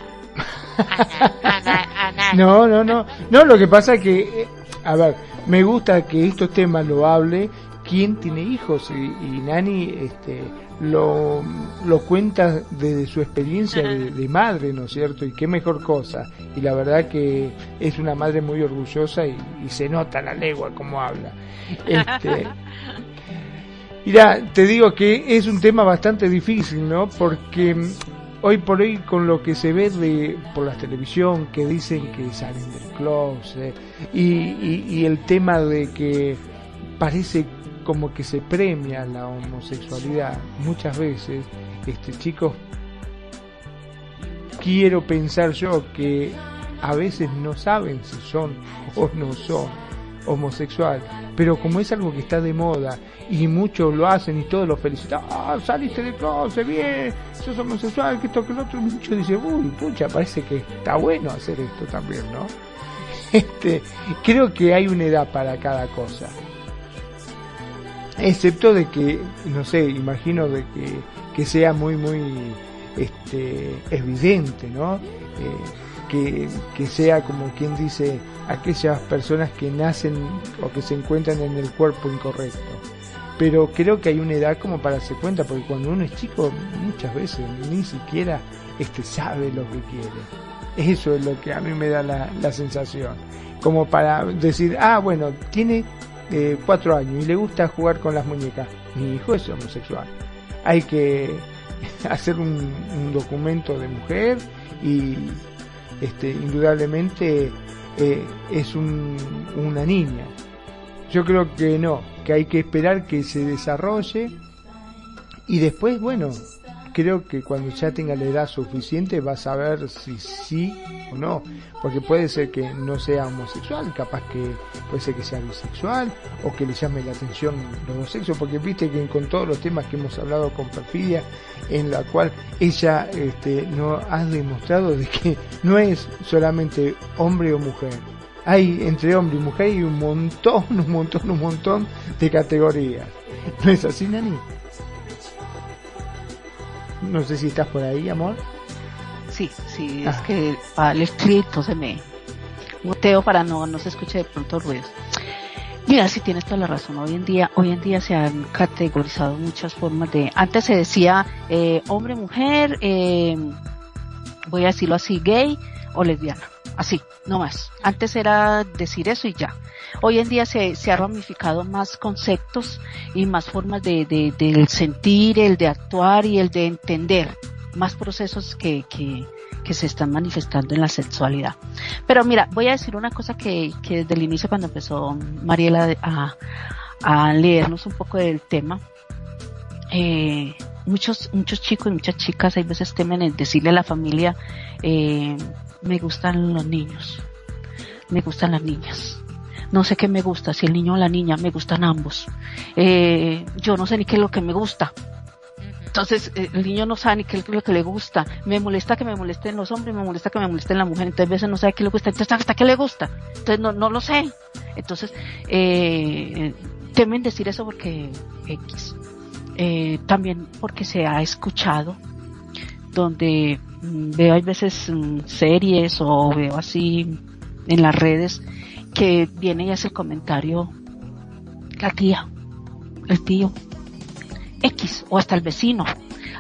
[SPEAKER 4] No, no, no, no, lo que pasa es que, eh, a ver, me gusta que estos temas lo hable quien tiene hijos y, y Nani, este, lo, lo cuenta desde su experiencia de, madre, ¿no es cierto? Y qué mejor cosa. Y la verdad que es una madre muy orgullosa y, se nota la legua como habla. Este, mira, te digo que es un tema bastante difícil, ¿no? Porque hoy por hoy con lo que se ve de, por la televisión que dicen que salen del closet y, y, y el tema de que parece como que se premia la homosexualidad muchas veces, este chicos, quiero pensar yo que a veces no saben si son o no son homosexual, pero como es algo que está de moda y muchos lo hacen y todos lo felicitan, ah, saliste de closet, bien, sos homosexual, que esto, que el otro, mucho dice, uy, pucha, parece que está bueno hacer esto también, ¿no? Este, creo que hay una edad para cada cosa excepto de que, no sé, imagino de que, que sea muy, muy este, evidente, ¿no? Eh, que, que sea como quien dice aquellas personas que nacen o que se encuentran en el cuerpo incorrecto. Pero creo que hay una edad como para darse cuenta, porque cuando uno es chico muchas veces ni siquiera este, sabe lo que quiere. Eso es lo que a mí me da la, la sensación. Como para decir, ah, bueno, tiene de cuatro años y le gusta jugar con las muñecas. Mi hijo es homosexual. Hay que hacer un, documento de mujer y este, indudablemente eh, es un, una niña. Yo creo que no, que hay que esperar que se desarrolle y después, bueno, creo que cuando ya tenga la edad suficiente va a saber si sí o no, porque puede ser que no sea homosexual, capaz que puede ser que sea bisexual o que le llame la atención los dos porque viste que con todos los temas que hemos hablado con Perfidia, en la cual ella este, nos ha demostrado de que no es solamente hombre o mujer, hay entre hombre y mujer un montón, un montón, un montón de categorías. ¿No es así, Nani? No sé si estás por ahí, amor.
[SPEAKER 3] Sí, sí, es ah. que al escrito se me muteo para no, no se escuche de pronto ruidos. Mira, sí tienes toda la razón. Hoy en día, hoy en día se han categorizado muchas formas de. Antes se decía eh, hombre, mujer, eh, voy a decirlo así, gay o lesbiana. Así, no más. Antes era decir eso y ya. Hoy en día se, se ha ramificado más conceptos y más formas de, de, del sentir, el de actuar y el de entender. Más procesos que, que, que se están manifestando en la sexualidad. Pero mira, voy a decir una cosa que, que desde el inicio cuando empezó Mariela a, a leernos un poco del tema, eh, muchos, muchos chicos y muchas chicas hay veces temen en decirle a la familia, eh, me gustan los niños. me gustan las niñas. No sé qué me gusta, si el niño o la niña, me gustan ambos. Eh, yo no sé ni qué es lo que me gusta. Entonces, eh, el niño no sabe ni qué es lo que le gusta. Me molesta que me molesten los hombres, me molesta que me molesten la mujer. Entonces, a veces no sabe qué le gusta. Entonces, ¿hasta qué le gusta? Entonces, no, no lo sé. Entonces, eh, temen decir eso porque X. Eh, también porque se ha escuchado donde mm, veo hay veces mm, series o veo así en las redes que viene y hace el comentario la tía, el tío, X o hasta el vecino,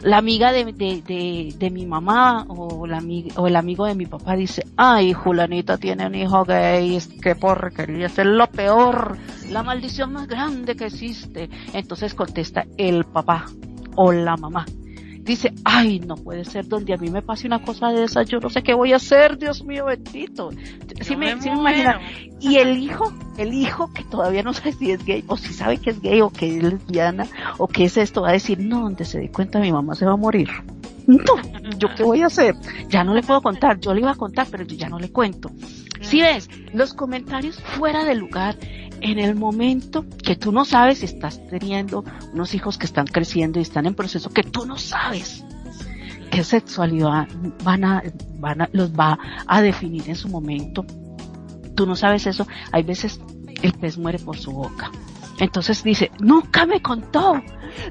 [SPEAKER 3] la amiga de, de, de, mi mamá o, la, o el amigo de mi papá dice, ay, Julanita tiene un hijo gay, es que porquería, es lo peor, la maldición más grande que existe. Entonces contesta el papá o la mamá dice, ay, no puede ser donde a mí me pase una cosa de esa, yo no sé qué voy a hacer, Dios mío bendito. Si me, imagina. Y el hijo, el hijo que todavía no sabe si es gay, o si sabe que es gay, o que es lesbiana, o que es esto, va a decir, no, donde se dé cuenta mi mamá se va a morir. No, yo qué voy a hacer. Ya no le puedo contar, yo le iba a contar, pero yo ya no le cuento. Si ves, los comentarios fuera de lugar, en el momento que tú no sabes si estás teniendo unos hijos que están creciendo y están en proceso que tú no sabes qué sexualidad van a, van a, los va a definir en su momento. Tú no sabes eso. Hay veces el pez muere por su boca. Entonces dice, nunca me contó,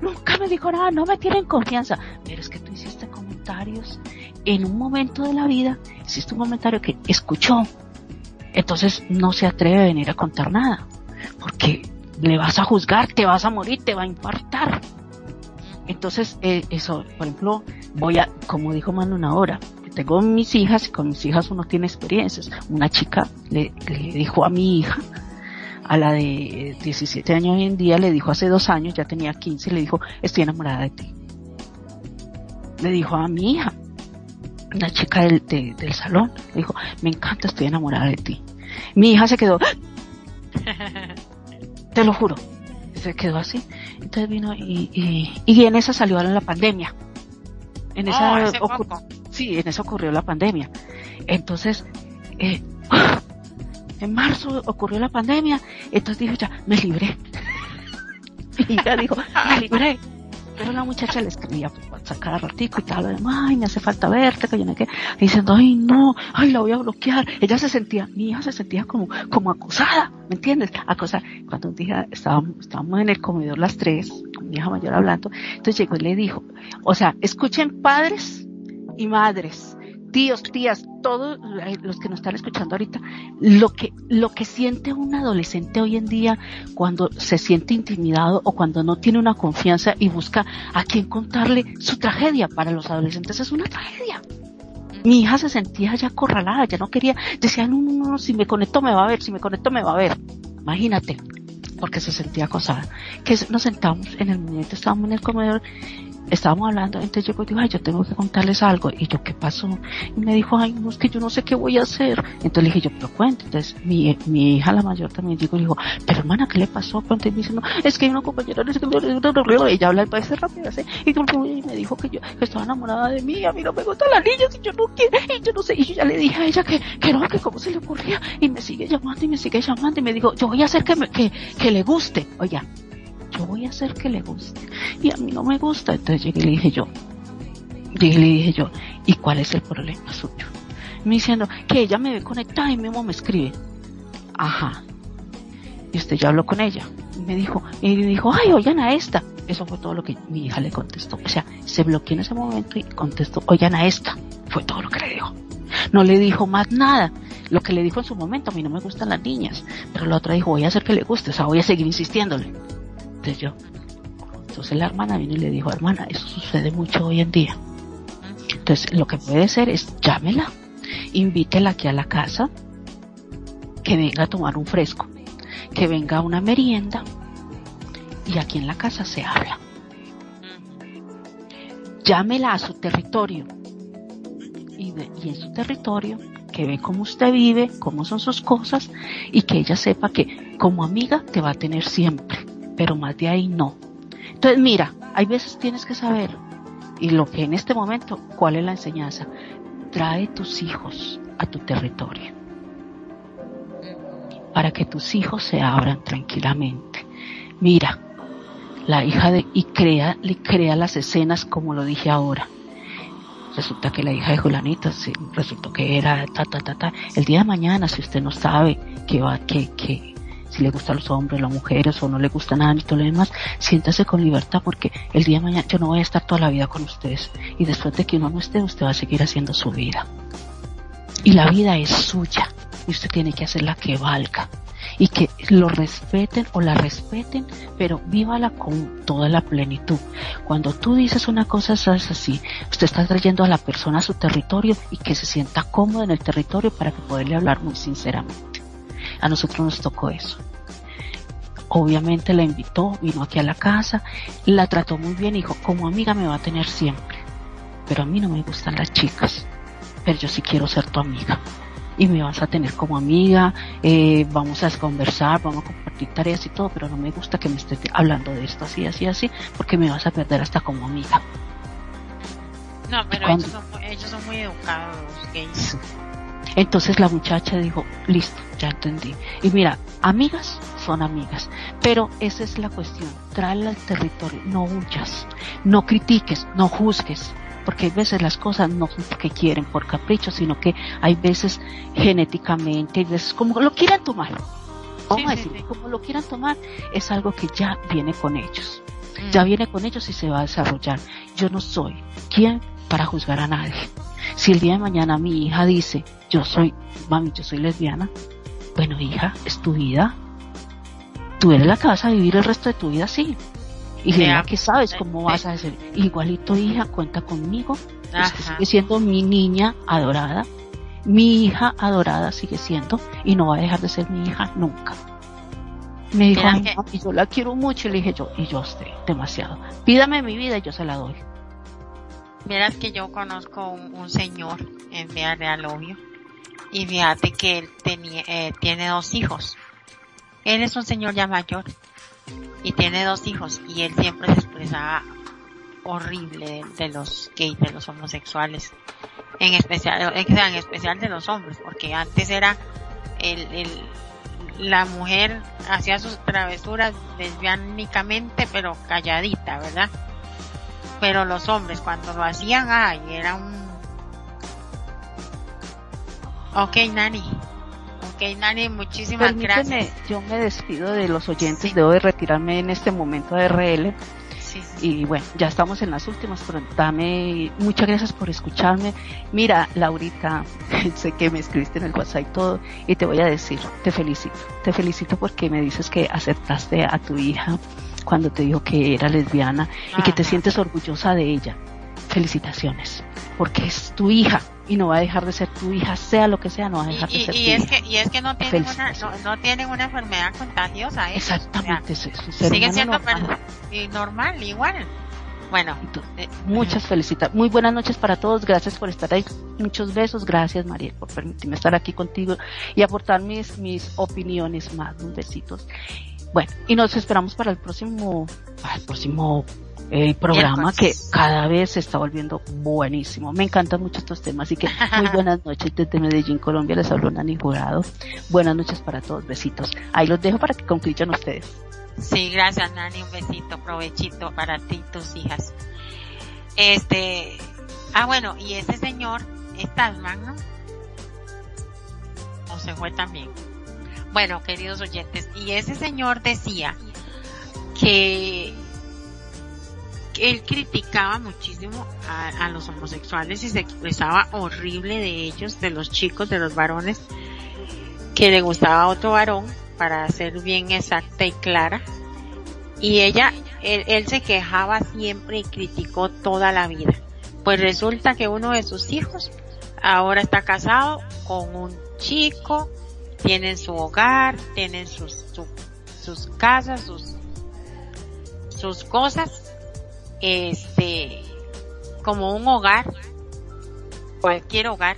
[SPEAKER 3] nunca me dijo nada, no me tienen confianza. Pero es que tú hiciste comentarios en un momento de la vida, hiciste un comentario que escuchó. Entonces no se atreve a venir a contar nada porque le vas a juzgar, te vas a morir, te va a infartar. Entonces, eh, eso, por ejemplo, voy a, como dijo Manu una hora, tengo mis hijas y con mis hijas uno tiene experiencias. Una chica le, dijo a mi hija, a la de 17 años hoy en día, le dijo hace dos años, ya tenía 15, le dijo, estoy enamorada de ti. Le dijo a mi hija, una chica del, del salón, le dijo, me encanta, estoy enamorada de ti. Mi hija se quedó, Te lo juro. Se quedó así. Entonces vino y, y, en esa salió la pandemia. En esa
[SPEAKER 2] oh,
[SPEAKER 3] sí, en eso ocurrió la pandemia. Entonces, eh, en marzo ocurrió la pandemia, entonces dijo ya, me libré. y ya dijo, me libré. Pero la muchacha le escribía por WhatsApp cada ratico y tal, ay, me hace falta verte, que yo no qué, diciendo, ay, no, ay, la voy a bloquear. Ella se sentía, mi hija se sentía como, como acosada, ¿me entiendes? Acosada. Cuando un día estábamos, estábamos en el comedor las tres, con mi hija mayor hablando, entonces llegó y le dijo, o sea, escuchen padres y madres, tíos, tías, todos los que nos están escuchando ahorita, lo que, lo que siente un adolescente hoy en día cuando se siente intimidado o cuando no tiene una confianza y busca a quien contarle su tragedia. Para los adolescentes es una tragedia. Mi hija se sentía ya acorralada, ya no quería, decía, no, no, no, si me conecto me va a ver, si me conecto me va a ver. Imagínate, porque se sentía acosada. Que nos sentamos en el momento, estábamos en el comedor estábamos hablando, entonces yo digo, ay, yo tengo que contarles algo. Y yo, ¿qué pasó? Y me dijo, ay, no, es que yo no sé qué voy a hacer. Entonces le dije, yo, pero cuente. Entonces mi, mi hija, la mayor, también dijo, dijo, pero hermana, ¿qué le pasó? Cuente. Y me dice, no, es que hay una compañera, ella habla el país rápido, así. Y, me dijo que yo que estaba enamorada de mí, a mí no me gustan las niñas y yo no quiero, y yo no sé. Y yo ya le dije a ella que, que no, que cómo se le ocurría. Y me sigue llamando y me sigue llamando y me dijo, yo voy a hacer que, me, que, que le guste. Oiga, yo voy a hacer que le guste. Y a mí no me gusta. Entonces llegué y le dije yo, y le dije yo, ¿y cuál es el problema suyo? Me diciendo que ella me ve conectada y mismo me escribe. Ajá. Y usted ya habló con ella. Y me dijo, y dijo, ay, oigan a esta. Eso fue todo lo que mi hija le contestó. O sea, se bloqueó en ese momento y contestó, oigan a esta. Fue todo lo que le dijo. No le dijo más nada. Lo que le dijo en su momento, a mí no me gustan las niñas. Pero la otra dijo, voy a hacer que le guste. O sea, voy a seguir insistiéndole yo. Entonces la hermana vino y le dijo, hermana, eso sucede mucho hoy en día. Entonces lo que puede ser es llámela, invítela aquí a la casa, que venga a tomar un fresco, que venga a una merienda y aquí en la casa se habla. Llámela a su territorio y, y en su territorio que ve cómo usted vive, cómo son sus cosas y que ella sepa que como amiga te va a tener siempre pero más de ahí no. Entonces, mira, hay veces tienes que saber, y lo que en este momento, ¿cuál es la enseñanza? Trae tus hijos a tu territorio. para que tus hijos se abran tranquilamente. Mira, la hija de, y crea, le crea las escenas como lo dije ahora. Resulta que la hija de Julanita, resultó que era ta, ta, ta, ta. El día de mañana, si usted no sabe que va, que, que, si le gustan los hombres, las mujeres o no le gusta nada ni todo lo demás, siéntase con libertad porque el día de mañana yo no voy a estar toda la vida con ustedes y después de que uno no esté, usted va a seguir haciendo su vida. Y la vida es suya y usted tiene que hacerla que valga y que lo respeten o la respeten, pero vívala con toda la plenitud. Cuando tú dices una cosa es así, usted está trayendo a la persona a su territorio y que se sienta cómodo en el territorio para que poderle hablar muy sinceramente. A nosotros nos tocó eso. Obviamente la invitó, vino aquí a la casa, la trató muy bien y dijo, como amiga me va a tener siempre. Pero a mí no me gustan las chicas, pero yo sí quiero ser tu amiga y me vas a tener como amiga, eh, vamos a conversar, vamos a compartir tareas y todo, pero no me gusta que me estés hablando de esto así, así, así, porque me vas a perder hasta como amiga.
[SPEAKER 2] No, pero ellos son, ellos son, muy educados, gays.
[SPEAKER 3] Entonces la muchacha dijo, listo, ya entendí. Y mira, amigas son amigas, pero esa es la cuestión, tráela al territorio, no huyas, no critiques, no juzgues, porque hay veces las cosas no son porque quieren por capricho, sino que hay veces genéticamente, hay veces como lo quieran tomar. Vamos a decir, como lo quieran tomar, es algo que ya viene con ellos. Mm. Ya viene con ellos y se va a desarrollar. Yo no soy quien para juzgar a nadie. Si el día de mañana mi hija dice, yo soy, mami, yo soy lesbiana, bueno hija, es tu vida. Tú eres la que vas a vivir el resto de tu vida así. Y ya que sabes cómo vas a hacer. Igualito hija, cuenta conmigo. sigue siendo mi niña adorada. Mi hija adorada sigue siendo y no va a dejar de ser mi hija nunca. Me dijo, y yo la quiero mucho y le dije yo, y yo estoy demasiado. Pídame mi vida y yo se la doy.
[SPEAKER 2] Verás que yo conozco un, señor en Vía Real Obvio y fíjate que él tenía, eh, tiene dos hijos. Él es un señor ya mayor y tiene dos hijos y él siempre se expresaba horrible de, los gays, de los homosexuales, en especial, en especial de los hombres, porque antes era el, el la mujer hacía sus travesuras lesbiánicamente pero calladita, ¿verdad? Pero los hombres cuando lo hacían, ay, era un... Ok, Nani. Ok, Nani, muchísimas gracias.
[SPEAKER 3] Yo me despido de los oyentes, debo de retirarme en este momento de RL. Y bueno, ya estamos en las últimas, pero dame, muchas gracias por escucharme. Mira, Laurita, sé que me escribiste en el WhatsApp y todo, y te voy a decir, te felicito. Te felicito porque me dices que aceptaste a tu hija cuando te dijo que era lesbiana y que te sientes orgullosa de ella. Felicitaciones, porque es tu hija y no va a dejar de ser tu hija, sea lo que sea, no va a dejar de ser
[SPEAKER 2] y
[SPEAKER 3] tu
[SPEAKER 2] es
[SPEAKER 3] hija.
[SPEAKER 2] Que, y es que no tienen, una, no, tienen una enfermedad contagiosa. ¿eh?
[SPEAKER 3] Exactamente,
[SPEAKER 2] sigue siendo normal. Y normal, igual. Bueno,
[SPEAKER 3] eh, muchas felicitaciones. Muy buenas noches para todos. Gracias por estar ahí. Muchos besos. Gracias, María, por permitirme estar aquí contigo y aportar mis, mis opiniones más. Un besitos. Bueno, y nos esperamos para el próximo, para el próximo el programa que cada vez se está volviendo buenísimo. Me encantan mucho estos temas, así que muy buenas noches desde Medellín, Colombia. Les habló Nani Jurado. Buenas noches para todos, besitos. Ahí los dejo para que concluyan ustedes.
[SPEAKER 2] Sí, gracias Nani, un besito, provechito para ti y tus hijas. Este, ah bueno, y ese señor, Stalman, ¿no? O se fue también. Bueno, queridos oyentes, y ese señor decía que él criticaba muchísimo a, los homosexuales y se expresaba horrible de ellos, de los chicos, de los varones, que le gustaba otro varón, para ser bien exacta y clara. Y ella, él, él se quejaba siempre y criticó toda la vida. Pues resulta que uno de sus hijos ahora está casado con un chico, tienen su hogar, tienen sus, sus casas, sus, sus cosas este, como un hogar, cualquier hogar,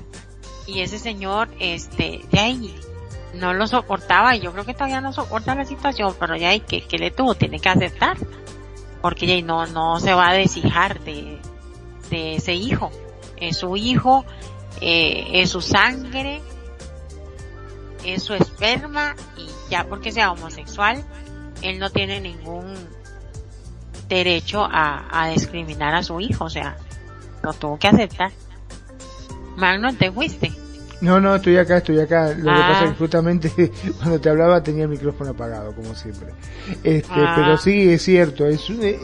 [SPEAKER 2] y ese señor, este, de ahí, no lo soportaba. Y yo creo que todavía no soporta la situación, pero ya hay que, que le tuvo, tiene que aceptar, porque ya no, no se va a deshijar de, de ese hijo, es su hijo, eh, es su sangre, es su esperma y ya porque sea homosexual, él no tiene ningún derecho a, a discriminar a su hijo, o sea, lo tuvo que aceptar. Magno, te fuiste.
[SPEAKER 4] No, no, estoy acá, estoy acá. Lo que
[SPEAKER 2] Ah.
[SPEAKER 4] pasa es que justamente cuando te hablaba tenía el micrófono apagado, como siempre. Este,
[SPEAKER 2] Ah.
[SPEAKER 4] pero sí, es cierto. Es, eh,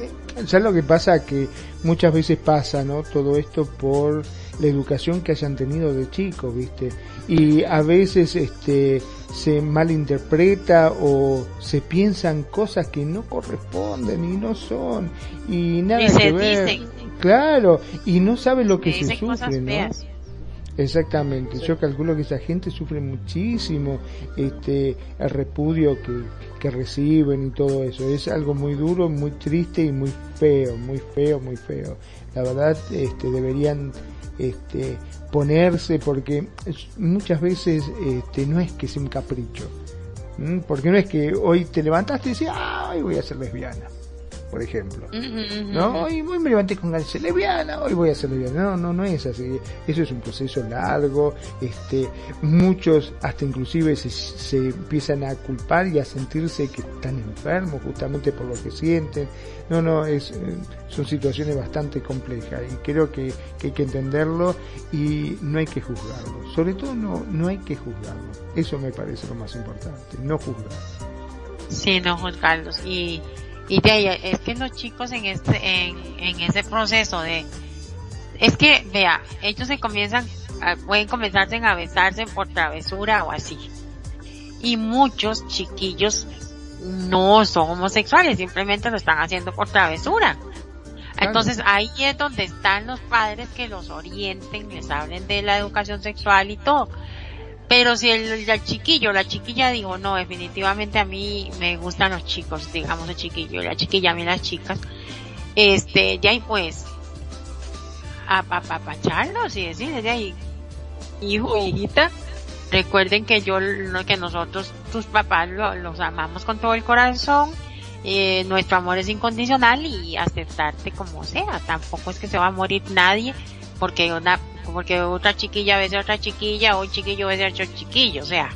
[SPEAKER 4] ¿Sabes lo que pasa? Que muchas veces pasa, ¿no? Todo esto por la educación que hayan tenido de chicos, ¿viste? Y a veces, este, se malinterpreta o se piensan cosas que no corresponden y no son y nada
[SPEAKER 2] Y se
[SPEAKER 4] que ver.
[SPEAKER 2] dicen.
[SPEAKER 4] Claro, y no sabe lo que se
[SPEAKER 2] cosas
[SPEAKER 4] sufre, ¿no?
[SPEAKER 2] feas.
[SPEAKER 4] Exactamente, yo calculo que esa gente sufre muchísimo este el repudio que, que reciben y todo eso. Es algo muy duro, muy triste y muy feo, muy feo, muy feo. La verdad, este deberían este ponerse porque muchas veces este no es que sea un capricho. Porque no es que hoy te levantaste y decís, "Ah, hoy voy a ser lesbiana", por ejemplo. No, hoy me levanté con ganas de ser lesbiana, hoy voy a ser lesbiana. No, no, no es así. Eso es un proceso largo. Este, muchos hasta inclusive se, se empiezan a culpar y a sentirse que están enfermos justamente por lo que sienten. No, no, es, eh, son situaciones bastante complejas y creo que, que hay que entenderlo y no hay que juzgarlo. Sobre todo no, no hay que juzgarlo. Eso me parece lo más importante, no juzgar.
[SPEAKER 2] Sí, no juzgarlos. Y, y de ahí, es que los chicos en este, en, en ese proceso de, es que, vea, ellos se comienzan, pueden comenzarse a besarse por travesura o así. Y muchos chiquillos no son homosexuales, simplemente lo están haciendo por travesura. Entonces ahí es donde están los padres que los orienten, les hablen de la educación sexual y todo. Pero si el, el chiquillo, la chiquilla dijo, no, definitivamente a mí me gustan los chicos, digamos el chiquillo, la chiquilla a mí las chicas, este, de ahí pues, apapacharlos y decirles de ahí, hijo, hijita, recuerden que yo, que nosotros, tus papás, lo- los amamos con todo el corazón, eh, nuestro amor es incondicional y aceptarte como sea, tampoco es que se va a morir nadie porque una, porque otra chiquilla besa a otra chiquilla o un chiquillo besa a otro chiquillo, o sea,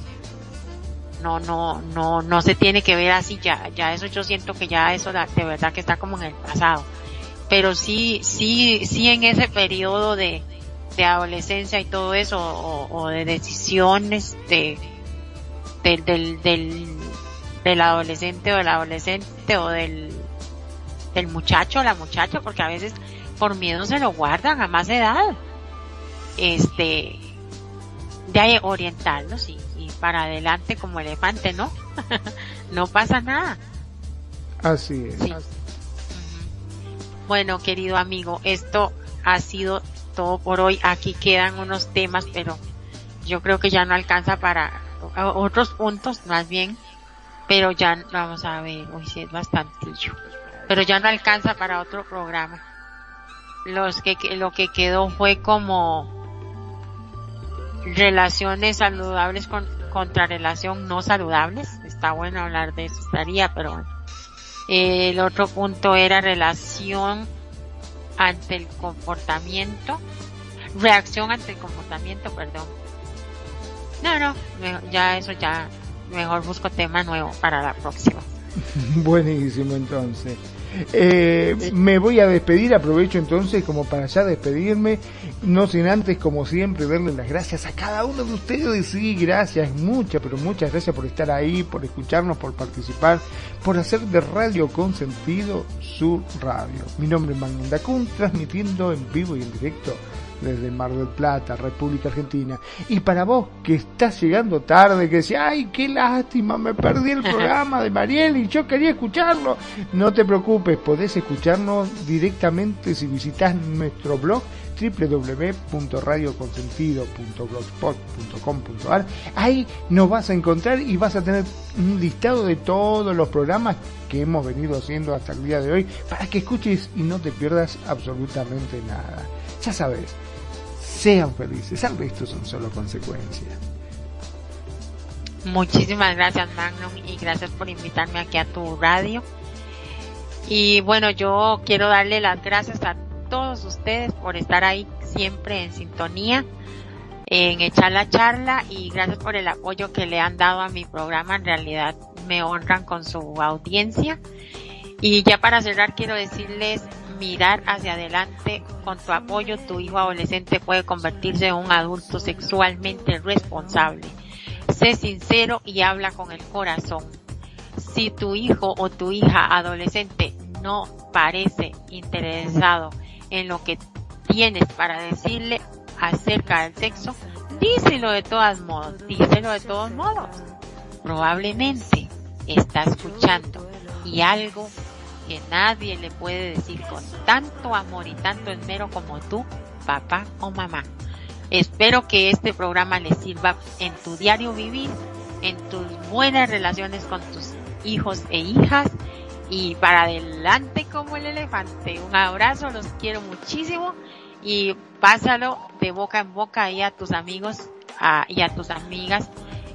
[SPEAKER 2] no, no, no, no se tiene que ver así ya, ya eso yo siento que ya eso de verdad que está como en el pasado, pero sí, sí, sí en ese periodo de, de adolescencia y todo eso, o, o de decisiones de, del, del, del, del adolescente o del adolescente o del, del muchacho o la muchacha, porque a veces por miedo se lo guardan a más edad. Este, de ahí orientarlos y, y para adelante como elefante, ¿no? no pasa nada.
[SPEAKER 4] Así es.
[SPEAKER 2] Sí. Ujú. Bueno, querido amigo, esto ha sido todo por hoy. Aquí quedan unos temas, pero yo creo que ya no alcanza para otros puntos, más bien. Pero ya vamos a ver, hoy sí es bastantillo. Pero ya no alcanza para otro programa. Los que- lo que quedó fue como relaciones saludables con, contra relación no saludables. Está bueno hablar de eso, estaría, pero bueno. Eh, el otro punto era relación ante el comportamiento, reacción ante el comportamiento, perdón. No, no, ya eso ya, mejor busco tema nuevo para la próxima.
[SPEAKER 4] Buenísimo entonces. Eh, me voy a despedir, aprovecho entonces como para ya despedirme, no sin antes como siempre darle las gracias a cada uno de ustedes, sí, gracias, muchas, pero muchas gracias por estar ahí, por escucharnos, por participar, por hacer de Radio con sentido su radio. Mi nombre es Magnum Dacun, transmitiendo en vivo y en directo desde Mar del Plata, República Argentina. Y para vos que estás llegando tarde, que decís, ay, qué lástima, me perdí el programa de Mariel y yo quería escucharlo. No te preocupes, podés escucharnos directamente si visitas nuestro blog www.radioconsentido.blogspot.com.ar Ahí nos vas a encontrar y vas a tener un listado de todos los programas que hemos venido haciendo hasta el día de hoy para que escuches y no te pierdas absolutamente nada. Ya sabes, sean felices, al resto son solo consecuencias.
[SPEAKER 2] Muchísimas gracias Magnum y gracias por invitarme aquí a tu radio. Y bueno, yo quiero darle las gracias a todos ustedes por estar ahí siempre en sintonía. en echar la charla y gracias por el apoyo que le han dado a mi programa. En realidad me honran con su audiencia. Y ya para cerrar quiero decirles mirar hacia adelante con tu apoyo tu hijo adolescente puede convertirse en un adulto sexualmente responsable. Sé sincero y habla con el corazón. Si tu hijo o tu hija adolescente no parece interesado en lo que tienes para decirle acerca del sexo, díselo de todas modos, díselo de todos modos. Probablemente está escuchando y algo que nadie le puede decir con tanto amor y tanto esmero como tú, papá o mamá. Espero que este programa le sirva en tu diario vivir, en tus buenas relaciones con tus hijos e hijas y para adelante como el elefante. Un abrazo, los quiero muchísimo y pásalo de boca en boca ahí a tus amigos y a tus amigas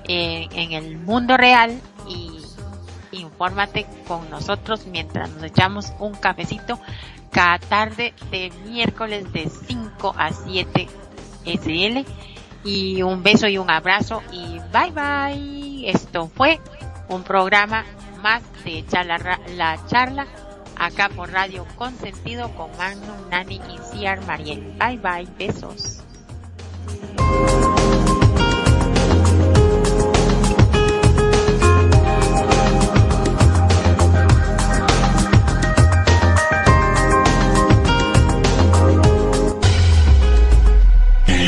[SPEAKER 2] en el mundo real y infórmate con nosotros mientras nos echamos un cafecito cada tarde de miércoles de 5 a 7 SL. Y un beso y un abrazo y bye bye. Esto fue un programa más de echar la, charla acá por Radio Consentido con Magnum, Nani y Ciar Mariel. Bye bye, besos.